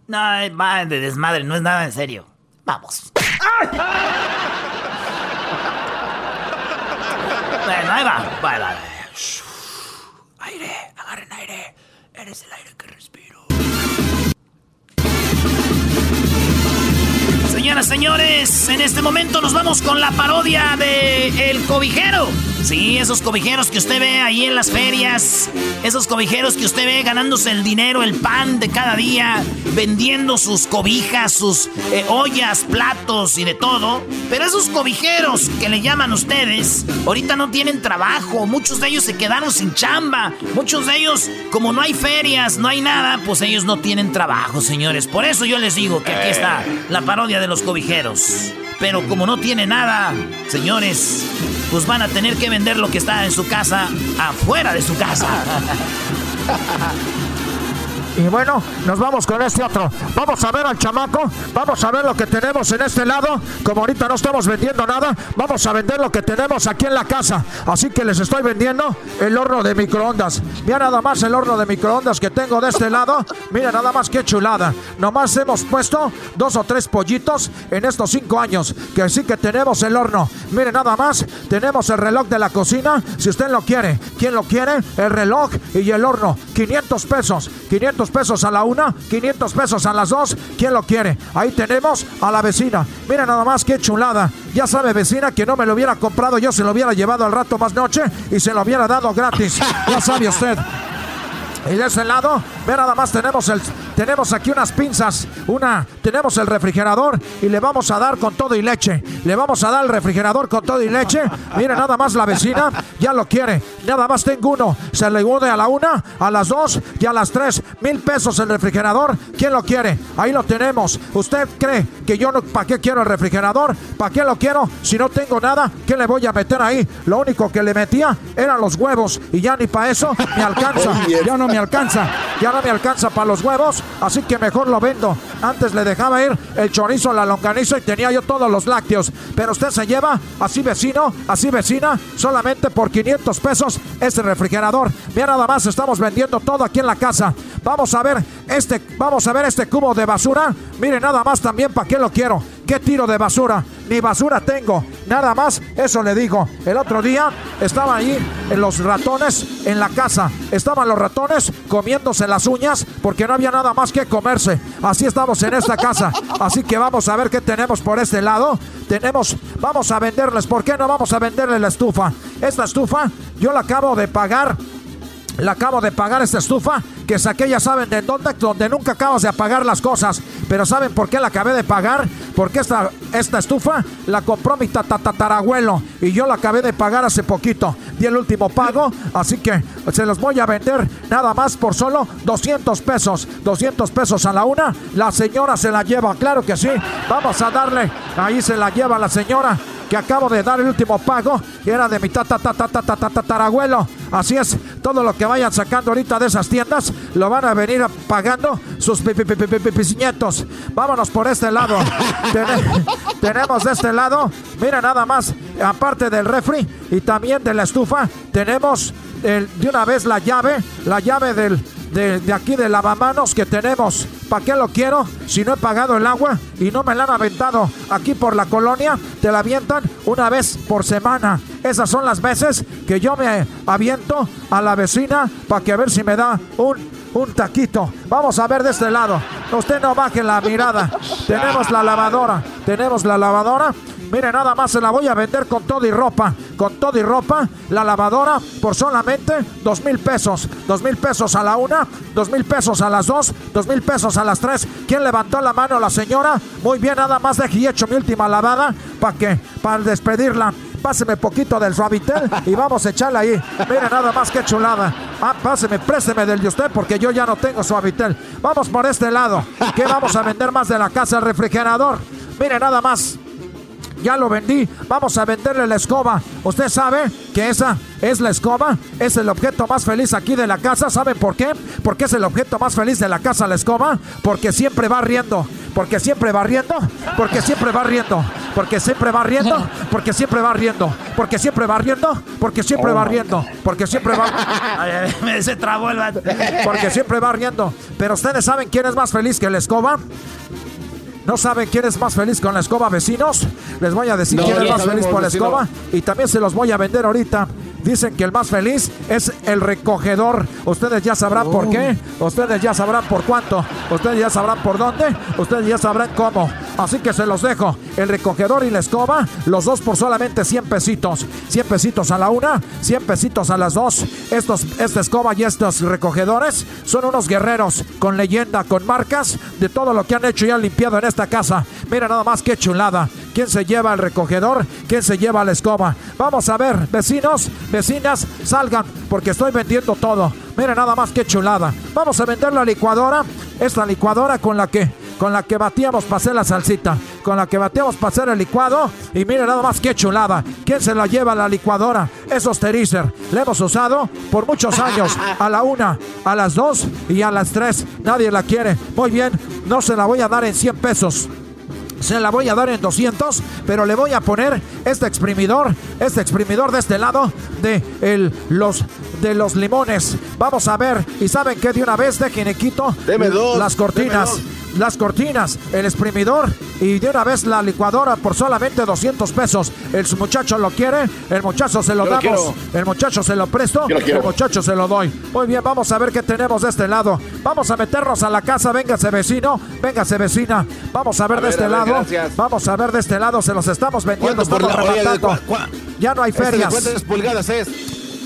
No, va de desmadre, no es nada en serio. Vamos. Bueno, ahí va. Vale, vale. Aire, agarren aire. Eres el aire que respiro. Señoras, señores, en este momento nos vamos con la parodia de El Cobijero. Sí, esos cobijeros que usted ve ahí en las ferias, esos cobijeros que usted ve ganándose el dinero, el pan de cada día, vendiendo sus cobijas, sus eh, ollas, platos y de todo. Pero esos cobijeros que le llaman ustedes, ahorita no tienen trabajo, muchos de ellos se quedaron sin chamba, muchos de ellos, como no hay ferias, no hay nada, pues ellos no tienen trabajo, señores. Por eso yo les digo que aquí está la parodia de los cobijeros. Pero como no tiene nada, señores, pues van a tener que vender lo que está en su casa afuera de su casa. Y bueno, nos vamos con este otro. Vamos a ver al chamaco. Vamos a ver lo que tenemos en este lado. Como ahorita no estamos vendiendo nada, vamos a vender lo que tenemos aquí en la casa. Así que les estoy vendiendo el horno de microondas. Mira nada más el horno de microondas que tengo de este lado. Mira nada más qué chulada. Nomás hemos puesto dos o tres pollitos en estos cinco años. Que sí que tenemos el horno. Mire nada más. Tenemos el reloj de la cocina. Si usted lo quiere. ¿Quién lo quiere? El reloj y el horno. 500 pesos. 500 pesos a la una, 500 pesos a las dos. ¿Quién lo quiere? Ahí tenemos a la vecina. Mira nada más qué chulada. Ya sabe, vecina, que no me lo hubiera comprado, yo se lo hubiera llevado al rato más noche y se lo hubiera dado gratis. Ya sabe usted. Y de ese lado, ve nada más tenemos el tenemos aquí unas pinzas, una tenemos el refrigerador y le vamos a dar con todo y leche. Le vamos a dar el refrigerador con todo y leche. Mira nada más la vecina, ya lo quiere. Nada más tengo uno. Se le une a la una, a las dos y a las tres. Mil pesos el refrigerador. ¿Quién lo quiere? Ahí lo tenemos. ¿Usted cree que yo no, para qué quiero el refrigerador? ¿Para qué lo quiero? Si no tengo nada, ¿qué le voy a meter ahí? Lo único que le metía eran los huevos y ya ni para eso me alcanza. Ya no me alcanza, ya no me alcanza para los huevos, así que mejor lo vendo. Antes le dejaba ir el chorizo, la longaniza y tenía yo todos los lácteos. Pero usted se lleva así vecino, así vecina, solamente por 500 pesos este refrigerador. Mira nada más, estamos vendiendo todo aquí en la casa. Vamos a ver este, vamos a ver este cubo de basura. Mire nada más también para qué lo quiero. ¿Qué tiro de basura? Ni basura tengo. Nada más, eso le digo. El otro día estaba ahí los ratones en la casa. Estaban los ratones comiéndose las uñas porque no había nada más que comerse. Así estamos en esta casa. Así que vamos a ver qué tenemos por este lado. Tenemos, vamos a venderles. ¿Por qué no vamos a venderle la estufa? Esta estufa yo la acabo de pagar le acabo de pagar esta estufa que saqué, ya saben de dónde, donde nunca acabas de apagar las cosas. Pero ¿saben por qué la acabé de pagar? Porque esta, esta estufa la compró mi tatarabuelo y yo la acabé de pagar hace poquito. Di el último pago, así que se los voy a vender nada más por solo 200 pesos. 200 pesos a la una. La señora se la lleva, claro que sí. Vamos a darle, ahí se la lleva la señora que acabo de dar el último pago, que era de mi tatarabuelo. Así es, todo lo que vayan sacando ahorita de esas tiendas lo van a venir pagando sus nietos. Vámonos por este lado. Tenemos de este lado, mira nada más, aparte del refri y también de la estufa, tenemos de una vez la llave, la llave del, de, de aquí de lavamanos que tenemos. ¿Para qué lo quiero si no he pagado el agua y no me la han aventado aquí por la colonia? Te la avientan una vez por semana. Esas son las veces que yo me aviento a la vecina para que a ver si me da un, un taquito. Vamos a ver de este lado. Usted no baje la mirada. Tenemos la lavadora. Tenemos la lavadora. Mire, nada más se la voy a vender con todo y ropa. Con todo y ropa, la lavadora por solamente dos mil pesos. Dos mil pesos a la una, dos mil pesos a las dos, dos mil pesos a las tres. ¿Quién levantó la mano? La señora. Muy bien, nada más de y hecho mi última lavada. ¿Para qué? Para despedirla. Páseme poquito del suavitel y vamos a echarla ahí. Mire nada más que chulada. Ah, páseme, présteme del de usted porque yo ya no tengo suavitel. Vamos por este lado. ¿Qué vamos a vender más de la casa? El refrigerador. Mire nada más ya lo vendí, vamos a venderle la escoba. Usted sabe que esa es la escoba, es el objeto más feliz aquí de la casa. ¿Saben por qué? Porque es el objeto más feliz de la casa la escoba, porque siempre va riendo, porque siempre va riendo, porque siempre va riendo, porque siempre va riendo, porque siempre va riendo, porque siempre va riendo, porque siempre va riendo, porque siempre va Se trabó el Porque siempre va riendo. Pero ustedes saben quién es más feliz que la escoba? ¿No saben quién es más feliz con la escoba, vecinos? Les voy a decir No, quién es más feliz con la escoba y también se los voy a vender ahorita. Dicen que el más feliz es el recogedor. Ustedes ya sabrán por qué. Ustedes ya sabrán por cuánto. Ustedes ya sabrán por dónde. Ustedes ya sabrán cómo. Así que se los dejo. El recogedor y la escoba, los dos por solamente 100 pesitos. 100 pesitos a la una, 100 pesitos a las dos. Estos, esta escoba y estos recogedores son unos guerreros con leyenda, con marcas de todo lo que han hecho y han limpiado en esta casa. Mira nada más qué chulada. ¿Quién se lleva el recogedor? ¿Quién se lleva la escoba? Vamos a ver, vecinos, vecinas, salgan porque estoy vendiendo todo. Mira nada más qué chulada. Vamos a vender la licuadora. Esta licuadora con la que con la que batíamos para hacer la salsita, con la que batíamos para hacer el licuado. Y mira nada más qué chulada. ¿Quién se la lleva la licuadora? Esos Terizer. La hemos usado por muchos años. A la una, a las dos y a las tres. Nadie la quiere. Muy bien, no se la voy a dar en 100 pesos. Se la voy a dar en 200, pero le voy a poner este exprimidor, este exprimidor de este lado de el, los de los limones. Vamos a ver, y saben que de una vez dejen quito las cortinas. Las cortinas, el exprimidor y de una vez la licuadora por solamente 200 pesos. El muchacho lo quiere, el muchacho se lo Yo damos, el muchacho se lo presto, lo el muchacho se lo doy. Muy bien, vamos a ver qué tenemos de este lado. Vamos a meternos a la casa, véngase vecino, véngase vecina. Vamos a ver A de ver, este ver, lado. gracias. Vamos a ver de este lado, se los estamos vendiendo, ¿Cuánto por estamos la- oye, cua- cua- Ya no hay ¿Este de ferias. ¿Cuántas pulgadas es?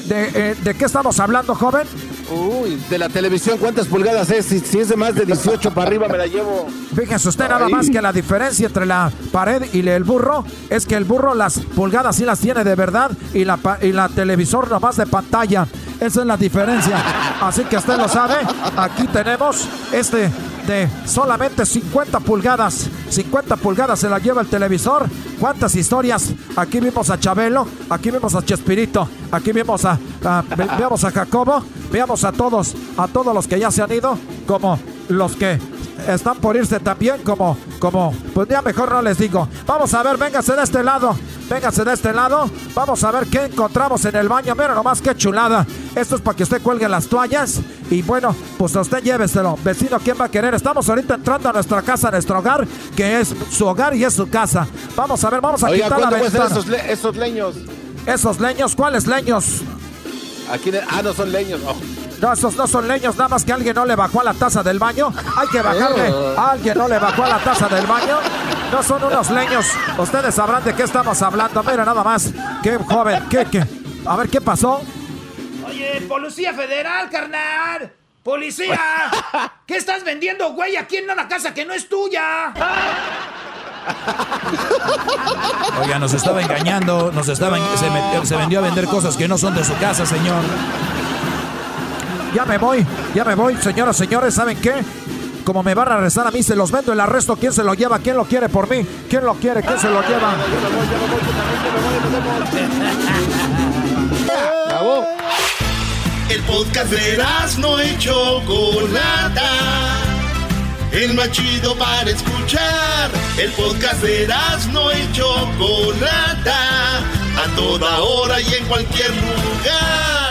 ¿De, eh, ¿De qué estamos hablando, joven? Uy, de la televisión, ¿cuántas pulgadas es? Si, si es de más de 18 para arriba, me la llevo. Fíjese usted nada más que la diferencia entre la pared y el burro es que el burro las pulgadas sí las tiene de verdad y la, y la televisor nomás de pantalla. Esa es la diferencia. Así que usted lo sabe. Aquí tenemos este de solamente 50 pulgadas. 50 pulgadas se la lleva el televisor. ¿Cuántas historias? Aquí vimos a Chabelo, aquí vimos a Chespirito, aquí vimos a, a- ve- veamos a Jacobo, veamos a todos, a todos los que ya se han ido, como los que están por irse también como, como, pues ya mejor no les digo. Vamos a ver, véngase de este lado, véngase de este lado. Vamos a ver qué encontramos en el baño. Mira nomás qué chulada. Esto es para que usted cuelgue las toallas. Y bueno, pues usted lléveselo. Vecino, ¿quién va a querer? Estamos ahorita entrando a nuestra casa, a nuestro hogar, que es su hogar y es su casa. Vamos a ver, vamos a Oiga, quitar la ¿cuánto cuestan ventana. esos, le- esos leños? Esos leños, ¿cuáles leños? Aquí, ah, no son leños. oh. No, esos no son leños, nada más que alguien no le bajó a la taza del baño. Hay que bajarle. Alguien no le bajó a la taza del baño. No son unos leños. Ustedes sabrán de qué estamos hablando. Mira, nada más. Qué joven, qué, qué. A ver, ¿qué pasó? Oye, Policía Federal, carnal. ¡Policía! ¿Qué estás vendiendo, güey, aquí en una casa que no es tuya? Oiga, nos estaba engañando, nos estaba, en- se, metió- se vendió a vender cosas que no son de su casa, señor. Ya me voy, ya me voy, señoras, señores, ¿saben qué? Como me van a arrestar a mí, se los vendo el arresto. ¿Quién se lo lleva? ¿Quién lo quiere por mí? ¿Quién lo quiere? ¿Quién se lo lleva? El podcast de no y Chocolata. El más chido para escuchar. El podcast de no y Chocolata. A toda hora y en cualquier lugar.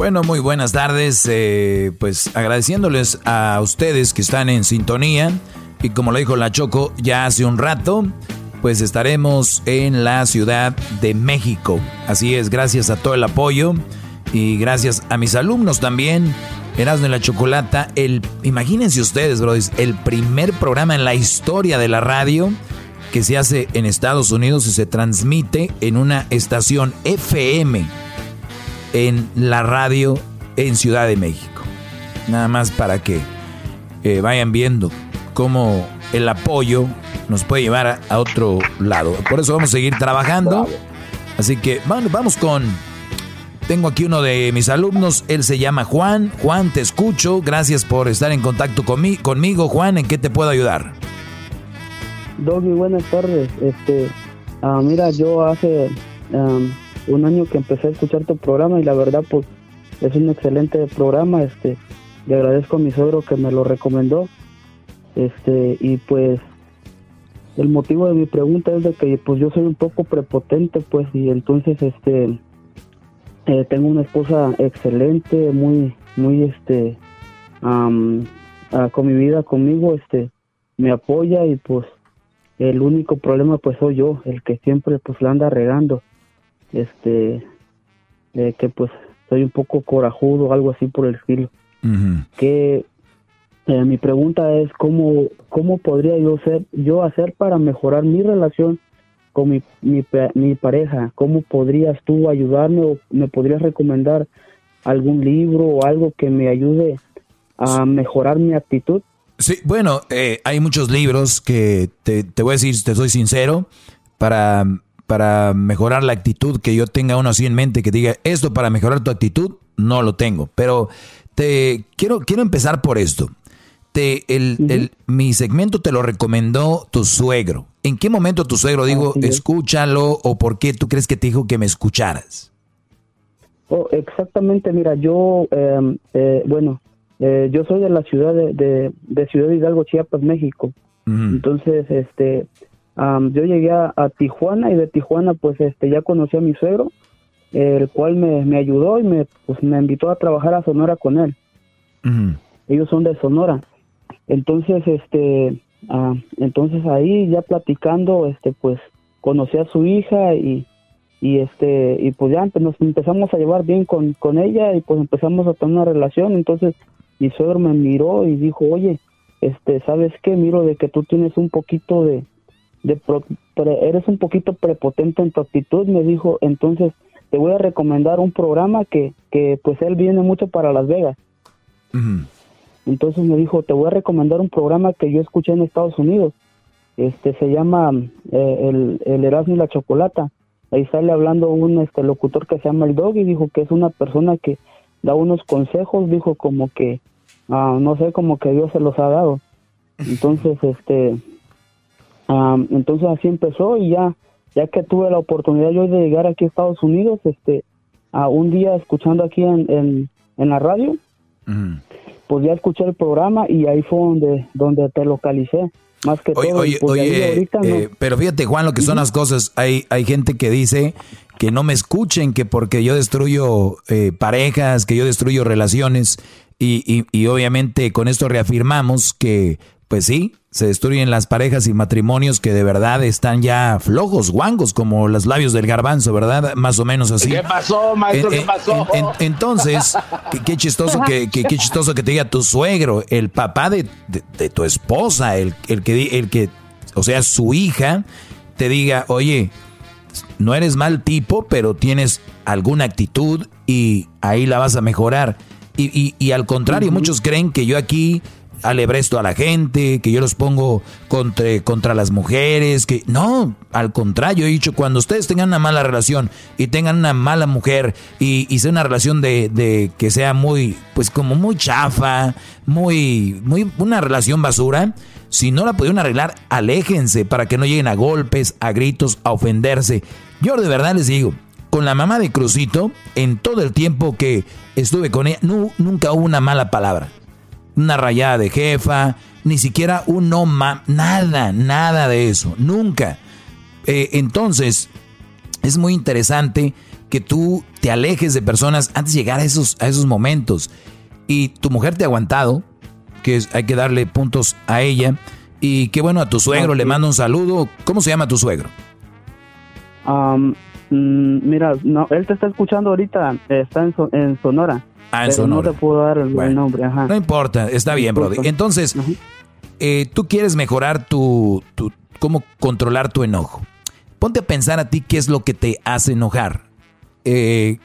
Bueno, muy buenas tardes. Eh, pues agradeciéndoles a ustedes que están en sintonía. Y como lo dijo la Choco ya hace un rato, pues estaremos en la Ciudad de México. Así es, gracias a todo el apoyo y gracias a mis alumnos también. Erasmo de la Chocolata, el, imagínense ustedes, brothers, el primer programa en la historia de la radio que se hace en Estados Unidos y se transmite en una estación FM en la radio en Ciudad de México. Nada más para que eh, vayan viendo cómo el apoyo nos puede llevar a, otro lado. Por eso vamos a seguir trabajando. Así que vamos, vamos con... Tengo aquí uno de mis alumnos, él se llama Juan. Juan, te escucho. Gracias por estar en contacto conmigo. Juan, ¿en qué te puedo ayudar? Doggy, buenas tardes. Este, ah, mira, yo hace un año que empecé a escuchar tu programa y la verdad, pues, es un excelente programa. Este, le agradezco a mi suegro que me lo recomendó. Este, y pues, el motivo de mi pregunta es de que, pues, yo soy un poco prepotente, pues, y entonces, este, eh, tengo una esposa excelente, muy, muy, este, um, con mi vida conmigo, este, me apoya y pues el único problema pues soy yo, el que siempre pues la anda regando este, que pues soy un poco corajudo, algo así por el estilo. Que eh, mi pregunta es cómo, cómo podría yo ser, yo hacer para mejorar mi relación con mi, mi, mi pareja, cómo podrías tú ayudarme o me podrías recomendar algún libro o algo que me ayude a mejorar mi actitud. Sí, bueno, eh, hay muchos libros que te, te, voy a decir, te soy sincero, para para mejorar la actitud, que yo tenga uno así en mente que diga esto para mejorar tu actitud, no lo tengo. Pero te quiero, quiero empezar por esto. Te, el, mi segmento te lo recomendó tu suegro. ¿En qué momento tu suegro dijo, escúchalo o por qué tú crees que te dijo que me escucharas? Oh, exactamente, mira, yo, em, eh, bueno, eh, yo soy de la ciudad de, de, Ciudad Hidalgo, Chiapas, México. Entonces, este, yo llegué a, Tijuana y de Tijuana pues este ya conocí a mi suegro, el cual me, ayudó y me, pues, me invitó a trabajar a Sonora con él. Ellos son de Sonora. Entonces, este, entonces ahí ya platicando, este, pues conocí a su hija y, y este, y pues ya nos empezamos a llevar bien con, con ella y pues empezamos a tener una relación. Entonces mi suegro me miró y dijo, oye, este, ¿sabes qué? Miro de que tú tienes un poquito de, de eres un poquito prepotente en tu actitud, me dijo, entonces te voy a recomendar un programa que, que pues él viene mucho para Las Vegas. Entonces me dijo, te voy a recomendar un programa que yo escuché en Estados Unidos. Este se llama eh, el, el Erasmo y la Chocolata. Ahí sale hablando un este locutor que se llama el Dog y dijo que es una persona que da unos consejos, dijo como que, ah, no sé, como que Dios se los ha dado. Entonces, este, entonces así empezó y ya, ya que tuve la oportunidad yo de llegar aquí a Estados Unidos, este, a un día escuchando aquí en, en, la radio, pues ya escuché el programa y ahí fue donde, donde te localicé. Más que oye, todo, oye, pues, oye eh, pero fíjate Juan, lo que son las cosas, hay, hay gente que dice que no me escuchen, que porque yo destruyo eh, parejas, que yo destruyo relaciones, y, y, y, obviamente con esto reafirmamos que pues sí, se destruyen las parejas y matrimonios que de verdad están ya flojos, guangos, como los labios del garbanzo, ¿verdad? Más o menos así. ¿Qué pasó, maestro? ¿Qué pasó? entonces, qué, chistoso que, qué, chistoso que te diga tu suegro, el papá de, tu esposa, el, el, que, el que, o sea, su hija, te diga, oye, no eres mal tipo, pero tienes alguna actitud y ahí la vas a mejorar. Y, y, al contrario, muchos creen que yo aquí alebresto a la gente, que yo los pongo contra, contra las mujeres, que no, al contrario, he dicho, cuando ustedes tengan una mala relación y tengan una mala mujer y, y sea una relación de, de, que sea muy, pues como muy chafa, muy, muy, una relación basura, si no la pudieron arreglar, aléjense para que no lleguen a golpes, a gritos, a ofenderse. Yo de verdad les digo, con la mamá de Crucito, en todo el tiempo que estuve con ella, nunca hubo una mala palabra. Una rayada de jefa, ni siquiera un no ma, nada, nada de eso, nunca. Eh, entonces, es muy interesante que tú te alejes de personas antes de llegar a esos, a esos momentos. Y tu mujer te ha aguantado, que hay que darle puntos a ella. Y qué bueno, a tu suegro le mando un saludo. ¿Cómo se llama tu suegro? Mm, mira, no, él te está escuchando ahorita, está en, Sonora. Ah, en Sonora. No te puedo dar el, nombre, ajá. No importa, está bien, Brody. Entonces, eh, tú quieres mejorar tu, tu, cómo controlar tu enojo. Ponte a pensar a ti qué es lo que te hace enojar. Eh,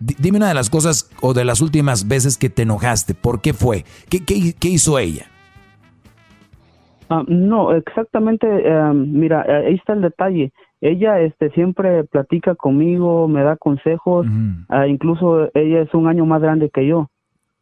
dime una de las cosas o de las últimas veces que te enojaste. ¿Por qué fue? ¿Qué, qué, hizo ella? Ah, no, exactamente. Eh, mira, ahí está el detalle ella este siempre platica conmigo, me da consejos, ah, incluso ella es un año más grande que yo.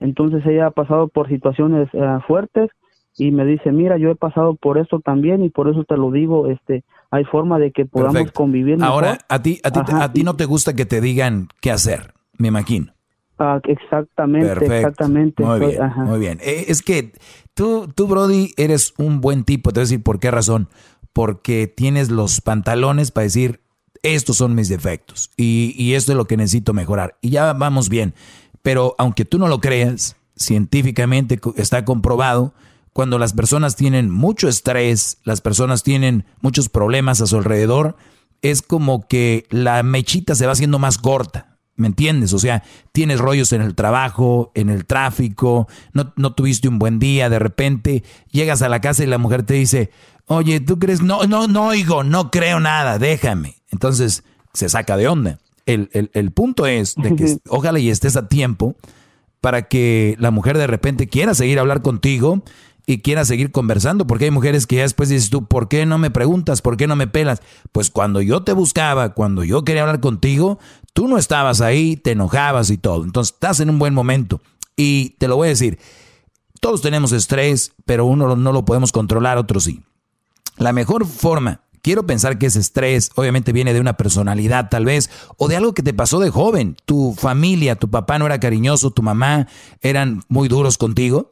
Entonces ella ha pasado por situaciones ah, fuertes y me dice, "Mira, yo he pasado por esto también y por eso te lo digo, este hay forma de que podamos convivir mejor. Ahora, a ti a ti, a ti no te gusta que te digan qué hacer, me imagino. Ah, exactamente, exactamente. Muy bien, muy bien. Eh, es que tú, tú, Brody, eres un buen tipo. Te voy a decir por qué razón porque tienes los pantalones para decir, estos son mis defectos y, esto es lo que necesito mejorar. Y ya vamos bien. Pero aunque tú no lo creas, científicamente está comprobado, cuando las personas tienen mucho estrés, las personas tienen muchos problemas a su alrededor, es como que la mechita se va haciendo más corta. ¿Me entiendes? O sea, tienes rollos en el trabajo, en el tráfico, no, no, tuviste un buen día, de repente llegas a la casa y la mujer te dice, Oye, ¿tú crees? No, no, no oigo, no creo nada, déjame. Entonces se saca de onda. El, el, punto es de que ojalá y estés a tiempo para que la mujer de repente quiera seguir a hablar contigo y quiera seguir conversando, porque hay mujeres que ya después dices tú, ¿por qué no me preguntas? ¿Por qué no me pelas? Pues cuando yo te buscaba, cuando yo quería hablar contigo, tú no estabas ahí, te enojabas y todo. Entonces estás en un buen momento. Y te lo voy a decir, todos tenemos estrés, pero uno no lo podemos controlar, otros sí. La mejor forma, quiero pensar que ese estrés obviamente viene de una personalidad tal vez, o de algo que te pasó de joven. Tu familia, tu papá no era cariñoso, tu mamá eran muy duros contigo.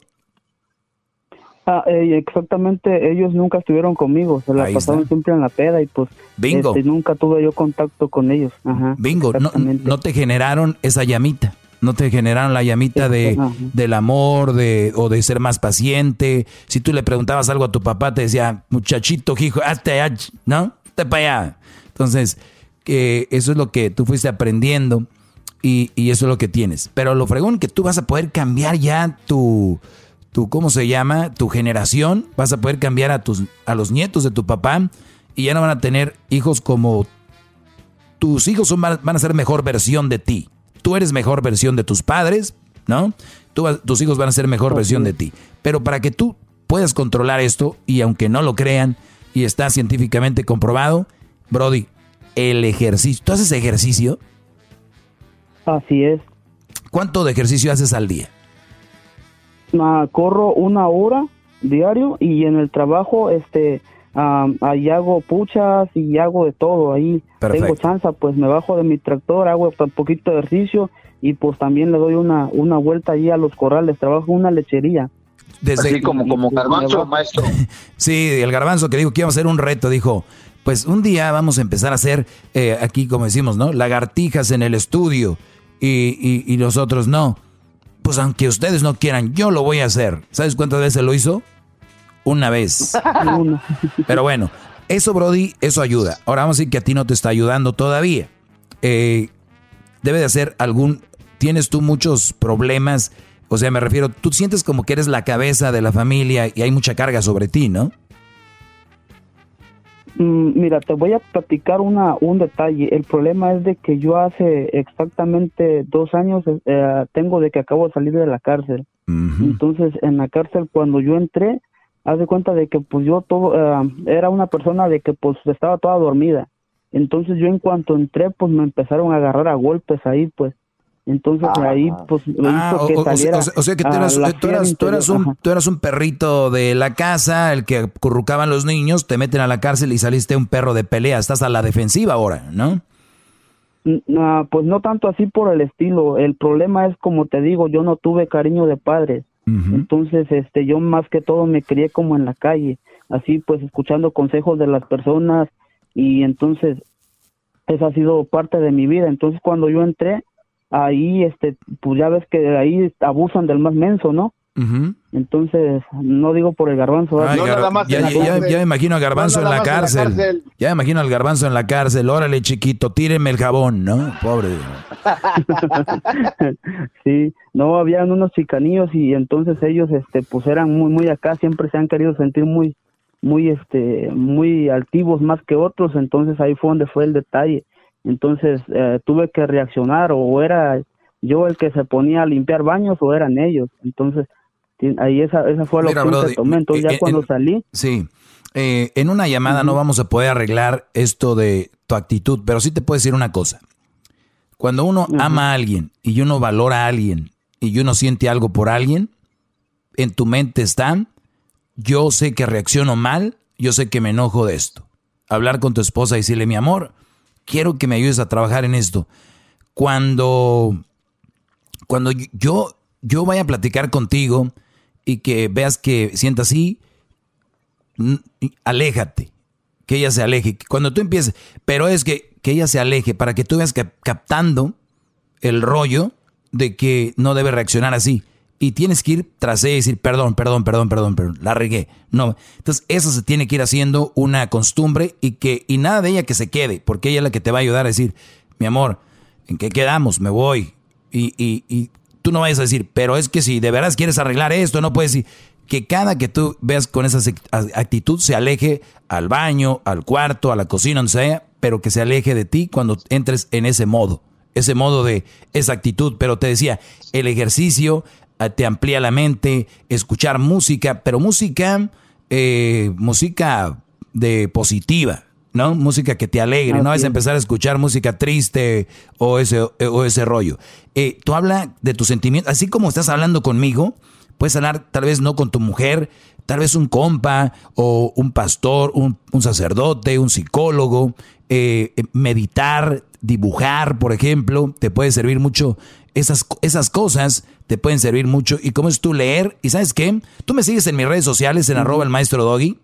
Ah, eh, exactamente, ellos nunca estuvieron conmigo, se la pasaron siempre en la peda y pues Bingo. Este, nunca tuve yo contacto con ellos. Bingo, no te generaron esa llamita no te generaron la llamita de, del amor de, o de ser más paciente. Si tú le preguntabas algo a tu papá, te decía, muchachito, hijo, hazte, ¿no? Te para allá. Entonces, que eso es lo que tú fuiste aprendiendo y, y, eso es lo que tienes. Pero lo fregón que tú vas a poder cambiar ya tu, tu, ¿cómo se llama? Tu generación. Vas a poder cambiar a, tus, a los nietos de tu papá y ya no van a tener hijos como... Tus hijos son, van a ser mejor versión de ti tú eres mejor versión de tus padres, ¿no? tus hijos van a ser mejor versión de ti. Pero para que tú puedas controlar esto, y aunque no lo crean, y está científicamente comprobado, Brody, el ejercicio. ¿Tú haces ejercicio? Así es. ¿Cuánto de ejercicio haces al día? Ah, corro una hora diario y en el trabajo, este, ahí hago puchas y hago de todo ahí. Tengo chance, pues me bajo de mi tractor, hago un poquito de ejercicio y pues también le doy una, una vuelta ahí a los corrales, trabajo en una lechería. Desde, Así como, como garbanzo, maestro. sí, el garbanzo que dijo que iba a ser un reto, dijo, pues un día vamos a empezar a hacer, eh, aquí como decimos, ¿no? Lagartijas en el estudio y, y, y nosotros no. Pues aunque ustedes no quieran, yo lo voy a hacer. ¿Sabes cuántas veces lo hizo? Una vez. Pero bueno, eso, Brody, eso ayuda. Ahora vamos a decir que a ti no te está ayudando todavía. Eh, debe de hacer algún... Tienes tú muchos problemas. O sea, me refiero, tú sientes como que eres la cabeza de la familia y hay mucha carga sobre ti, ¿no? Mm, mira, te voy a platicar una, un detalle. El problema es de que yo hace exactamente dos años eh, tengo de que acabo de salir de la cárcel. Entonces, en la cárcel, cuando yo entré, haz de cuenta de que pues yo todo, eh, era una persona de que pues estaba toda dormida. Entonces yo en cuanto entré, pues me empezaron a agarrar a golpes ahí, pues. Entonces ahí, pues, lo Ah, hizo o, que o- o- saliera o sea que tú eras, la tú eras- tú eras un, tú eras un perrito de la casa, el que acurrucaban los niños, te meten a la cárcel y saliste un perro de pelea. Estás a la defensiva ahora, ¿no? Ah, pues no tanto así por el estilo. El problema es, como te digo, yo no tuve cariño de padres. Entonces, este, yo más que todo me crié como en la calle, así pues escuchando consejos de las personas y entonces esa ha sido parte de mi vida. Entonces, cuando yo entré ahí, este, pues ya ves que ahí abusan del más menso, ¿no? Entonces, no digo por el garbanzo. Ay, ¿verdad? Gar- ya, ya- ya- ya me imagino a Garbanzo No en la más en la cárcel. Ya me imagino al Garbanzo en la cárcel. Órale, chiquito, tíreme el jabón, ¿no? Pobre. sí, no, habían unos chicanillos y entonces ellos, este, pues eran muy, muy acá, siempre se han querido sentir muy, muy, este, muy altivos más que otros, entonces ahí fue donde fue el detalle. Entonces eh, tuve que reaccionar o era yo el que se ponía a limpiar baños o eran ellos. Entonces ahí esa, esa fue Brody, que tomé. Entonces eh, ya eh, cuando en- salí, Sí. Eh, en una llamada no vamos a poder arreglar esto de tu actitud, pero sí te puedo decir una cosa. Cuando uno ama a alguien y uno valora a alguien y uno siente algo por alguien, en tu mente está, yo sé que reacciono mal, yo sé que me enojo de esto. Hablar con tu esposa y decirle, mi amor, quiero que me ayudes a trabajar en esto. Cuando, cuando yo, yo vaya a platicar contigo y que veas que sienta así, aléjate, que ella se aleje. Cuando tú empieces, pero es que, que ella se aleje para que tú veas cap- captando el rollo de que no debe reaccionar así. Y tienes que ir tras ella y decir, perdón, perdón, perdón, perdón, perdón, la regué. No. Entonces, eso se tiene que ir haciendo una costumbre y que, y nada de ella que se quede, porque ella es la que te va a ayudar a decir, mi amor, ¿en qué quedamos? Me voy. Y, y, y tú no vayas a decir, pero es que si de veras quieres arreglar esto, no puedes decir que cada que tú veas con esa actitud se aleje al baño, al cuarto, a la cocina, donde sea, pero que se aleje de ti cuando entres en ese modo, ese modo de esa actitud. Pero te decía, el ejercicio eh, te amplía la mente, escuchar música, pero música, eh, música de positiva, ¿no? Música que te alegre, no es empezar a escuchar música triste o ese, o ese rollo. Eh, tú habla de tus sentimientos, así como estás hablando conmigo, puedes hablar tal vez no con tu mujer, tal vez un compa o un pastor, un, un sacerdote, un psicólogo, eh, eh, meditar, dibujar, por ejemplo, te puede servir mucho. Esas, esas cosas te pueden servir mucho. Y cómo es tú leer. ¿Y sabes qué? Tú me sigues en mis redes sociales, en arroba el maestro Doggy.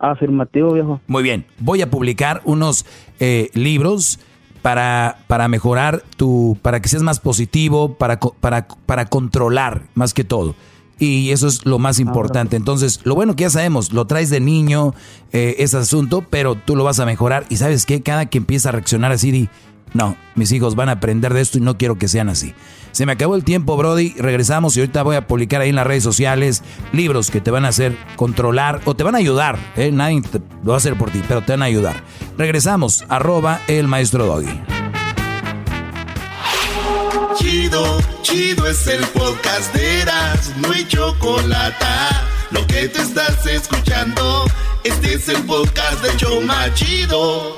Afirmativo, viejo. Muy bien. Voy a publicar unos eh, libros para, para mejorar tu, para que seas más positivo, para, para, para controlar más que todo. Y eso es lo más importante. Entonces, lo bueno que ya sabemos, lo traes de niño, eh, ese asunto, pero tú lo vas a mejorar. Y sabes qué, cada que empieza a reaccionar así, di, no, mis hijos van a aprender de esto y no quiero que sean así. Se me acabó el tiempo, Brody. Regresamos y ahorita voy a publicar ahí en las redes sociales libros que te van a hacer controlar o te van a ayudar. ¿eh? Nadie te- lo va a hacer por ti, pero te van a ayudar. Regresamos, arroba el maestro Doggy. Chido, chido es el podcast de Eras, no hay chocolate. Lo que te estás escuchando, este es el podcast de Choma Chido.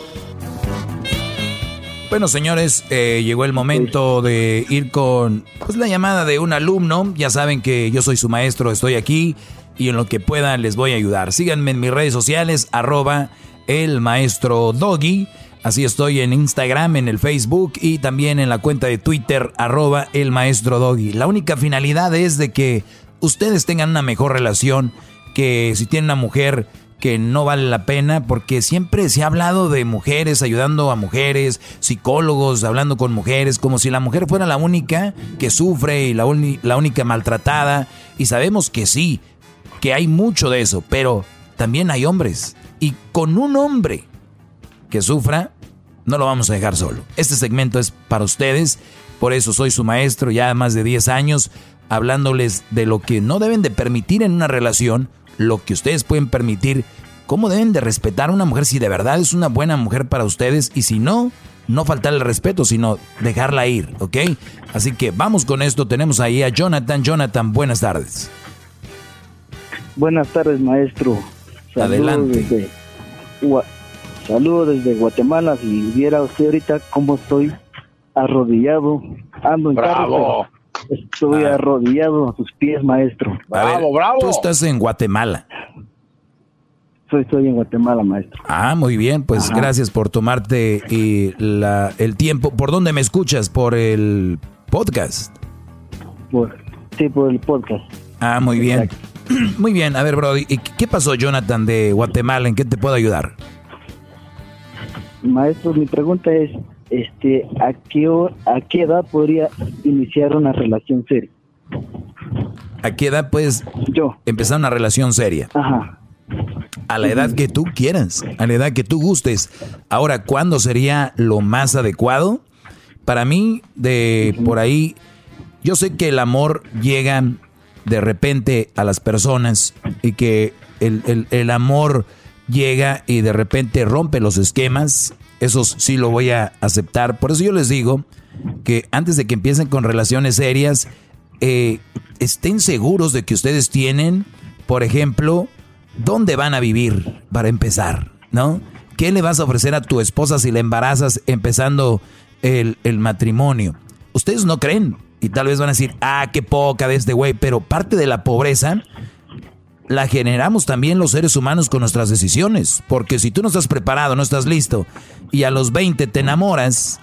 Bueno, señores, eh, llegó el momento de ir con pues, la llamada de un alumno. Ya saben que yo soy su maestro, estoy aquí y en lo que pueda les voy a ayudar. Síganme en mis redes sociales, arroba el maestro Doggy. Así estoy en Instagram, en el Facebook y también en la cuenta de Twitter, arroba el maestro Doggy. La única finalidad es de que ustedes tengan una mejor relación, que si tienen una mujer que no vale la pena porque siempre se ha hablado de mujeres ayudando a mujeres, psicólogos hablando con mujeres, como si la mujer fuera la única que sufre y la, única maltratada. Y sabemos que sí, que hay mucho de eso, pero también hay hombres. Y con un hombre que sufra, no lo vamos a dejar solo. Este segmento es para ustedes, por eso soy su maestro ya más de 10 años, hablándoles de lo que no deben de permitir en una relación, lo que ustedes pueden permitir cómo deben de respetar a una mujer si de verdad es una buena mujer para ustedes y si no, no faltar el respeto, sino dejarla ir, ¿ok? Así que vamos con esto. Tenemos ahí a Jonathan. Jonathan, buenas tardes. Buenas tardes, maestro. Adelante. Desde, saludo desde Guatemala. Si viera usted ahorita cómo estoy arrodillado, ando en Bravo. Estoy Ah. arrodillado a sus pies, maestro. A ver, Tú estás en Guatemala. Soy, estoy en Guatemala, maestro. Ah, muy bien, pues Ajá. gracias por tomarte y la, el tiempo. ¿Por dónde me escuchas? ¿Por el podcast? Por, sí, por el podcast. Ah, muy bien. Muy bien, a ver, Brody, ¿y qué pasó, Jonathan, de Guatemala? ¿En qué te puedo ayudar? Maestro, mi pregunta es, este, ¿a qué, ¿a qué edad podría iniciar una relación seria? ¿A qué edad puedes empezar una relación seria? Ajá. A la edad que tú quieras, a la edad que tú gustes. Ahora, ¿cuándo sería lo más adecuado? Para mí, de por ahí, yo sé que el amor llega de repente a las personas y que el, el- el amor llega y de repente rompe los esquemas. Eso sí lo voy a aceptar. Por eso yo les digo que antes de que empiecen con relaciones serias, eh, estén seguros de que ustedes tienen, por ejemplo, dónde van a vivir para empezar, ¿no? ¿Qué le vas a ofrecer a tu esposa si la embarazas empezando el, el matrimonio? Ustedes no creen y tal vez van a decir, ah, qué poca de este güey, pero parte de la pobreza la generamos también los seres humanos con nuestras decisiones. Porque si tú no estás preparado, no estás listo, y a los 20 te enamoras,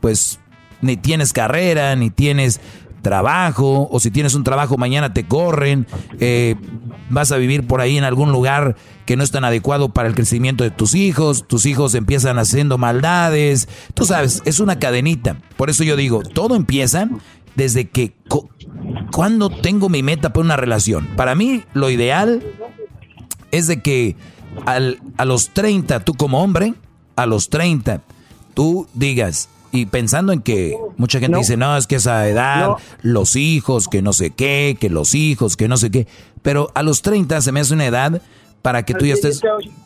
pues ni tienes carrera, ni tienes trabajo, o si tienes un trabajo mañana te corren, eh, vas a vivir por ahí en algún lugar que no es tan adecuado para el crecimiento de tus hijos, tus hijos empiezan haciendo maldades, tú sabes, es una cadenita. Por eso yo digo, todo empieza desde que cuando tengo mi meta para una relación. Para mí lo ideal es de que al- a los 30, tú como hombre, a los 30, tú digas, y pensando en que mucha gente dice, no, es que esa edad, los hijos, que no sé qué, que los hijos, que no sé qué, pero a los 30 se me hace una edad para que tú ya estés,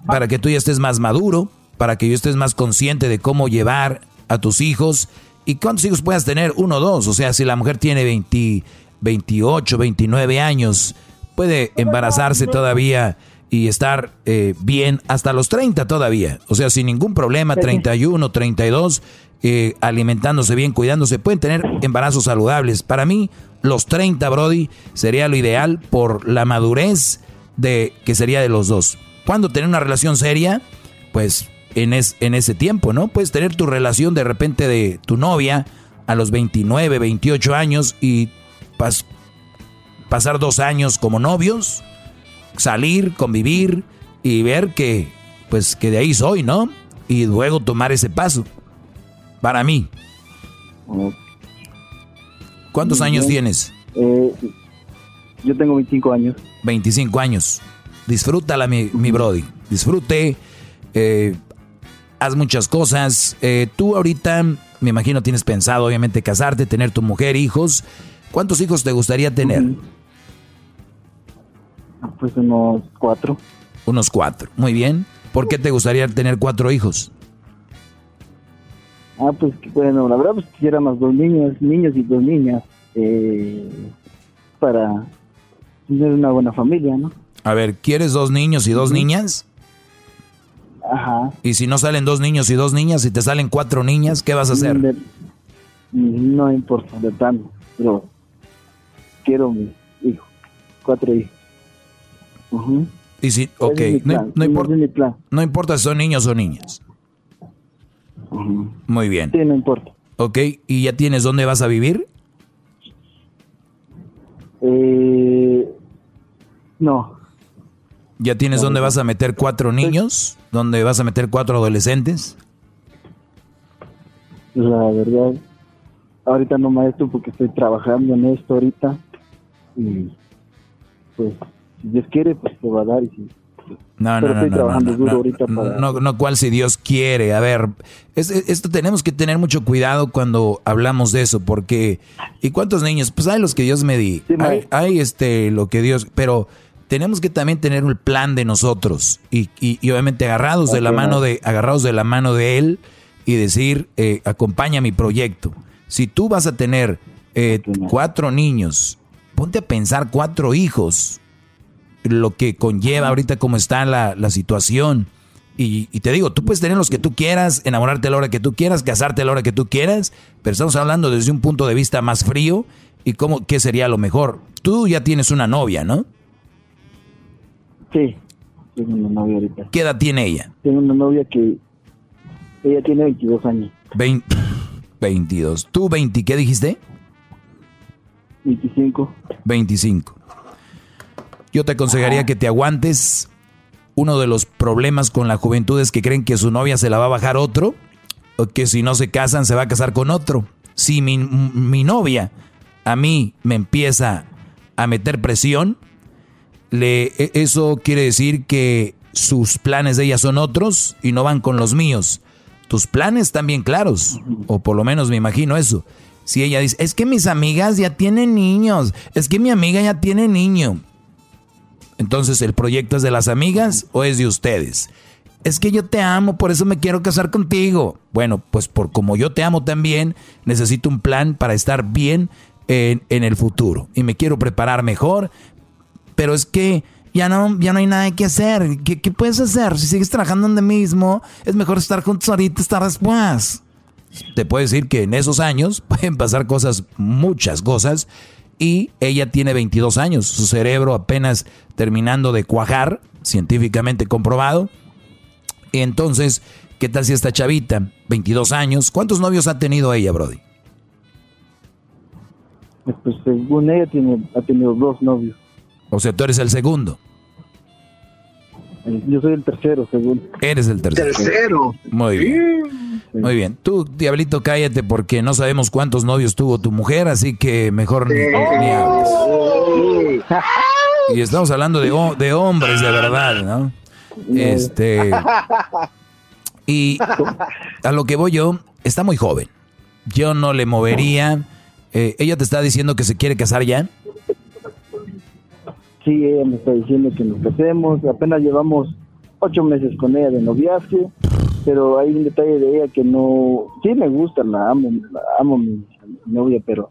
para que tú ya estés más maduro, para que yo estés más consciente de cómo llevar a tus hijos y cuántos hijos puedas tener, uno o dos, o sea, si la mujer tiene 20, 28, 29 años, puede embarazarse todavía y estar eh, bien hasta los 30 todavía. O sea, sin ningún problema, 31, 32, eh, alimentándose bien, cuidándose, pueden tener embarazos saludables. Para mí, los 30, Brody, sería lo ideal por la madurez de que sería de los dos. ¿Cuándo tener una relación seria? Pues en, es, en ese tiempo, ¿no? Puedes tener tu relación de repente de tu novia a los 29, 28 años y pas- pasar dos años como novios, salir, convivir y ver que, pues, que de ahí soy, ¿no? Y luego tomar ese paso. Para mí. ¿Cuántos años tienes? Eh, yo tengo 25 años. 25 años. Disfrútala, mi, mi Brody. Disfrute. eh, haz muchas cosas. Eh, tú ahorita, me imagino, tienes pensado, obviamente, casarte, tener tu mujer, hijos. ¿Cuántos hijos te gustaría tener? Pues unos cuatro. Unos cuatro. Muy bien. ¿Por qué te gustaría tener cuatro hijos? Ah, pues bueno, la verdad pues quisiera más dos niños, niños y dos niñas, eh, para tener una buena familia, ¿no? A ver, ¿quieres dos niños y dos niñas? Ajá. Y si no salen dos niños y dos niñas y te salen cuatro niñas, ¿qué vas a hacer? De- no importa, de tanto, pero quiero mi hijo, cuatro hijos. Ujú. Y si, ok, es no, no importa, no importa si son niños o niñas. Muy bien. Sí, no importa. Ok, ¿y ya tienes dónde vas a vivir? Eh, no, ¿Ya tienes dónde vas a meter cuatro niños? ¿Dónde vas a meter cuatro adolescentes? la verdad, ahorita no maestro porque estoy trabajando en esto ahorita y pues si Dios quiere pues se va a dar y si No, Pero no, no, estoy no, trabajando no, duro no, ahorita para- no, no, cual si Dios quiere. A ver, es- es- esto tenemos que tener mucho cuidado cuando hablamos de eso, porque ¿y cuántos niños? Pues hay los que Dios me di, hay, hay, este lo que Dios, pero tenemos que también tener un plan de nosotros y, y, obviamente agarrados de la mano de agarrados de la mano de él y decir eh, acompaña mi proyecto. Si tú vas a tener eh, cuatro niños, ponte a pensar cuatro hijos, lo que conlleva ahorita como está la, la situación. Y, y, te digo, tú puedes tener los que tú quieras, enamorarte a la hora que tú quieras, casarte a la hora que tú quieras, pero estamos hablando desde un punto de vista más frío y cómo, qué sería lo mejor. Tú ya tienes una novia, ¿no? Sí, tengo una novia ahorita. ¿Qué edad tiene ella? Tengo una novia que ella tiene 22 años. 20, 22. ¿Tú 20 qué dijiste? 25. 25. Yo te aconsejaría que te aguantes. Uno de los problemas con la juventud es que creen que su novia se la va a bajar otro, o que si no se casan se va a casar con otro. Si mi, mi novia a mí me empieza a meter presión, le, e, eso quiere decir que sus planes de ella son otros y no van con los míos. Tus planes están bien claros, o por lo menos me imagino eso. Si ella dice, es que mis amigas ya tienen niños, es que mi amiga ya tiene niño. Entonces, ¿el proyecto es de las amigas o es de ustedes? Es que yo te amo, por eso me quiero casar contigo. Bueno, pues por como yo te amo también, necesito un plan para estar bien en, en el futuro. Y me quiero preparar mejor, pero es que ya no, ya no hay nada que hacer. ¿Qué, ¿Qué, puedes hacer? Si sigues trabajando donde mismo, es mejor estar juntos ahorita, estar después. Te puedo decir que en esos años pueden pasar cosas, muchas cosas, y ella tiene 22 años, su cerebro apenas terminando de cuajar, científicamente comprobado. Y entonces, ¿qué tal si esta chavita, 22 años, cuántos novios ha tenido ella, Brody? Pues según ella tiene, ha tenido dos novios. O sea, tú eres el segundo. Yo soy el tercero, según. Eres el tercero. Tercero. Muy bien. Muy bien. Tú, diablito, cállate porque no sabemos cuántos novios tuvo tu mujer, así que mejor ni, ni hables. Y estamos hablando de, de hombres de verdad, ¿no? Este. Y a lo que voy yo, está muy joven. Yo no le movería. Eh, ella te está diciendo que se quiere casar ya. Sí, ella me está diciendo que nos casemos. Apenas llevamos ocho meses con ella de noviazgo, pero hay un detalle de ella que no. Sí, me gusta, la amo, la amo mi, novia, pero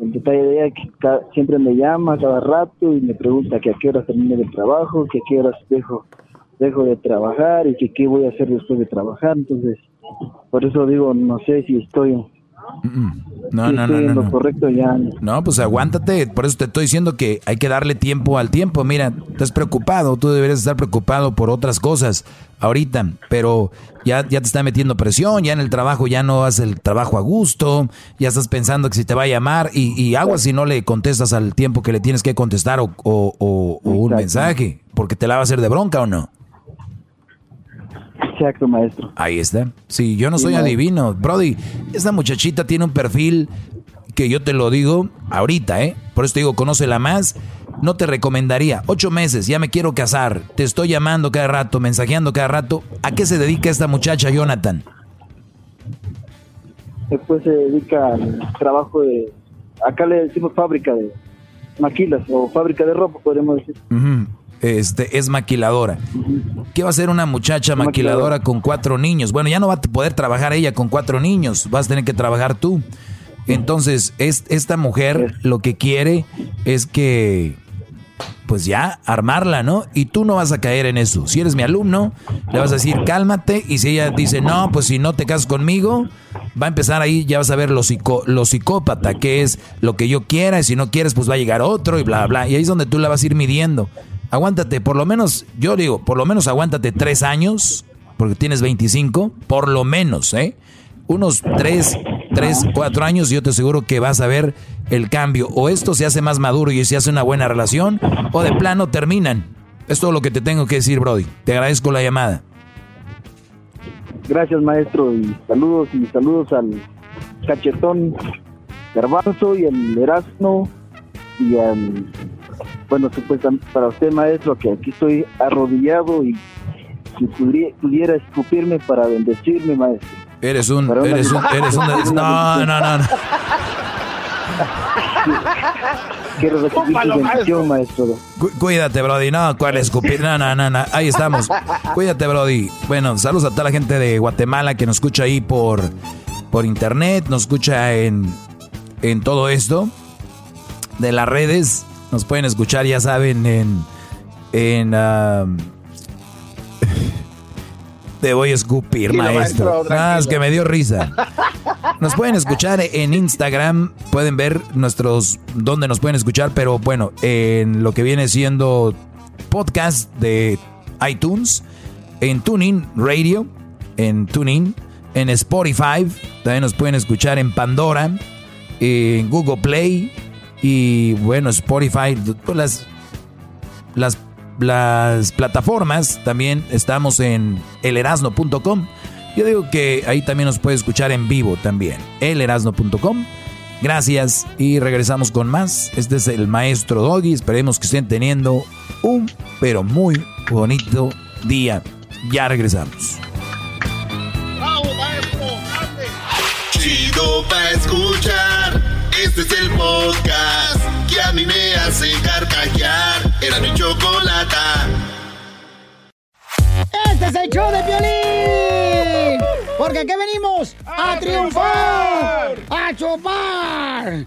el detalle de ella que siempre me llama cada rato y me pregunta que a qué horas termine el trabajo, que a qué horas dejo, dejo de trabajar y que qué voy a hacer después de trabajar. Entonces, por eso digo, no sé si estoy no, no, no, no, correcto ya. No, pues aguántate. Por eso te estoy diciendo que hay que darle tiempo al tiempo. Mira, estás preocupado. Tú deberías estar preocupado por otras cosas ahorita. Pero ya, ya te está metiendo presión. Ya en el trabajo ya no haces el trabajo a gusto. Ya estás pensando que si te va a llamar. Y, y agua si no le contestas al tiempo que le tienes que contestar o, o, o un mensaje. Porque te la va a hacer de bronca o no. Exacto, maestro. Ahí está. Sí, yo no soy adivino. Brody, esta muchachita tiene un perfil que yo te lo digo ahorita, ¿eh? Por eso te digo, conócela más. No te recomendaría. Ocho meses, ya me quiero casar. Te estoy llamando cada rato, mensajeando cada rato. ¿A qué se dedica esta muchacha, Jonathan? Después se dedica al trabajo de. Acá le decimos fábrica de maquilas o fábrica de ropa, podemos decir este, es maquiladora. ¿Qué va a hacer una muchacha maquiladora con cuatro niños? Bueno, ya no va a poder trabajar ella con cuatro niños, vas a tener que trabajar tú. Entonces, es, esta mujer lo que quiere es que, pues ya, armarla, ¿no? Y tú no vas a caer en eso. Si eres mi alumno, le vas a decir, cálmate. Y si ella dice, no, pues si no te casas conmigo, va a empezar ahí, ya vas a ver lo, psico, lo psicópata, que es lo que yo quiera. Y si no quieres, pues va a llegar otro y bla, bla. Y ahí es donde tú la vas a ir midiendo aguántate, por lo menos, yo digo, por lo menos aguántate tres años, porque tienes 25, por lo menos, ¿eh? Unos tres, tres, cuatro años, yo te aseguro que vas a ver el cambio. O esto se hace más maduro y se hace una buena relación, o de plano terminan. Es todo lo que te tengo que decir, Brody. Te agradezco la llamada. Gracias, maestro, y saludos y saludos al cachetón Garbanzo y al Erasmo y al bueno, supuestamente para usted, maestro, que aquí estoy arrodillado y si pudiera, escupirme para bendecirme, maestro. Eres un, eres un, eres un, no, no, no, no. Quiero recibir tu bendición, maestro. cuídate, Brody. No, ¿cuál escupir? No, no, no, no. Ahí estamos. Cuídate, Brody. Bueno, saludos a toda la gente de Guatemala que nos escucha ahí por, por internet, nos escucha en, en todo esto. De las redes. Nos pueden escuchar, ya saben, en. en um, te voy a escupir, maestro. ah, es que me dio risa. Nos pueden escuchar en Instagram, pueden ver nuestros dónde nos pueden escuchar, pero bueno, en lo que viene siendo podcast de iTunes, en Tuning Radio, en Tuning, en Spotify, también nos pueden escuchar en Pandora, en Google Play y bueno, Spotify, las las las plataformas, también estamos en elerasno.com. Yo digo que ahí también nos puede escuchar en vivo también, elerasno.com. Gracias y regresamos con más. Este es el maestro Doggy. Esperemos que estén teniendo un pero muy bonito día. Ya regresamos. Chido para escuchar. Este es el podcast que a mí me hace carcajear. Era mi chocolate. Este es el show de violín. Porque aquí venimos a, triunfar, a chupar.